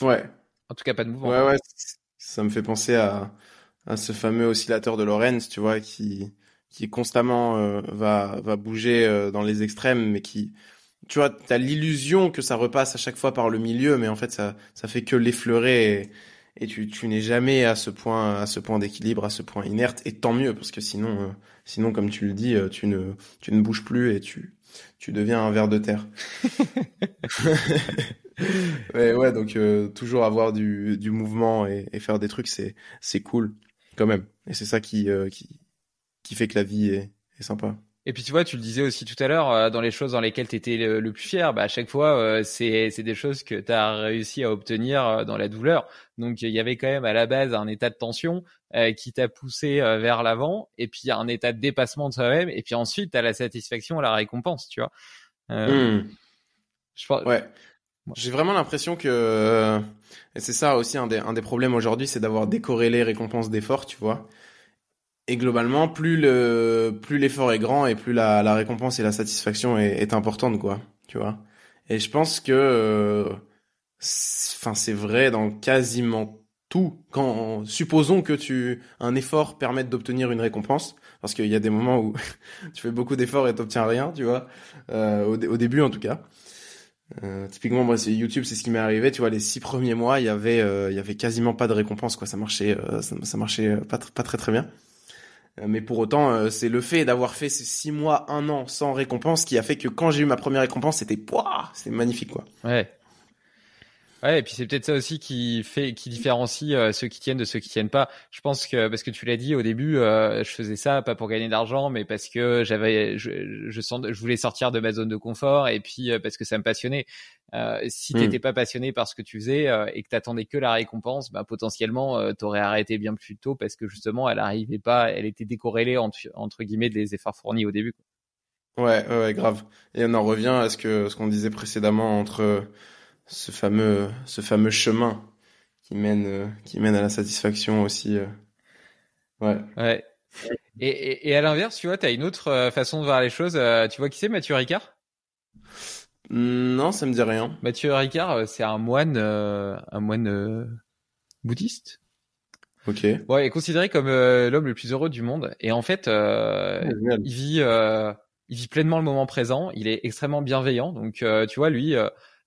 Ouais. en tout cas pas de mouvement. Ouais, ouais, ça me fait penser à, à ce fameux oscillateur de Lorentz, tu vois, qui, qui constamment euh, va, va bouger euh, dans les extrêmes, mais qui, tu vois, t'as l'illusion que ça repasse à chaque fois par le milieu, mais en fait, ça, ça fait que l'effleurer et, et tu, tu n'es jamais à ce point, à ce point d'équilibre, à ce point inerte, et tant mieux, parce que sinon, euh, sinon, comme tu le dis, euh, tu ne, tu ne bouges plus et tu, tu deviens un ver de terre. Ouais, ouais, donc euh, toujours avoir du, du mouvement et, et faire des trucs, c'est c'est cool quand même. Et c'est ça qui, euh, qui qui fait que la vie est, est sympa. Et puis tu vois, tu le disais aussi tout à l'heure, euh, dans les choses dans lesquelles tu étais le, le plus fier, bah, à chaque fois, euh, c'est des choses que tu as réussi à obtenir euh, dans la douleur. Donc il y avait quand même à la base un état de tension euh, qui t'a poussé euh, vers l'avant, et puis un état de dépassement de soi-même, et puis ensuite tu as la satisfaction, la récompense, tu vois. Hmm. je pense, Ouais. J'ai vraiment l'impression que euh, et c'est ça aussi un des un des problèmes aujourd'hui, c'est d'avoir décorrélé récompense d'effort, tu vois. Et globalement, plus le plus l'effort est grand et plus la la récompense et la satisfaction est, est importante, quoi, tu vois. Et je pense que euh, enfin c'est vrai dans quasiment tout. Quand supposons que tu un effort permette d'obtenir une récompense, parce qu'il y a des moments où tu fais beaucoup d'efforts et t'obtiens rien, tu vois, euh, au, au début en tout cas. Euh, typiquement, moi, YouTube, c'est ce qui m'est arrivé. Tu vois, les six premiers mois, il y avait, euh, il y avait quasiment pas de récompense, quoi. Ça marchait, euh, ça, marchait pas, tr- pas très très bien. Euh, mais pour autant, euh, c'est le fait d'avoir fait ces six mois, un an sans récompense qui a fait que quand j'ai eu ma première récompense, c'était, pouah, c'était magnifique, quoi. Ouais. Ouais, et puis c'est peut-être ça aussi qui fait, qui différencie euh, ceux qui tiennent de ceux qui tiennent pas. Je pense que parce que tu l'as dit au début, euh, je faisais ça pas pour gagner d'argent, mais parce que j'avais, je, je, sens, je voulais sortir de ma zone de confort et puis euh, parce que ça me passionnait. Euh, si Mm. t'étais pas passionné par ce que tu faisais euh, et que t'attendais que la récompense, bah potentiellement euh, t'aurais arrêté bien plus tôt parce que justement elle arrivait pas, elle était décorrélée entre, entre guillemets des efforts fournis au début. quoi. Ouais, ouais, grave. Et on en revient à ce que, ce qu'on disait précédemment entre ce fameux, ce fameux chemin qui mène, euh, qui mène à la satisfaction aussi. euh. Ouais. Ouais. Et, et, et à l'inverse, tu vois, t'as une autre euh, façon de voir les choses. Tu vois qui c'est, Mathieu Ricard? Hmm, Non, ça me dit rien. Mathieu Ricard, c'est un moine, un moine bouddhiste. Ok. Ouais, est considéré comme euh, l'homme le plus heureux du monde. Et en fait, euh, Génial. il vit, euh, il vit pleinement le moment présent. Il est extrêmement bienveillant. Donc, tu vois, lui,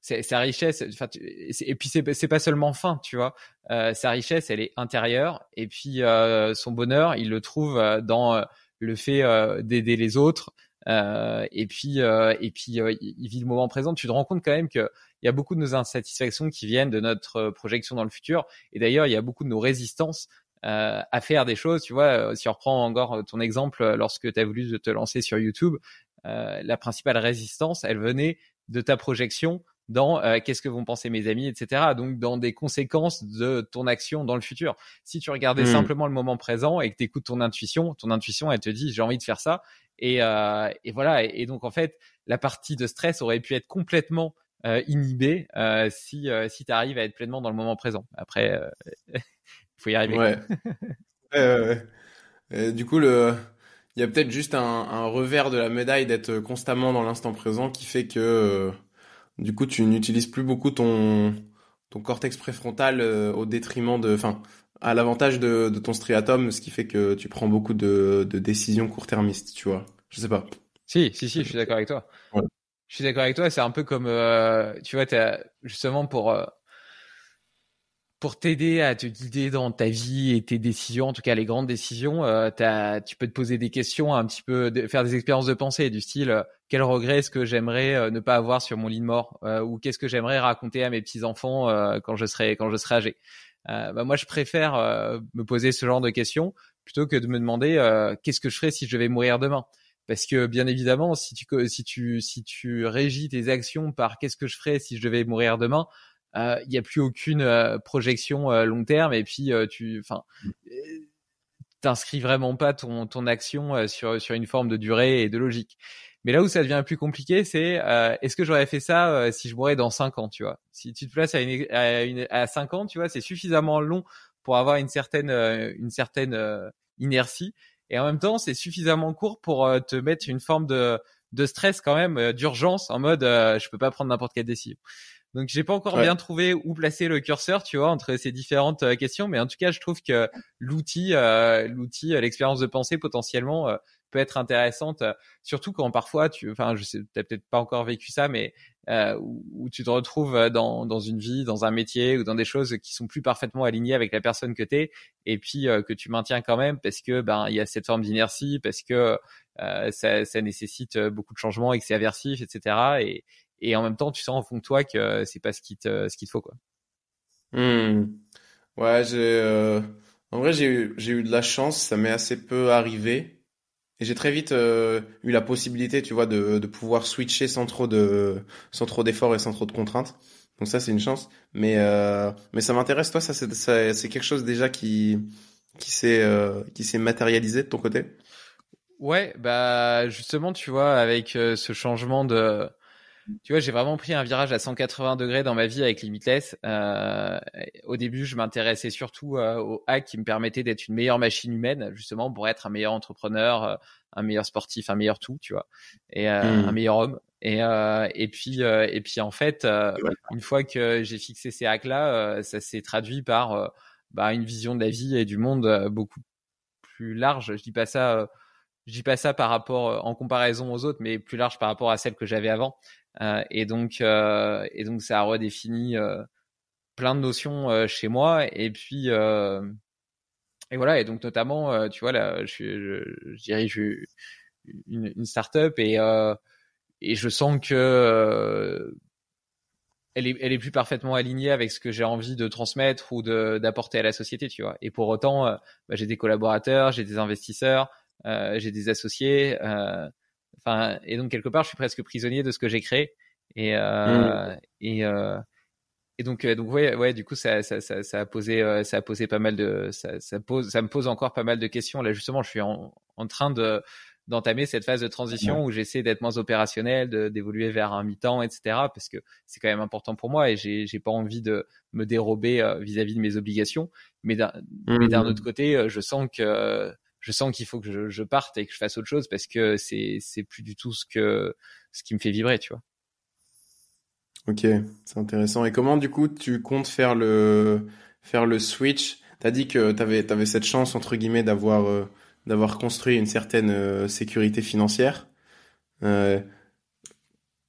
sa richesse. Enfin, et puis c'est pas seulement fin, tu vois. Euh, sa richesse, elle est intérieure. Et puis euh, son bonheur, il le trouve euh, dans euh, le fait euh, d'aider les autres. Euh, et puis, et puis, il vit le moment présent. Tu te rends compte quand même que il y a beaucoup de nos insatisfactions qui viennent de notre projection dans le futur. Et d'ailleurs, il y a beaucoup de nos résistances euh, à faire des choses. Tu vois, si on reprend encore ton exemple, lorsque tu as voulu te lancer sur YouTube, euh, la principale résistance, elle venait de ta projection dans euh, qu'est-ce que vont penser mes amis, etc. Donc dans des conséquences de ton action dans le futur. Si tu regardais Mm. simplement le moment présent et que tu écoutes ton intuition, ton intuition, elle te dit j'ai envie de faire ça. Et, euh, et voilà. Et, et donc en fait, la partie de stress aurait pu être complètement euh, inhibée si si tu arrives à être pleinement dans le moment présent. Après, il faut y arriver. Ouais. Du coup, le, il y a peut-être juste un, un revers de la médaille d'être constamment dans l'instant présent qui fait que, du coup, tu n'utilises plus beaucoup ton, ton cortex préfrontal euh, au détriment de, enfin, à l'avantage de, de ton striatum, ce qui fait que tu prends beaucoup de, de décisions court-termistes, tu vois. Je sais pas. Si, si, si, je suis d'accord avec toi. Je suis d'accord avec toi. C'est un peu comme, euh, tu vois, as, justement pour euh, pour t'aider à te guider dans ta vie et tes décisions, en tout cas les grandes décisions, euh, tu peux te poser des questions, un petit peu faire des expériences de pensée du style euh, quel regret est-ce que j'aimerais euh, ne pas avoir sur mon lit de mort euh, ou qu'est-ce que j'aimerais raconter à mes petits enfants quand je serai quand je serai âgé. Bah, moi, je préfère me poser ce genre de questions plutôt que de me demander qu'est-ce que je ferais si je devais mourir demain. Parce que bien évidemment, si tu si tu si tu régis tes actions par qu'est-ce que je ferais si je devais mourir demain, il euh, n'y a plus aucune euh, projection euh, long terme et puis tu, enfin, t'inscris vraiment pas ton, ton action sur, sur une forme de durée et de logique. Mais là où ça devient plus compliqué, c'est est-ce que j'aurais fait ça si je mourais dans 5 ans, tu vois? Si tu te places à, une, à, une, à 5 ans, tu vois, c'est suffisamment long pour avoir une certaine, une certaine inertie. Et en même temps, c'est suffisamment court pour te mettre une forme de, de stress quand même, d'urgence, en mode je peux pas prendre n'importe quelle décision. Donc j'ai pas encore bien trouvé où placer le curseur, tu vois, entre ces différentes euh, questions, mais en tout cas, je trouve que l'outil, euh, l'outil, euh, l'expérience de pensée potentiellement peut être intéressante, surtout quand parfois tu, enfin, je sais, t'as peut-être pas encore vécu ça, mais où, tu te retrouves dans dans une vie, dans un métier ou dans des choses qui sont plus parfaitement alignées avec la personne que t'es, et puis que tu maintiens quand même parce que ben il y a cette forme d'inertie, parce que ça, ça nécessite beaucoup de changements et que c'est aversif, etc. Et, et en même temps tu sens au fond de toi que c'est pas ce qu'il te ce qu'il te faut quoi. Hmm. Ouais, j'ai euh... en vrai j'ai eu j'ai eu de la chance, ça m'est assez peu arrivé et j'ai très vite euh, eu la possibilité, tu vois, de de pouvoir switcher sans trop de sans trop d'efforts et sans trop de contraintes. Donc ça c'est une chance, mais euh... mais ça m'intéresse toi, ça c'est c'est quelque chose déjà qui qui s'est euh, qui s'est matérialisé de ton côté? Ouais, bah justement, tu vois, avec euh, ce changement de tu vois, j'ai vraiment pris un virage à 180 degrés dans ma vie avec Limitless. Euh, au début, je m'intéressais surtout euh, aux hacks qui me permettaient d'être une meilleure machine humaine, justement pour être un meilleur entrepreneur, euh, un meilleur sportif, un meilleur tout, tu vois, et euh, mmh. un meilleur homme. Et, euh, et puis, et puis en fait, une fois que j'ai fixé ces hacks-là, ça s'est traduit par bah, une vision de la vie et du monde beaucoup plus large. Je dis pas ça je dis pas ça par rapport en comparaison aux autres, mais plus large par rapport à celle que j'avais avant. Euh, et donc, euh, et donc, ça a redéfini euh, plein de notions chez moi. Et puis, et voilà. Et donc, notamment, tu vois, là, je, je, je dirige une, une startup et et je sens que elle est, elle est plus parfaitement alignée avec ce que j'ai envie de transmettre ou d'apporter à la société, tu vois. Et pour autant, bah, j'ai des collaborateurs, j'ai des investisseurs, euh, j'ai des associés, euh, Enfin, et donc quelque part, je suis presque prisonnier de ce que j'ai créé. Et euh, mmh. et euh, et donc euh, donc ouais ouais du coup ça ça ça, ça a posé ça a posé pas mal de ça, ça pose ça me pose encore pas mal de questions là justement je suis en, en train de d'entamer cette phase de transition où j'essaie d'être moins opérationnel, d'évoluer vers un mi-temps, etc. Parce que c'est quand même important pour moi et j'ai j'ai pas envie de me dérober vis-à-vis -vis de mes obligations. Mais d'un mmh. autre côté, je sens que je sens qu'il faut que je, parte et que je fasse autre chose parce que c'est c'est plus du tout ce qui me fait vibrer, tu vois. Ok, c'est intéressant. Et comment du coup tu comptes faire le faire le switch? T'as dit que t'avais avais cette chance entre guillemets d'avoir euh, d'avoir construit une certaine euh, sécurité financière. Euh,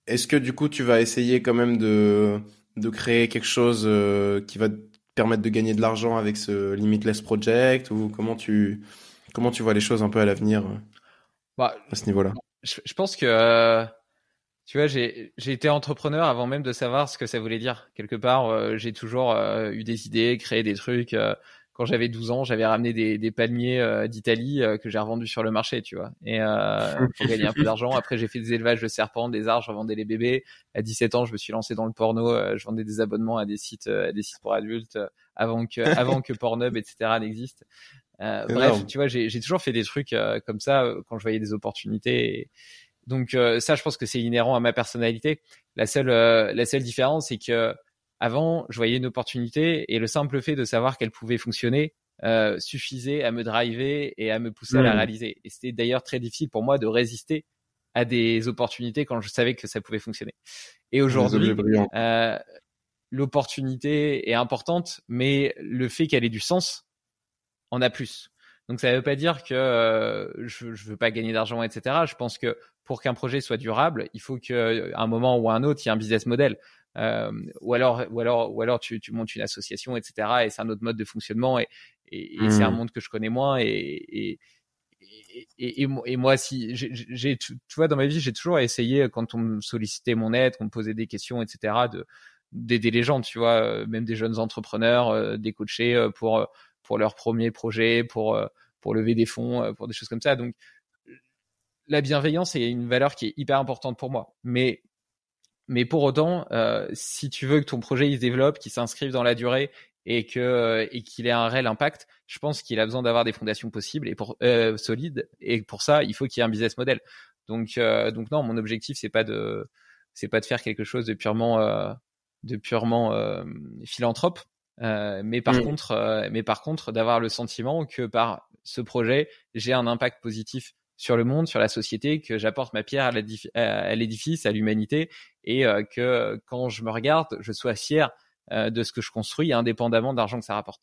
Est-ce que du coup tu vas essayer quand même de de créer quelque chose qui va te permettre de gagner de l'argent avec ce Limitless Project? Ou comment tu Comment tu vois les choses un peu à l'avenir euh, bah, à ce niveau-là? je, je, pense que euh, tu vois, j'ai été entrepreneur avant même de savoir ce que ça voulait dire. Quelque part, euh, j'ai toujours eu des idées, créé des trucs. quand j'avais 12 ans, j'avais ramené des, des palmiers d'Italie que j'ai revendus sur le marché, tu vois, et pour gagner un peu d'argent. Après, j'ai fait des élevages de serpents, des arbres, je vendais les bébés. À 17 ans, je me suis lancé dans le porno. je vendais des abonnements à des sites, à des sites pour adultes avant que, avant que Pornhub, etc. n'existe. Euh, bref, tu vois, j'ai toujours fait des trucs euh, comme ça euh, quand je voyais des opportunités. Donc ça, je pense que c'est inhérent à ma personnalité. La seule, la seule différence, c'est que avant, je voyais une opportunité et le simple fait de savoir qu'elle pouvait fonctionner euh, suffisait à me driver et à me pousser à la mmh. réaliser. Et c'était d'ailleurs très difficile pour moi de résister à des opportunités quand je savais que ça pouvait fonctionner. Et aujourd'hui, euh, l'opportunité est importante, mais le fait qu'elle ait du sens, en a plus. Donc ça ne veut pas dire que euh, je, je veux pas gagner d'argent, etc. Je pense que pour qu'un projet soit durable, il faut qu'à un moment ou à un autre, il y ait un business model. Euh, ou alors, ou alors, ou alors, tu, tu montes une association, etc. Et c'est un autre mode de fonctionnement. Et, et, c'est un mmh. monde que je connais moins. Et, et, et, et, moi, si j'ai, tu vois, dans ma vie, j'ai toujours essayé quand on me sollicitait mon aide, qu'on me posait des questions, etc. de d'aider les gens, tu vois, euh, même des jeunes entrepreneurs, euh, des coachés pour pour leur premier projet, pour pour lever des fonds, pour des choses comme ça. Donc la bienveillance est une valeur qui est hyper importante pour moi. Mais, mais pour autant, euh, si tu veux que ton projet il se développe, qu'il s'inscrive dans la durée et que et qu'il ait un réel impact, je pense qu'il a besoin d'avoir des fondations possibles et pour euh, solides. Et pour ça, il faut qu'il y ait un business model. Donc euh, donc non, mon objectif c'est pas de c'est pas de faire quelque chose de purement euh, de purement euh, mais par mmh. contre, mais par contre, d'avoir le sentiment que par ce projet, j'ai un impact positif sur le monde, sur la société, que j'apporte ma pierre à l'édifice, à l'humanité, et euh, que quand je me regarde, je sois fier euh, de ce que je construis, indépendamment de l'argent que ça rapporte.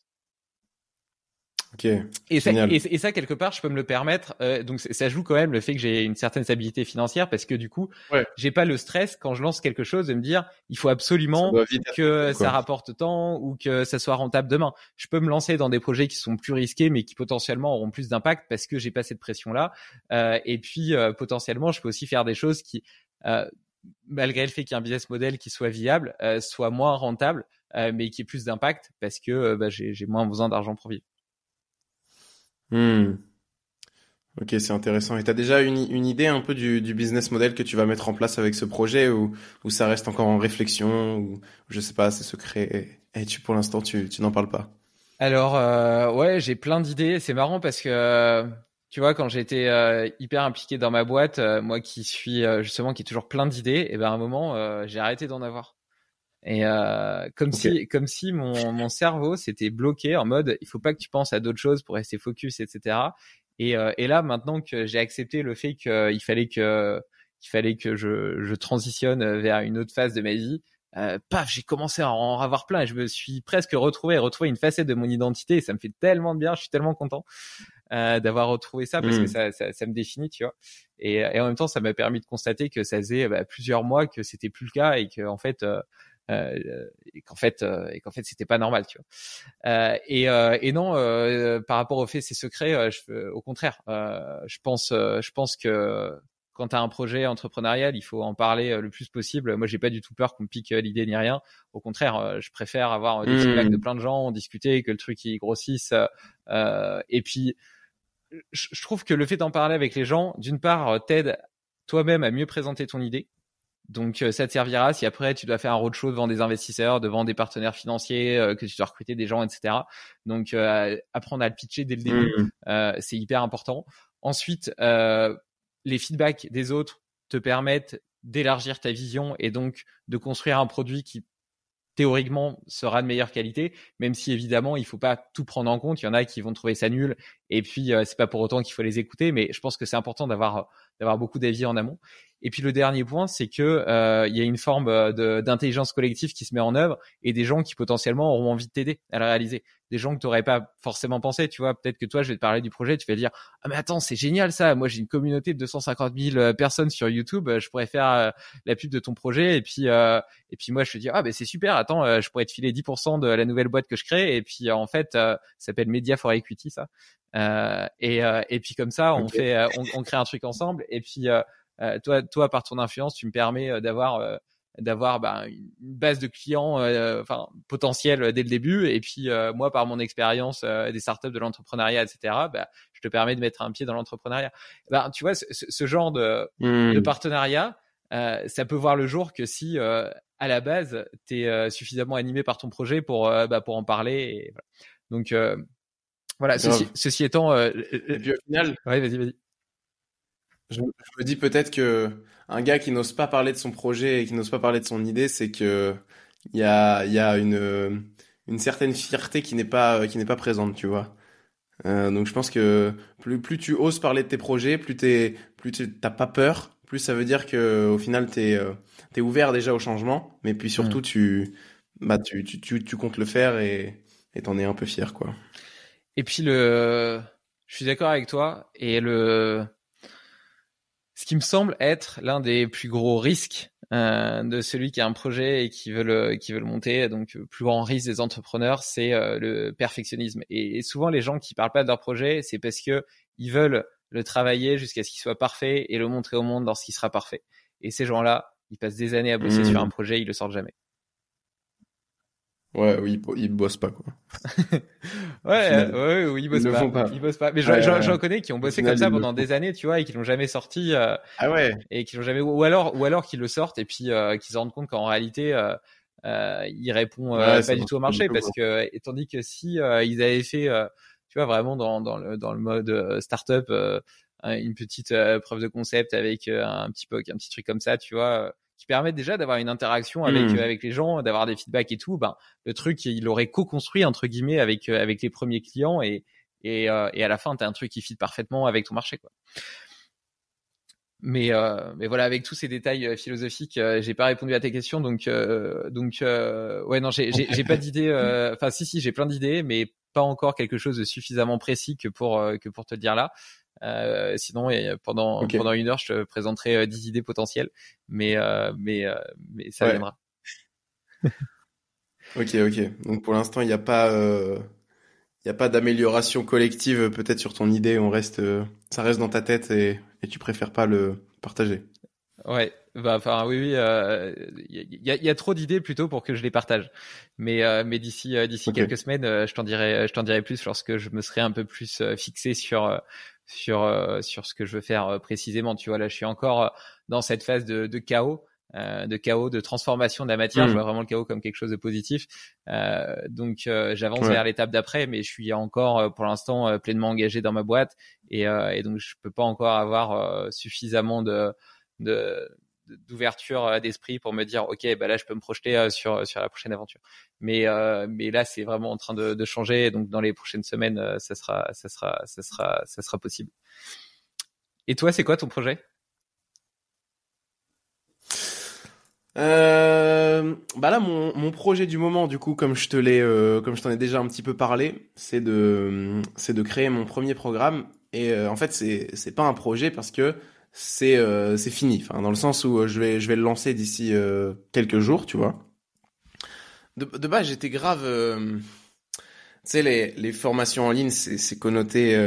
Ok. Et ça, et, ça, quelque part, je peux me le permettre. Euh, donc, ça joue quand même le fait que j'ai une certaine stabilité financière parce que du coup, j'ai pas le stress quand je lance quelque chose de me dire, il faut absolument que ça rapporte tant ou que ça soit rentable demain. Je peux me lancer dans des projets qui sont plus risqués, mais qui potentiellement auront plus d'impact parce que j'ai pas cette pression là. Euh, et puis, euh, potentiellement, je peux aussi faire des choses qui, euh, malgré le fait qu'il y ait un business model qui soit viable, euh, soit moins rentable, mais qui ait plus d'impact parce que bah, j'ai moins besoin d'argent pour vivre. Hmm. Ok, c'est intéressant. Et tu as déjà une, idée un peu du, business model que tu vas mettre en place avec ce projet ou, ça reste encore en réflexion ou je sais pas, c'est secret? Et, tu pour l'instant tu, n'en parles pas Alors euh, ouais, j'ai plein d'idées. C'est marrant parce que tu vois quand j'étais euh, hyper impliqué dans ma boîte, euh, moi qui suis justement qui est toujours plein d'idées, et ben à un moment j'ai arrêté d'en avoir. Et euh, comme si, comme si mon, mon cerveau s'était bloqué en mode, il faut pas que tu penses à d'autres choses pour rester focus, etc. Et, euh, et là, maintenant que j'ai accepté le fait qu'il fallait que, qu'il fallait que je, je transitionne vers une autre phase de ma vie, euh, paf, j'ai commencé à en avoir plein et je me suis presque retrouvé, retrouvé une facette de mon identité et ça me fait tellement de bien, je suis tellement content euh, d'avoir retrouvé ça parce que mmh. ça, ça, ça, me définit, tu vois. Et, et en même temps, ça m'a permis de constater que ça faisait bah, plusieurs mois que c'était plus le cas et que en fait, euh, euh, et qu'en fait euh, et qu'en fait c'était pas normal tu vois euh, et, et non par rapport au fait c'est secret je, au contraire je pense je pense que quand tu as un projet entrepreneurial, il faut en parler le plus possible. Moi, j'ai pas du tout peur qu'on me pique l'idée ni rien. Au contraire, je préfère avoir des feedbacks de mmh. plein de gens, discuter, que le truc il grossisse. Euh, et puis, je trouve que le fait d'en parler avec les gens, d'une part, t'aide toi-même à mieux présenter ton idée. Donc euh, ça te servira si après tu dois faire un roadshow devant des investisseurs, devant des partenaires financiers, euh, que tu dois recruter des gens, etc. Donc euh, apprendre à le pitcher dès le début, mmh. c'est hyper important. Ensuite, les feedbacks des autres te permettent d'élargir ta vision et donc de construire un produit qui théoriquement sera de meilleure qualité, même si évidemment il faut pas tout prendre en compte. Il y en a qui vont trouver ça nul, et puis c'est pas pour autant qu'il faut les écouter. Mais je pense que c'est important d'avoir d'avoir beaucoup d'avis en amont. Et puis le dernier point, c'est que euh, il y a une forme euh, d'intelligence collective qui se met en œuvre et des gens qui potentiellement auront envie de t'aider à le réaliser. Des gens que tu n'aurais pas forcément pensé. Tu vois, peut-être que toi, je vais te parler du projet, tu vas dire ah mais attends, c'est génial ça. Moi, j'ai une communauté de 250 000 euh, personnes sur YouTube. Je pourrais faire la pub de ton projet et puis et puis moi, je te dis ah ben c'est super. Attends, je pourrais te filer 10% de la nouvelle boîte que je crée. Et puis en fait, ça s'appelle Media for Equity ça. et et puis comme ça, on fait on, on, crée un truc ensemble. Et puis euh, toi, toi, par ton influence, tu me permets euh, d'avoir euh, d'avoir bah, une base de clients enfin potentiels dès le début. Et puis moi par mon expérience des startups de l'entrepreneuriat etc bah, je te permets de mettre un pied dans l'entrepreneuriat. Bah, tu vois ce, genre de, mmh. de partenariat ça peut voir le jour que si à la base tu es suffisamment animé par ton projet pour bah, pour en parler et, donc voilà ceci, ceci, étant et puis au final ouais vas-y vas-y je, me dis peut-être que un gars qui n'ose pas parler de son projet et qui n'ose pas parler de son idée, c'est que il y a, y a une, une certaine fierté qui n'est pas, qui n'est pas présente, tu vois. Euh, donc je pense que plus, plus tu oses parler de tes projets, plus t'es, plus t'as pas peur, plus ça veut dire que au final t'es, euh, t'es ouvert déjà au changement, mais puis surtout tu, bah tu, tu, tu, tu comptes le faire et, et t'en es un peu fier, quoi. Et puis le, je suis d'accord avec toi et le, ce qui me semble être l'un des plus gros risques euh, de celui qui a un projet et qui veut le, qui veut le monter. Donc, le plus grand risque des entrepreneurs, c'est euh, le perfectionnisme. Et, souvent, les gens qui parlent pas de leur projet, c'est parce que ils veulent le travailler jusqu'à ce qu'il soit parfait et le montrer au monde lorsqu'il sera parfait. Et ces gens-là, ils passent des années à bosser sur mmh. un projet, ils le sortent jamais. Ouais, oui, ils bossent pas quoi. ouais, ouais, oui, ils bossent pas. Ils bossent pas. Mais j'en connais qui ont bossé comme ça pendant des années, tu vois, et qui l'ont jamais sorti. Euh, ah ouais. Et qui l'ont jamais. Ou alors, ou alors qu'ils le sortent et puis euh, qu'ils se rendent compte qu'en réalité, euh, euh il répond pas du tout au marché parce que, tandis que si ils avaient fait, tu vois, vraiment dans dans le dans le mode startup, une petite preuve de concept avec un petit un petit truc comme ça, tu vois qui permettent déjà d'avoir une interaction avec mmh. euh, avec les gens, d'avoir des feedbacks et tout, ben le truc il aurait co-construit entre guillemets avec euh, avec les premiers clients et et, euh, et à la fin tu as un truc qui fit parfaitement avec ton marché quoi. Mais mais voilà avec tous ces détails philosophiques, j'ai pas répondu à tes questions donc donc ouais non j'ai j'ai pas d'idée enfin si si j'ai plein d'idées mais pas encore quelque chose de suffisamment précis que pour que pour te dire là. Euh, sinon, pendant pendant une heure, je te présenterai 10 euh, idées potentielles, mais euh, mais mais ça viendra. ok, ok. Donc pour l'instant, il n'y a pas il a pas d'amélioration collective peut-être sur ton idée. On reste, ça reste dans ta tête et, et tu préfères pas le partager. Ouais, bah enfin oui oui, il y, a, y, a, trop d'idées plutôt pour que je les partage. Mais mais d'ici d'ici quelques semaines, je t'en dirai je t'en dirai plus lorsque je me serai un peu plus fixé sur sur euh, sur ce que je veux faire euh, précisément. Tu vois, là, je suis encore euh, dans cette phase de, de chaos. de chaos, de transformation de la matière. Je mmh. vois vraiment le chaos comme quelque chose de positif. Euh, donc j'avance vers l'étape d'après, mais je suis encore pour l'instant pleinement engagé dans ma boîte et, et, donc je peux pas encore avoir suffisamment de, de d'ouverture euh, d'esprit pour me dire ok bah là je peux me projeter euh, sur sur la prochaine aventure. Mais euh, mais là c'est vraiment en train de, de, changer. Donc dans les prochaines semaines ça sera ça sera ça sera ça sera possible. Et toi c'est quoi ton projet? Euh, bah là mon, mon projet du moment du coup comme je te l'ai comme je t'en ai déjà un petit peu parlé c'est de c'est de créer mon premier programme. Et en fait c'est c'est pas un projet parce que c'est euh, c'est fini. Enfin, dans le sens où euh, je vais je vais le lancer d'ici euh, quelques jours, tu vois. De, de base, j'étais grave. tu sais, les, les formations en ligne, c'est, connoté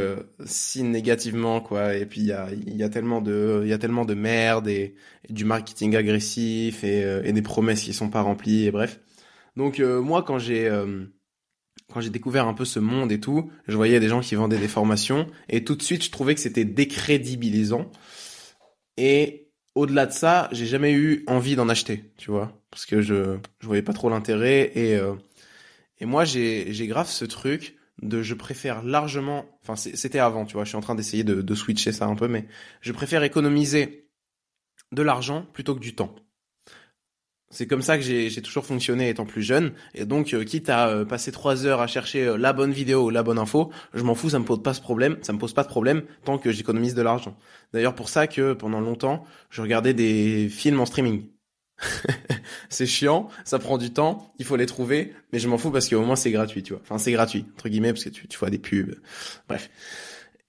si négativement, quoi. Et puis il y a y a tellement de il y a tellement de merde et, du marketing agressif et, et des promesses qui sont pas remplies et bref. Donc moi, quand j'ai quand j'ai découvert un peu ce monde et tout, je voyais des gens qui vendaient des formations et tout de suite je trouvais que c'était décrédibilisant et au-delà de ça, j'ai jamais eu envie d'en acheter, tu vois, parce que je je voyais pas trop l'intérêt et euh, et moi j'ai j'ai grave ce truc de je préfère largement, enfin c'était avant, tu vois, je suis en train d'essayer de, de switcher ça un peu, mais je préfère économiser de l'argent plutôt que du temps. C'est comme ça que j'ai toujours fonctionné étant plus jeune. Et donc, euh, quitte à euh, passer trois heures à chercher euh, la bonne vidéo ou la bonne info, je m'en fous, ça me pose pas ce problème. Ça me pose pas de problème tant que j'économise de l'argent. D'ailleurs, pour ça que pendant longtemps, je regardais des films en streaming. c'est chiant, ça prend du temps, il faut les trouver, mais je m'en fous parce qu'au moins c'est gratuit, tu vois. Enfin, c'est gratuit entre guillemets parce que tu, tu vois des pubs. Bref.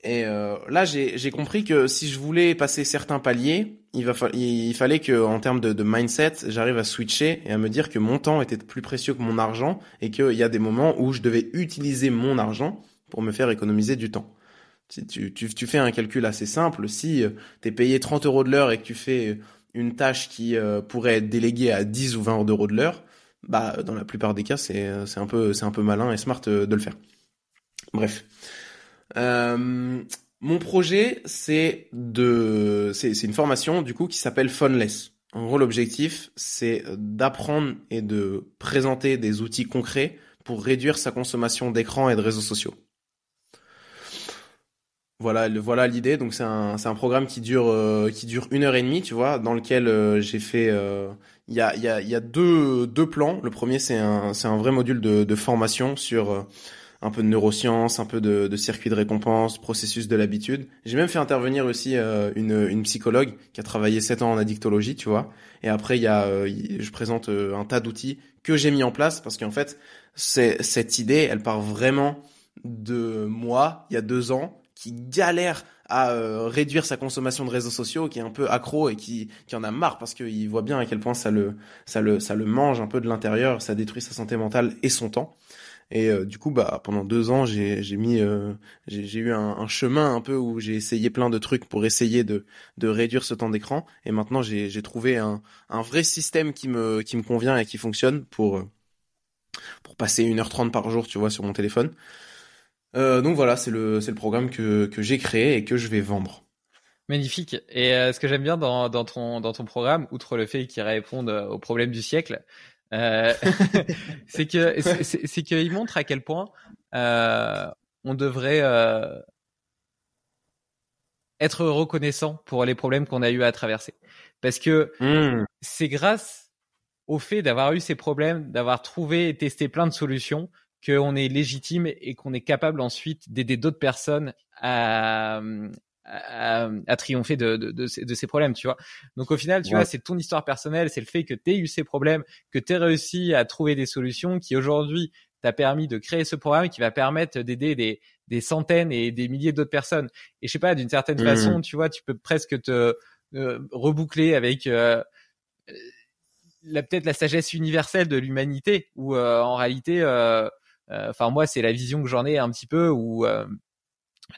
Et euh, là, j'ai compris que si je voulais passer certains paliers, il, va il fallait que, en termes de, de mindset, j'arrive à switcher et à me dire que mon temps était plus précieux que mon argent et qu'il y a des moments où je devais utiliser mon argent pour me faire économiser du temps. Tu, tu, tu fais un calcul assez simple, si euh, tu es payé 30 euros de l'heure et que tu fais une tâche qui euh, pourrait être déléguée à 10 ou 20 euros de l'heure, bah dans la plupart des cas, c'est un c'est un peu malin et smart de le faire. Bref. Euh, mon projet, c'est de, c'est une formation du coup qui s'appelle Funless. En gros, l'objectif, c'est d'apprendre et de présenter des outils concrets pour réduire sa consommation d'écran et de réseaux sociaux. Voilà, voilà l'idée. Donc c'est un, c'est un programme qui dure, euh, qui dure une heure et demie, tu vois, dans lequel euh, j'ai fait, il y a, y a, y a deux, deux plans. Le premier, c'est un, c'est un vrai module de formation sur un peu de neurosciences, un peu de, de circuit de récompense, processus de l'habitude. J'ai même fait intervenir aussi euh, une, une psychologue qui a travaillé 7 ans en addictologie, tu vois. Et après, il y a, euh, je présente euh, un tas d'outils que j'ai mis en place parce qu'en fait, cette idée, elle part vraiment de moi il y a deux ans qui galère à euh, réduire sa consommation de réseaux sociaux, qui est un peu accro et qui, qui en a marre parce qu'il voit bien à quel point ça le, ça le, ça le mange un peu de l'intérieur, ça détruit sa santé mentale et son temps. Et euh, du coup, bah pendant deux ans, j'ai mis euh, j'ai eu un, chemin un peu où j'ai essayé plein de trucs pour essayer de de réduire ce temps d'écran. Et maintenant, j'ai trouvé un un vrai système qui me qui me convient et qui fonctionne pour pour passer 1h30 par jour, tu vois, sur mon téléphone. Euh, donc voilà, c'est le, le programme que, que j'ai créé et que je vais vendre. Magnifique. Et euh, ce que j'aime bien dans, dans, ton, dans ton programme, outre le fait qu'il réponde aux problèmes du siècle, euh, c'est que c'est qu'il montre à quel point euh, on devrait euh, être reconnaissant pour les problèmes qu'on a eu à traverser. Parce que mmh. c'est grâce au fait d'avoir eu ces problèmes, d'avoir trouvé et testé plein de solutions, qu'on est légitime et qu'on est capable ensuite d'aider d'autres personnes à, à, à, triompher de, de, de, ces, de, ces problèmes, tu vois. Donc au final, tu vois, c'est ton histoire personnelle, c'est le fait que tu aies eu ces problèmes, que tu aies réussi à trouver des solutions qui aujourd'hui t'a permis de créer ce programme qui va permettre d'aider des, des centaines et des milliers d'autres personnes. Et je sais pas, d'une certaine mmh. façon, tu vois, tu peux presque te euh, reboucler avec euh, peut-être la sagesse universelle de l'humanité, où euh, en réalité, euh, euh, enfin moi c'est la vision que j'en ai un petit peu, où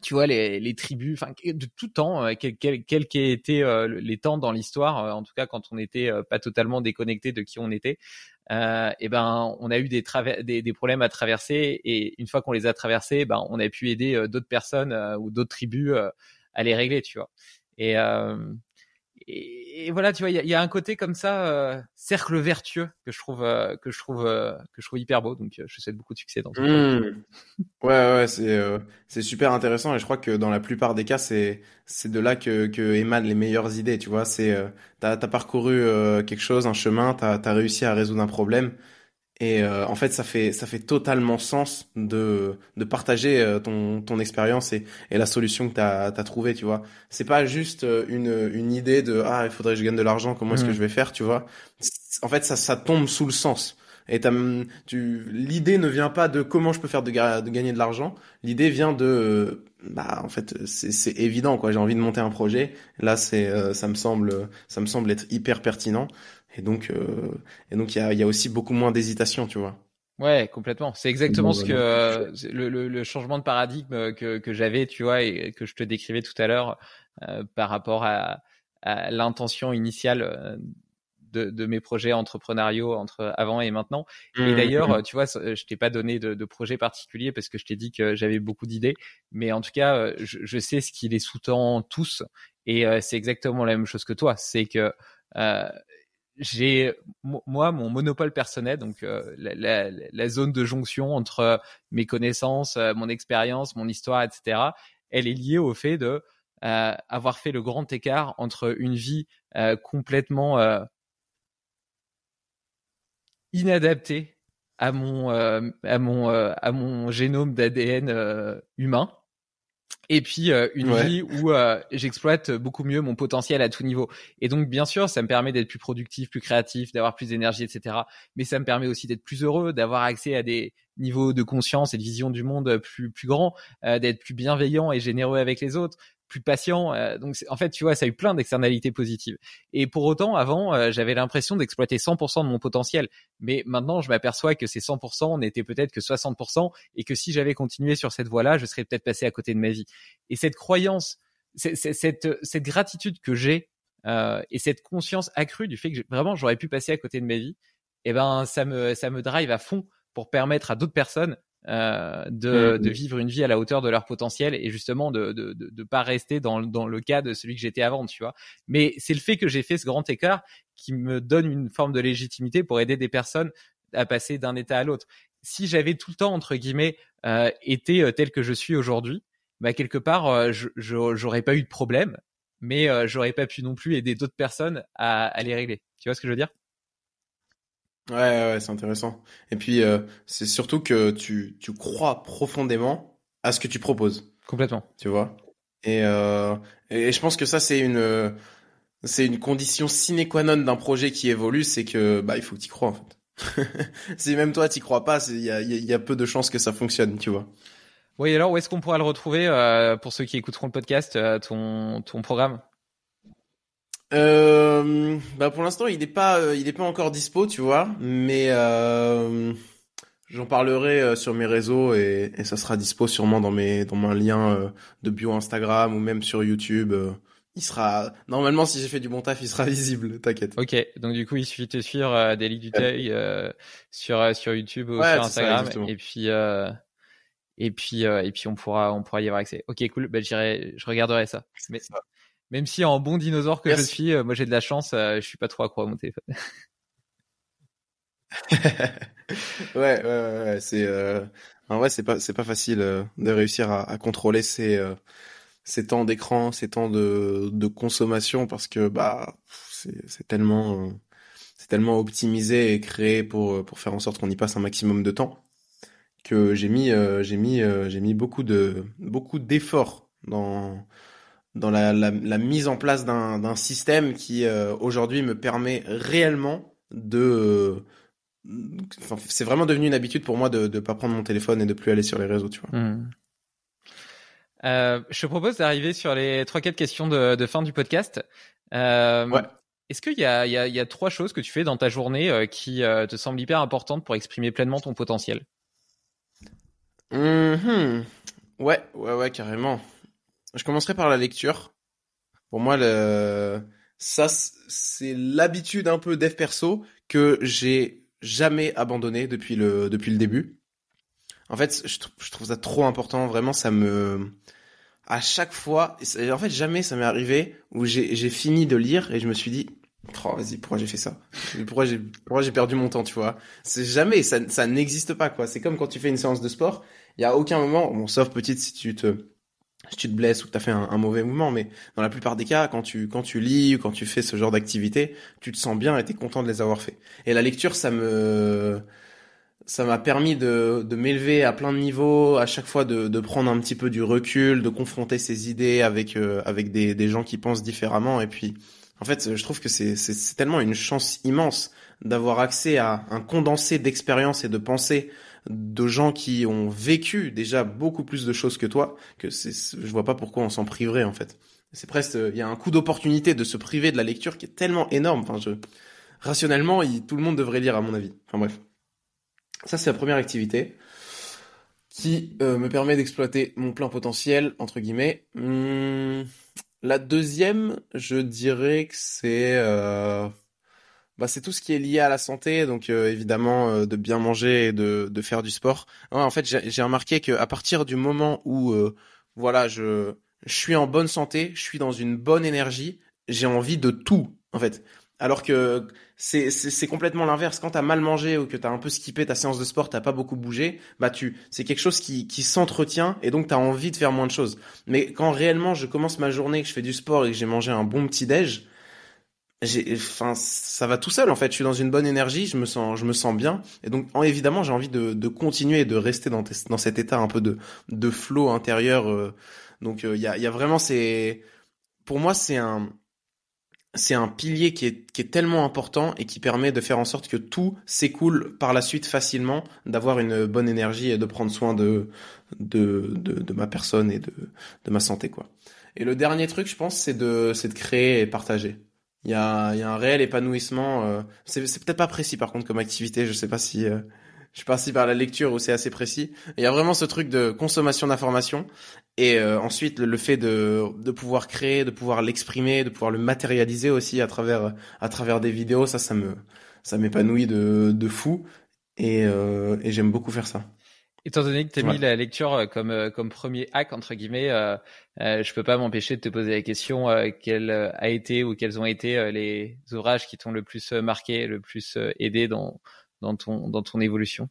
tu vois les, les tribus, enfin de tout temps, quel quel quel qu'aient été les temps dans l'histoire, en tout cas quand on n'était pas totalement déconnecté de qui on était, euh, et ben on a eu des, des, des, problèmes à traverser et une fois qu'on les a traversés, ben on a pu aider d'autres personnes ou d'autres tribus à les régler, tu vois. Et, et, voilà, tu vois, il y, y a, un côté comme ça, euh, cercle vertueux que je trouve euh, que je trouve euh, que je trouve hyper beau. Donc, je souhaite beaucoup de succès dans. Mmh. Ouais, ouais, c'est c'est super intéressant et je crois que dans la plupart des cas, c'est c'est de là que que émanent les meilleures idées. Tu vois, c'est t'as t'as parcouru quelque chose, un chemin, t'as t'as réussi à résoudre un problème et euh, en fait, ça fait ça fait totalement sens de de partager euh, ton ton expérience et et la solution que t'as as trouvée, tu vois. C'est pas juste euh, une une idée de ah il faudrait que je gagne de l'argent, comment est-ce que mmh. je vais faire, tu vois. En fait, ça ça tombe sous le sens. Et tu l'idée ne vient pas de comment je peux faire de, de gagner de l'argent. L'idée vient de bah en fait c'est c'est évident quoi. J'ai envie de monter un projet. Là c'est ça me semble ça me semble être hyper pertinent. Et donc, euh, et donc il y a, y a aussi beaucoup moins d'hésitation, tu vois. Ouais, complètement. C'est exactement ce que le, le, le, changement de paradigme que, que j'avais, tu vois, et que je te décrivais tout à l'heure euh, par rapport à, à l'intention initiale euh, de, de, mes projets entrepreneuriaux entre avant et maintenant. et mmh, d'ailleurs, mmh. tu vois, je t'ai pas donné de, de, projet particulier parce que je t'ai dit que j'avais beaucoup d'idées, mais en tout cas, je, je sais ce qui les sous-tend tous, et c'est exactement la même chose que toi. C'est que euh, j'ai moi mon monopole personnel, donc euh, la, la, la, zone de jonction entre euh, mes connaissances, euh, mon expérience, mon histoire, etc. Elle est liée au fait de avoir fait le grand écart entre une vie complètement inadaptée à mon à mon à mon génome d'ADN humain et puis euh, une vie où euh, j'exploite beaucoup mieux mon potentiel à tout niveau. Et donc bien sûr, ça me permet d'être plus productif, plus créatif, d'avoir plus d'énergie, etc. Mais ça me permet aussi d'être plus heureux, d'avoir accès à des niveaux de conscience et de vision du monde plus plus grands, euh, d'être plus bienveillant et généreux avec les autres, plus patient. Euh, donc en fait, tu vois, ça a eu plein d'externalités positives. Et pour autant, avant, euh, j'avais l'impression d'exploiter 100% de mon potentiel. Mais maintenant, je m'aperçois que ces 100% n'étaient peut-être que 60% et que si j'avais continué sur cette voie-là, je serais peut-être passé à côté de ma vie. Et cette croyance, cette, cette gratitude que j'ai euh, et cette conscience accrue du fait que vraiment j'aurais pu passer à côté de ma vie, eh ben ça me ça me drive à fond pour permettre à d'autres personnes euh, de, mm, de, vivre une vie à la hauteur de leur potentiel et justement de de, de, de pas rester dans, dans le cas de celui que j'étais avant, tu vois. Mais c'est le fait que j'ai fait ce grand écart qui me donne une forme de légitimité pour aider des personnes à passer d'un état à l'autre. Si j'avais tout le temps entre guillemets euh, été euh, tel que je suis aujourd'hui, bah quelque part euh, j'aurais pas eu de problème, mais euh, j'aurais pas pu non plus aider d'autres personnes à, à les régler. Tu vois ce que je veux dire? Ouais, ouais, c'est intéressant. Et puis, euh, c'est surtout que tu, tu crois profondément à ce que tu proposes. Complètement. Tu vois? Et, euh, et je pense que ça, c'est une, c'est une condition sine qua non d'un projet qui évolue, c'est que bah il faut que tu crois en fait. si même toi tu crois pas, il y a, y a peu de chances que ça fonctionne, tu vois. Oui, alors où est-ce qu'on pourra le retrouver pour ceux qui écouteront le podcast, ton, ton programme? Euh, bah pour l'instant il n'est pas il est pas encore dispo tu vois mais J'en parlerai euh, sur mes réseaux et, et, ça sera dispo sûrement dans mes dans mon lien euh, de bio Instagram ou même sur YouTube. Euh. il sera normalement si j'ai fait du bon taf, il sera visible, t'inquiète. Ok, donc du coup il suffit de te suivre euh, Daily Duteuil sur sur YouTube ou sur Instagram et puis et puis et puis on pourra on pourra y avoir accès. Ok, cool, bah je regarderai ça. Mais, Même si en bon dinosaure que je suis, moi j'ai de la chance, je suis pas trop accro à mon téléphone. ouais, ouais, ouais, c'est euh... en vrai c'est pas c'est pas facile euh, de réussir à, à contrôler ces euh, ces temps d'écran, ces temps de de consommation parce que bah c'est c'est tellement c'est tellement optimisé et créé pour pour faire en sorte qu'on y passe un maximum de temps que j'ai mis euh, j'ai mis j'ai mis beaucoup de beaucoup d'efforts dans dans la, la, la, mise en place d'un système qui aujourd'hui me permet réellement de c'est vraiment devenu une habitude pour moi de ne pas prendre mon téléphone et de plus aller sur les réseaux, tu vois. Hmm. Euh, je te propose d'arriver sur les trois quatre questions de, de, fin du podcast. Euh, ouais. Est-ce qu'il y a, y, a, il y a trois choses que tu fais dans ta journée euh, qui euh, te semblent hyper importantes pour exprimer pleinement ton potentiel? Mmh. Ouais, ouais, ouais, carrément. Je commencerai par la lecture. Pour moi, le... ça, c'est l'habitude un peu dev perso que j'ai jamais abandonné depuis le depuis le début. En fait, je, trouve ça trop important. Vraiment, ça me à chaque fois. En fait, jamais ça m'est arrivé où j'ai fini de lire et je me suis dit Oh, vas-y, pourquoi j'ai fait ça? Pourquoi j'ai perdu mon temps, tu vois? C'est jamais ça ça n'existe pas quoi. C'est comme quand tu fais une séance de sport, il y a aucun moment, sauf petite si tu te si tu te blesses ou que tu as fait un, mauvais mouvement, mais dans la plupart des cas, quand tu quand tu lis ou quand tu fais ce genre d'activité, tu te sens bien et tu es content de les avoir fait. Et la lecture, ça me ça m'a permis de, de m'élever à plein de niveaux, à chaque fois de, de prendre un petit peu du recul, de confronter ses idées avec euh, avec des, des gens qui pensent différemment. Et puis, en fait, je trouve que c'est c'est tellement une chance immense d'avoir accès à un condensé d'expériences et de pensées de gens qui ont vécu déjà beaucoup plus de choses que toi, que c'est, je vois pas pourquoi on s'en priverait en fait. C'est presque, il y a un coup d'opportunité de se priver de la lecture qui est tellement énorme. Enfin, je, rationnellement, tout le monde devrait lire à mon avis. Enfin bref, ça c'est la première activité qui euh, me permet d'exploiter mon plein potentiel entre guillemets. Hum, la deuxième, je dirais que c'est euh, bah, c'est tout ce qui est lié à la santé, donc euh, évidemment euh, de bien manger et de, de faire du sport. en fait, j'ai remarqué qu'à partir du moment où euh, voilà, je, je suis en bonne santé, je suis dans une bonne énergie, j'ai envie de tout en fait. Alors que c'est c'est complètement l'inverse. Quand t'as mal mangé ou que t'as un peu skippé ta séance de sport, t'as pas beaucoup bougé, bah tu c'est quelque chose qui qui s'entretient et donc t'as envie de faire moins de choses. Mais quand réellement je commence ma journée, que je fais du sport et que j'ai mangé un bon petit déj, enfin ça va tout seul en fait je suis dans une bonne énergie je me sens je me sens bien et donc évidemment j'ai envie de, de continuer et de rester dans, dans cet état un peu de de flow intérieur euh. donc il euh, y, a, y a vraiment c'est pour moi c'est un c'est un pilier qui est, qui est tellement important et qui permet de faire en sorte que tout s'écoule par la suite facilement, d'avoir une bonne énergie et de prendre soin de, de, de, de, ma personne et de, de ma santé, quoi. Et le dernier truc, je pense, c'est de, c'est de créer et partager. Il y a, y a un réel épanouissement. Euh, c'est, c'est peut-être pas précis par contre comme activité. Je sais pas si euh, je suis parti par la lecture ou c'est assez précis. Il y a vraiment ce truc de consommation d'informations et euh, ensuite le, fait de, de pouvoir créer, de pouvoir l'exprimer, de pouvoir le matérialiser aussi à travers à travers des vidéos. Ça, ça me ça m'épanouit de, de fou et, et j'aime beaucoup faire ça. Étant donné que tu as mis la lecture euh, comme euh, comme premier hack entre guillemets, euh, euh, je peux pas m'empêcher de te poser la question euh, quel a été ou quels ont été les ouvrages qui t'ont le plus marqué, le plus aidé dans dans ton dans ton évolution?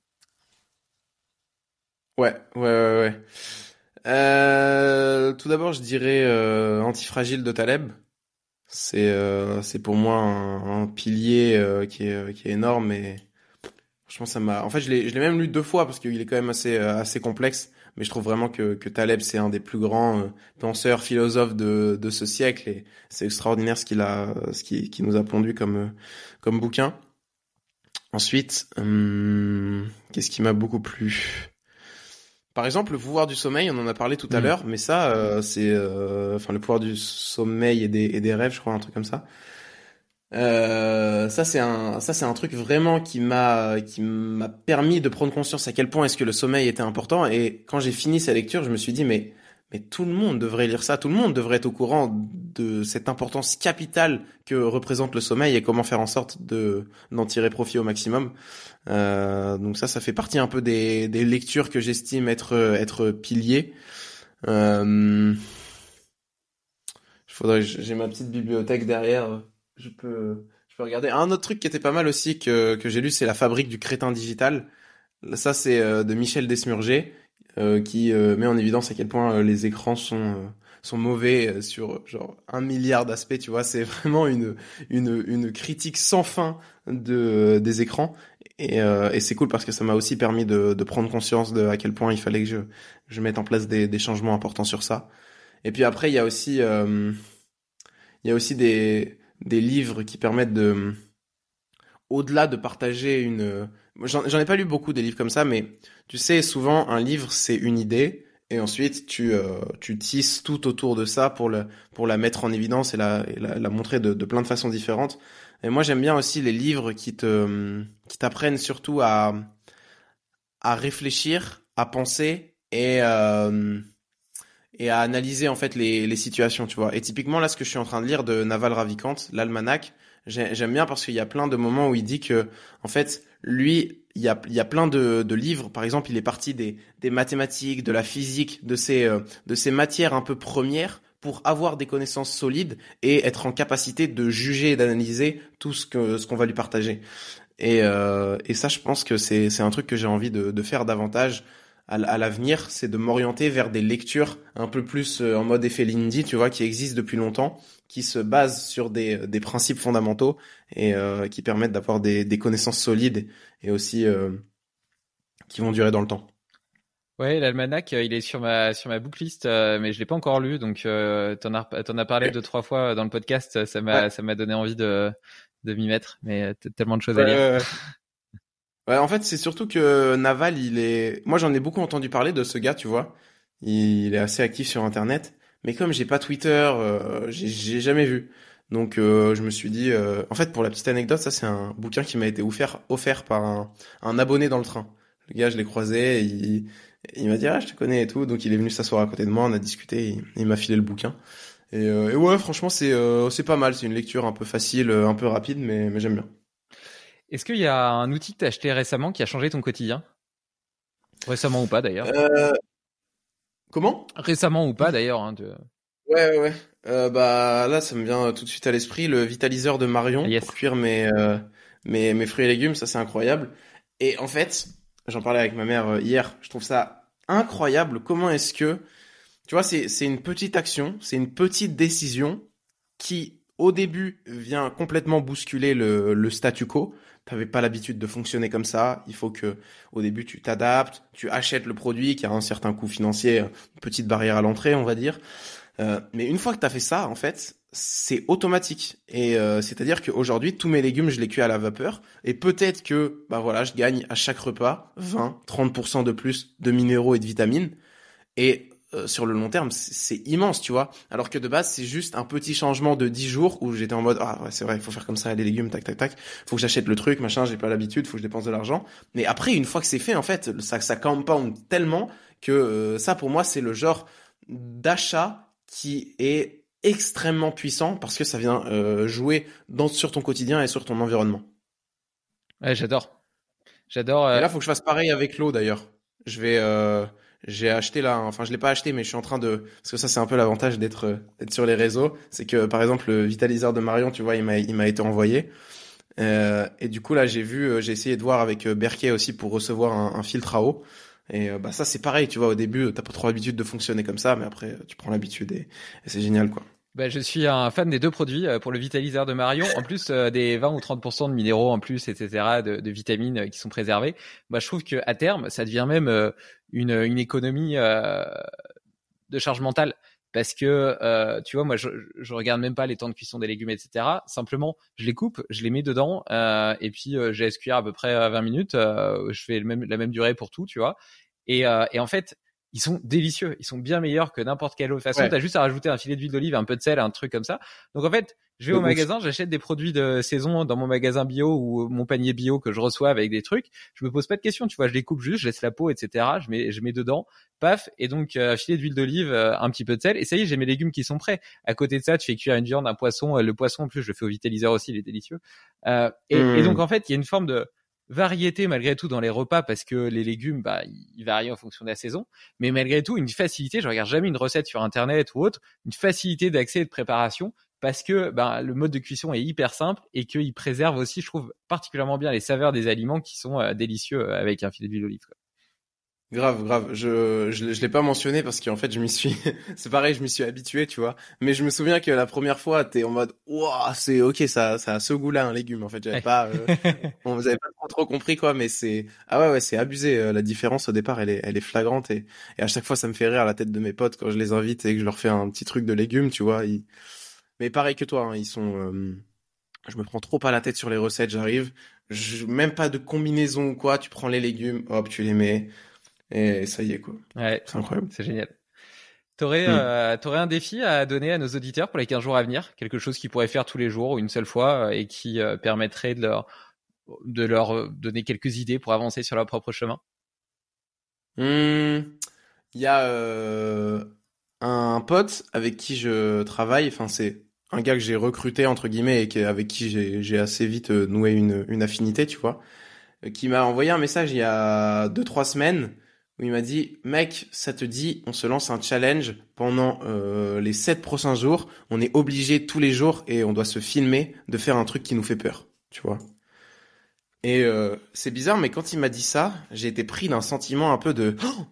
Ouais, ouais, ouais, ouais. tout d'abord, je dirais Antifragile de Taleb. C'est c'est pour moi un, un pilier qui est qui est énorme et je pense ça m'a. En fait, je l'ai, je l'ai même lu deux fois parce qu'il est quand même assez, euh, assez complexe. Mais je trouve vraiment que, que Taleb, c'est un des plus grands euh, penseurs, philosophes de, de ce siècle et c'est extraordinaire ce qu'il a, ce qui, qui nous a pondu comme, euh, comme bouquin. Ensuite, hum, qu'est-ce qui m'a beaucoup plu? Par exemple, le pouvoir du sommeil, on en a parlé tout à Mm. l'heure, mais ça, euh, c'est, euh, enfin, le pouvoir du sommeil et des, et des rêves, je crois, un truc comme ça. Euh, ça c'est un, ça c'est un truc vraiment qui m'a, qui m'a permis de prendre conscience à quel point est-ce que le sommeil était important. Et quand j'ai fini sa lecture, je me suis dit mais, mais tout le monde devrait lire ça, tout le monde devrait être au courant de cette importance capitale que représente le sommeil et comment faire en sorte de d'en tirer profit au maximum. Euh, donc ça, ça fait partie un peu des, des lectures que j'estime être être piliers. Euh, faudrait, j'ai ma petite bibliothèque derrière. Je peux, je peux regarder. Un autre truc qui était pas mal aussi que que j'ai lu, c'est La Fabrique du crétin digital. Ça, c'est euh, de Michel Desmurger euh, qui euh, met en évidence à quel point euh, les écrans sont euh, sont mauvais euh, sur genre un milliard d'aspects. Tu vois, c'est vraiment une une une critique sans fin de des écrans. Et, et c'est cool parce que ça m'a aussi permis de, de prendre conscience de à quel point il fallait que je, je mette en place des, des changements importants sur ça. Et puis après, il y a aussi, il y a aussi des, des livres qui permettent de, au-delà de partager une, j'en ai pas lu beaucoup des livres comme ça, mais tu sais, souvent un livre c'est une idée et ensuite tu, euh, tu tisses tout autour de ça pour le, pour la mettre en évidence et la, et la, la montrer de, de plein de façons différentes. Et moi, j'aime bien aussi les livres qui te, qui t'apprennent surtout à, à réfléchir, à penser et, euh, et à analyser en fait les, les situations, tu vois. Et typiquement là, ce que je suis en train de lire de Naval Ravikant, l'almanach, j'ai- j'aime bien parce qu'il y a plein de moments où il dit que, en fait, lui, il y a, il y a plein de, de livres. Par exemple, il est parti des, des mathématiques, de la physique, de ces, euh, de ces matières un peu premières pour avoir des connaissances solides et être en capacité de juger et d'analyser tout ce que ce qu'on va lui partager. Et, euh, et ça, je pense que c'est c'est un truc que j'ai envie de, de faire davantage à, l'avenir, c'est de m'orienter vers des lectures un peu plus euh, en mode effet Lindy, tu vois, qui existent depuis longtemps, qui se basent sur des, des principes fondamentaux et euh, qui permettent d'avoir des, des connaissances solides et aussi euh, qui vont durer dans le temps. Ouais, l'almanach, euh, il est sur ma sur ma booklist, euh, mais je l'ai pas encore lu, donc euh, t'en as t'en as parlé deux trois fois dans le podcast, ça m'a Ouais. ça m'a donné envie de de m'y mettre, mais euh, tellement de choses à lire. Ouais, en fait, c'est surtout que Naval, il est. Moi, j'en ai beaucoup entendu parler de ce gars, tu vois. Il est assez actif sur Internet, mais comme j'ai pas Twitter, euh, j'ai jamais vu. Donc, euh, je me suis dit. euh, En fait, pour la petite anecdote, ça, c'est un bouquin qui m'a été offert, offert par un, un abonné dans le train. Le gars, je l'ai croisé, il, il m'a dit ah, je te connais et tout. Donc, il est venu s'asseoir à côté de moi, on a discuté, il, il m'a filé le bouquin. Et, euh, et ouais, franchement, c'est euh, c'est pas mal. C'est une lecture un peu facile, euh, un peu rapide, mais, mais j'aime bien. Est-ce qu'il y a un outil que t'as acheté récemment qui a changé ton quotidien? Récemment ou pas d'ailleurs Euh... Comment? Récemment ou pas d'ailleurs hein, de- Ouais, ouais, ouais. Euh, bah là, ça me vient tout de suite à l'esprit le vitaliseur de Marion Yes. pour cuire mes, euh, mes mes fruits et légumes. Ça, c'est incroyable. Et en fait, j'en parlais avec ma mère euh, hier. Je trouve ça incroyable. Comment est-ce que, tu vois, c'est c'est une petite action, c'est une petite décision qui, au début, vient complètement bousculer le le statu quo. T'avais pas l'habitude de fonctionner comme ça. Il faut que, au début, tu t'adaptes, tu achètes le produit qui a un certain coût financier, une petite barrière à l'entrée, on va dire. Euh, mais une fois que tu as fait ça, en fait, c'est automatique. Et euh, c'est-à-dire qu'aujourd'hui, tous mes légumes, je les cuis à la vapeur. Et peut-être que, bah voilà, je gagne à chaque repas 20, 30% de plus de minéraux et de vitamines. Et euh, sur le long terme, c'est immense, tu vois. Alors que de base, c'est juste un petit changement de 10 jours où j'étais en mode, ah ouais, c'est vrai, il faut faire comme ça, les légumes, tac, tac, tac. Faut que j'achète le truc, machin, j'ai pas l'habitude, faut que je dépense de l'argent. Mais après, une fois que c'est fait, en fait, ça, ça compound tellement que euh, ça, pour moi, c'est le genre d'achat qui est extrêmement puissant parce que ça vient euh, jouer dans, sur ton quotidien et sur ton environnement. Ouais, j'adore. J'adore. euh, Et là, faut que je fasse pareil avec l'eau d'ailleurs. Je vais, euh, j'ai acheté là, enfin je l'ai pas acheté, mais je suis en train de, parce que ça c'est un peu l'avantage d'être euh, d'être sur les réseaux, c'est que par exemple le vitaliseur de Marion, tu vois, il m'a il m'a été envoyé. Euh, et du coup là j'ai vu, euh, j'ai essayé de voir avec euh, Berkey aussi pour recevoir un, un filtre à eau. Et bah ça c'est pareil, tu vois, au début t'as pas trop l'habitude de fonctionner comme ça, mais après tu prends l'habitude et, et c'est génial quoi. Bah, je suis un fan des deux produits euh, pour le vitaliseur de Marion, en plus euh, des 20 ou 30% de minéraux en plus, etc., de, de vitamines euh, qui sont préservés. Bah, je trouve que à terme, ça devient même euh, une, une économie euh, de charge mentale. Parce que, tu vois, moi, je, je regarde même pas les temps de cuisson des légumes, etc. Simplement, je les coupe, je les mets dedans, et puis je laisse cuire à peu près euh, 20 minutes. je fais le même, la même durée pour tout, tu vois. Et, et en fait, ils sont délicieux. Ils sont bien meilleurs que n'importe quelle autre façon. Ouais. T'as juste à rajouter un filet d'huile d'olive, un peu de sel, un truc comme ça. Donc en fait, je vais De au ouf. magasin, j'achète des produits de saison dans mon magasin bio ou mon panier bio que je reçois avec des trucs. Je me pose pas de questions, tu vois. Je les coupe juste, je laisse la peau, etc. Je mets, je mets dedans, paf, et donc euh, filet d'huile d'olive, euh, un petit peu de sel, et ça y est, j'ai mes légumes qui sont prêts. À côté de ça, tu fais cuire une viande, un poisson. euh, le poisson, en plus, je le fais au vitelliseur aussi, il est délicieux. Euh, et, Mm. et donc en fait, il y a une forme de variété malgré tout dans les repas parce que les légumes, bah, ils varient en fonction de la saison. Mais malgré tout, une facilité. Je regarde jamais une recette sur internet ou autre, une facilité d'accès et de préparation parce que ben, le mode de cuisson est hyper simple et qu'il préserve aussi, je trouve, particulièrement bien les saveurs des aliments qui sont euh, délicieux euh, avec un filet d'huile d'olive. Grave, grave. Je, je, l'ai- je l'ai pas mentionné parce qu'en fait, je m'y suis, c'est pareil, je m'y suis habitué, tu vois. Mais je me souviens que la première fois, t'es en mode, waouh, c'est ok, ça, ça a ce goût-là, un légume. En fait, j'avais pas, euh, bon, vous avez pas trop, trop compris, quoi, mais c'est, ah ouais, ouais, c'est abusé. euh, La différence au départ, elle est, elle est flagrante et, et à chaque fois, ça me fait rire à la tête de mes potes quand je les invite et que je leur fais un petit truc de légumes, tu vois. ils- Mais pareil que toi, hein, ils sont, euh, je me prends trop pas la tête sur les recettes, j'arrive, je... même pas de combinaison ou quoi, tu prends les légumes, hop, tu les mets. Et ça y est, quoi. Ouais, C'est incroyable. c'est génial. T'aurais, Mm. euh, t'aurais un défi à donner à nos auditeurs pour les 15 jours à venir, quelque chose qu'ils pourraient faire tous les jours ou une seule fois euh, et qui euh, permettrait de leur, de leur donner quelques idées pour avancer sur leur propre chemin? Hmm, Il y a euh, un pote avec qui je travaille, enfin c'est un gars que j'ai recruté entre guillemets et avec qui j'ai j'ai assez vite noué une, une affinité, tu vois, qui m'a envoyé un message il y a deux trois semaines où il m'a dit mec, ça te dit, on se lance un challenge pendant euh, les sept prochains jours, on est obligé tous les jours et on doit se filmer de faire un truc qui nous fait peur, tu vois. Et euh, c'est bizarre, mais quand il m'a dit ça, j'ai été pris d'un sentiment un peu de Oh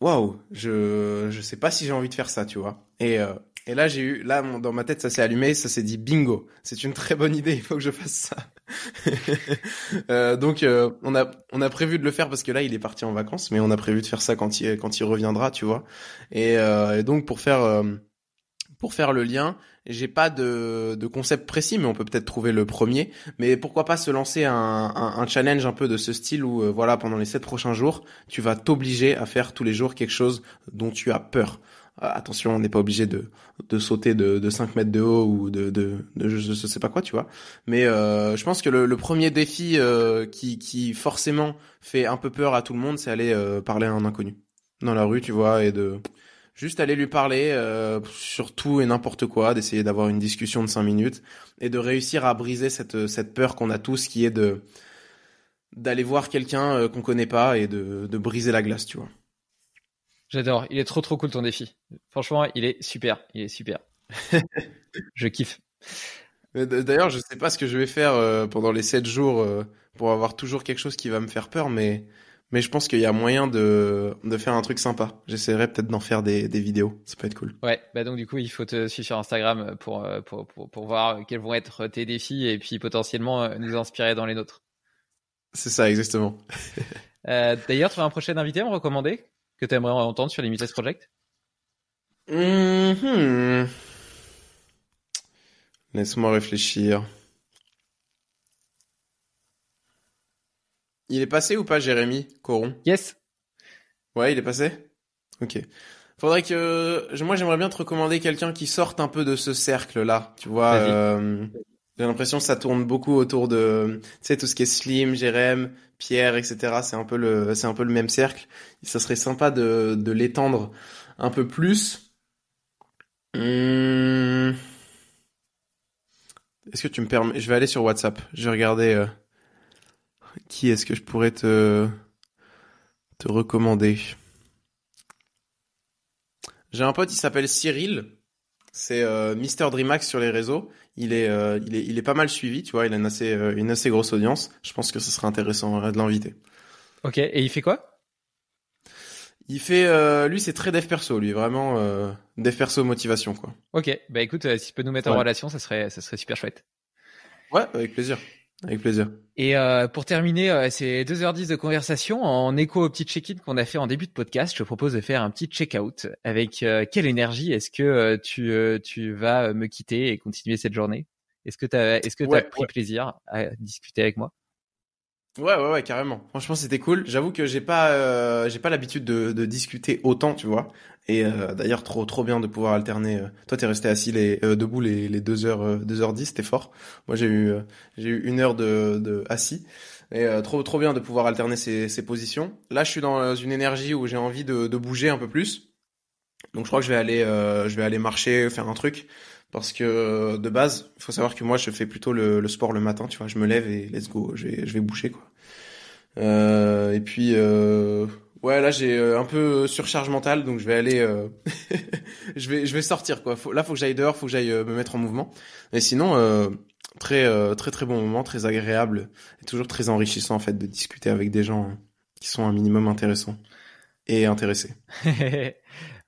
waouh, je je sais pas si j'ai envie de faire ça, tu vois. Et euh, et là j'ai eu là dans ma tête ça s'est allumé, ça s'est dit bingo, c'est une très bonne idée, il faut que je fasse ça. Euh, donc euh, on a prévu de le faire parce que là il est parti en vacances, mais on a prévu de faire ça quand il reviendra, tu vois. Et, euh, donc pour faire pour faire le lien, j'ai pas de, concept précis, mais on peut peut-être trouver le premier. Mais pourquoi pas se lancer un, challenge un peu de ce style où, voilà, pendant les sept prochains jours, tu vas t'obliger à faire tous les jours quelque chose dont tu as peur. Euh, attention, on n'est pas obligé de, de sauter de, de 5 mètres de haut ou de, de, de je, je sais pas quoi, tu vois. Mais euh, je pense que le, le premier défi euh, qui, qui forcément fait un peu peur à tout le monde, c'est aller euh, parler à un inconnu dans la rue, tu vois, et de juste aller lui parler euh, sur tout et n'importe quoi, d'essayer d'avoir une discussion de cinq minutes et de réussir à briser cette cette peur qu'on a tous, qui est de d'aller voir quelqu'un euh, qu'on connaît pas et de de briser la glace, tu vois. J'adore. Il est trop trop cool ton défi. Franchement, il est super. Il est super. je kiffe. D'ailleurs, je sais pas ce que je vais faire euh, pendant les sept jours euh, pour avoir toujours quelque chose qui va me faire peur, mais mais je pense qu'il y a moyen de de faire un truc sympa. J'essaierai peut-être d'en faire des des vidéos. Ça peut être cool. Ouais, bah donc du coup, il faut te suivre sur Instagram pour, euh, pour, pour, pour voir quels vont être tes défis et puis potentiellement nous inspirer dans les nôtres. C'est ça, exactement. Euh, D'ailleurs, tu as un prochain invité à me recommander? Que tu aimerais entendre sur Limitless Project? Mhm. Laisse-moi réfléchir. Il est passé ou pas, Jérémy Coron? Yes Ouais, il est passé? Ok. Faudrait que... Moi, j'aimerais bien te recommander quelqu'un qui sorte un peu de ce cercle-là. Tu vois, euh, j'ai l'impression que ça tourne beaucoup autour de... Tu sais, tout ce qui est Slim, Jérém, Pierre, etc. C'est un peu le, c'est un peu le même cercle. Ça serait sympa de, de l'étendre un peu plus. Hum. Est-ce que tu me permets... Je vais aller sur WhatsApp. Je vais regarder... euh, Qui est-ce que je pourrais te... te recommander J'ai un pote, il s'appelle Cyril. C'est euh, Mister Dreamax sur les réseaux. Il est, euh, il est, il est pas mal suivi, tu vois. Il a une assez, euh, une assez grosse audience. Je pense que ce serait intéressant euh, de l'inviter. Ok, et il fait quoi? Il fait, lui, c'est très dev perso, lui, vraiment dev perso motivation, quoi. Ok, bah écoute, si tu peux nous mettre en relation, ça serait, ça serait super chouette. Ouais, avec plaisir, avec plaisir. Et euh, pour terminer euh, ces 2h10 de conversation, en écho au petit check-in qu'on a fait en début de podcast, je te propose de faire un petit check-out. Avec euh, quelle énergie est-ce que euh, tu, euh, tu vas me quitter et continuer cette journée? Est-ce que tu as, est-ce que Ouais, pris ouais. plaisir à discuter avec moi? Ouais, ouais, ouais, carrément. Franchement, c'était cool. J'avoue que j'ai pas, euh, j'ai pas l'habitude de, de discuter autant, tu vois. Et euh, d'ailleurs, trop, trop bien de pouvoir alterner. euh. Toi, t'es resté assis les, euh, debout les, les deux heures, euh, deux heures dix, c'était fort. Moi, j'ai eu, euh, j'ai eu une heure de, de assis. Et trop, trop bien de pouvoir alterner ces, ces positions. Là, je suis dans une énergie où j'ai envie de, de bouger un peu plus. Donc, je crois que je vais aller, je vais aller marcher, faire un truc. Parce que de base, il faut savoir que moi, je fais plutôt le, le sport le matin, tu vois. Je me lève et let's go, je vais, je vais bouger, quoi. Euh, et puis, euh, ouais, là, j'ai euh, un peu surcharge mentale, donc je vais aller, euh, je vais, je vais sortir, quoi. Faut, là, faut que j'aille dehors, faut que j'aille euh, me mettre en mouvement. Et sinon, euh, très, euh, très, très bon moment, très agréable, et toujours très enrichissant, en fait, de discuter avec des gens qui sont un minimum intéressants et intéressés.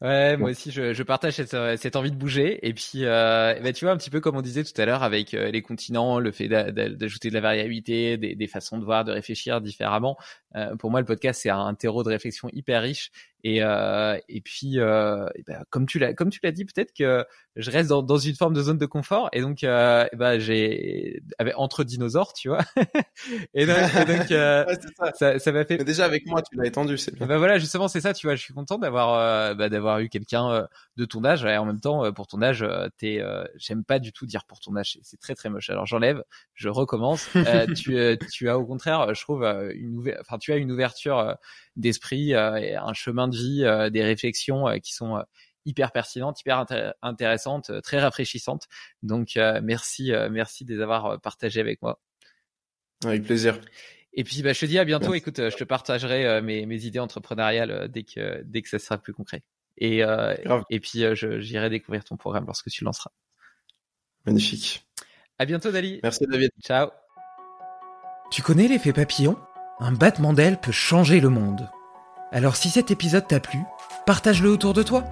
ouais, moi aussi, je, je partage cette, euh, cette envie de bouger. Et puis, euh, bah, tu vois, un petit peu comme on disait tout à l'heure avec euh, les continents, le fait d'a- d'a- d'ajouter de la variabilité, des, des façons de voir, de réfléchir différemment. Euh, pour moi, le podcast, c'est un terreau de réflexion hyper riche. Et, euh, et puis, euh, et bah, comme tu l'as, comme tu l'as dit, peut-être que je reste dans, dans une forme de zone de confort. Et donc, euh, et bah, j'ai avec- entre dinosaures, tu vois. et donc, et donc, euh, Ouais, ça. ça, m'a fait Mais déjà, avec moi, tu l'as étendu, c'est bien. bah voilà, justement, c'est ça, tu vois, je suis content d'avoir bah, d'avoir eu quelqu'un de ton âge et en même temps pour ton âge, t'es euh, j'aime pas du tout dire pour ton âge, c'est- très très moche. Alors j'enlève, je recommence. Tu tu as au contraire, je trouve une ouver- enfin tu as une ouverture euh, d'esprit euh, et un chemin de vie, euh, des réflexions qui sont hyper pertinentes, hyper inté- intéressantes, très rafraîchissantes. Donc merci merci de les avoir partagées avec moi. Avec plaisir. Et puis bah, je te dis à bientôt. Merci. Écoute, je te partagerai euh, mes, mes idées entrepreneuriales dès que dès que ça sera plus concret. Et euh, et puis euh, je- j'irai découvrir ton programme lorsque tu lanceras. Magnifique. À bientôt Dali. Merci, David. Ciao. Tu connais l'effet papillon? Un battement d'aile peut changer le monde. Alors si cet épisode t'a plu, partage-le autour de toi.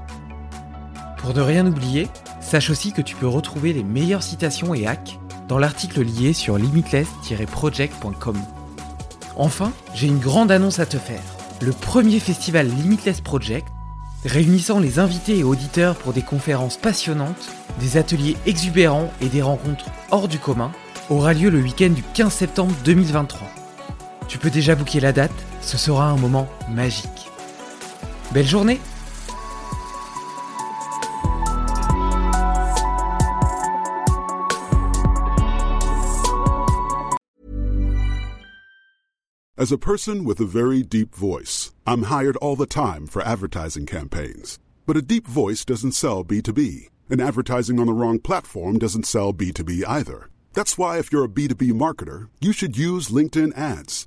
Pour ne rien oublier, sache aussi que tu peux retrouver les meilleures citations et hacks dans l'article lié sur limitless-project.com. Enfin, j'ai une grande annonce à te faire. Le premier festival Limitless Project, réunissant les invités et auditeurs pour des conférences passionnantes, des ateliers exubérants et des rencontres hors du commun, aura lieu le week-end du 15 septembre 2023. Tu peux déjà booker la date, ce sera un moment magique. Belle journée As a person with a very deep voice, I'm hired all the time for advertising campaigns. But a deep voice doesn't sell B2B, and advertising on the wrong platform doesn't sell B2B either. That's why, if you're a B2B marketer, you should use LinkedIn ads.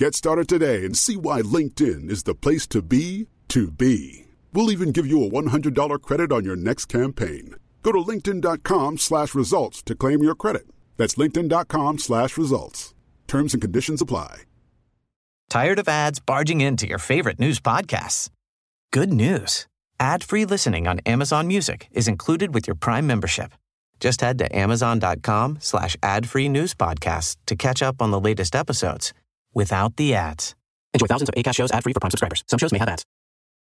Get started today and see why LinkedIn is the place to be to be. We'll even give you a $100 credit on your next campaign. Go to linkedin.com slash results to claim your credit. That's linkedin.com slash results. Terms and conditions apply. Tired of ads barging into your favorite news podcasts? Good news. Ad-free listening on Amazon Music is included with your Prime membership. Just head to amazon.com slash ad-free news podcasts to catch up on the latest episodes without the ads. Enjoy thousands of ACAST shows ad-free for Prime subscribers. Some shows may have ads.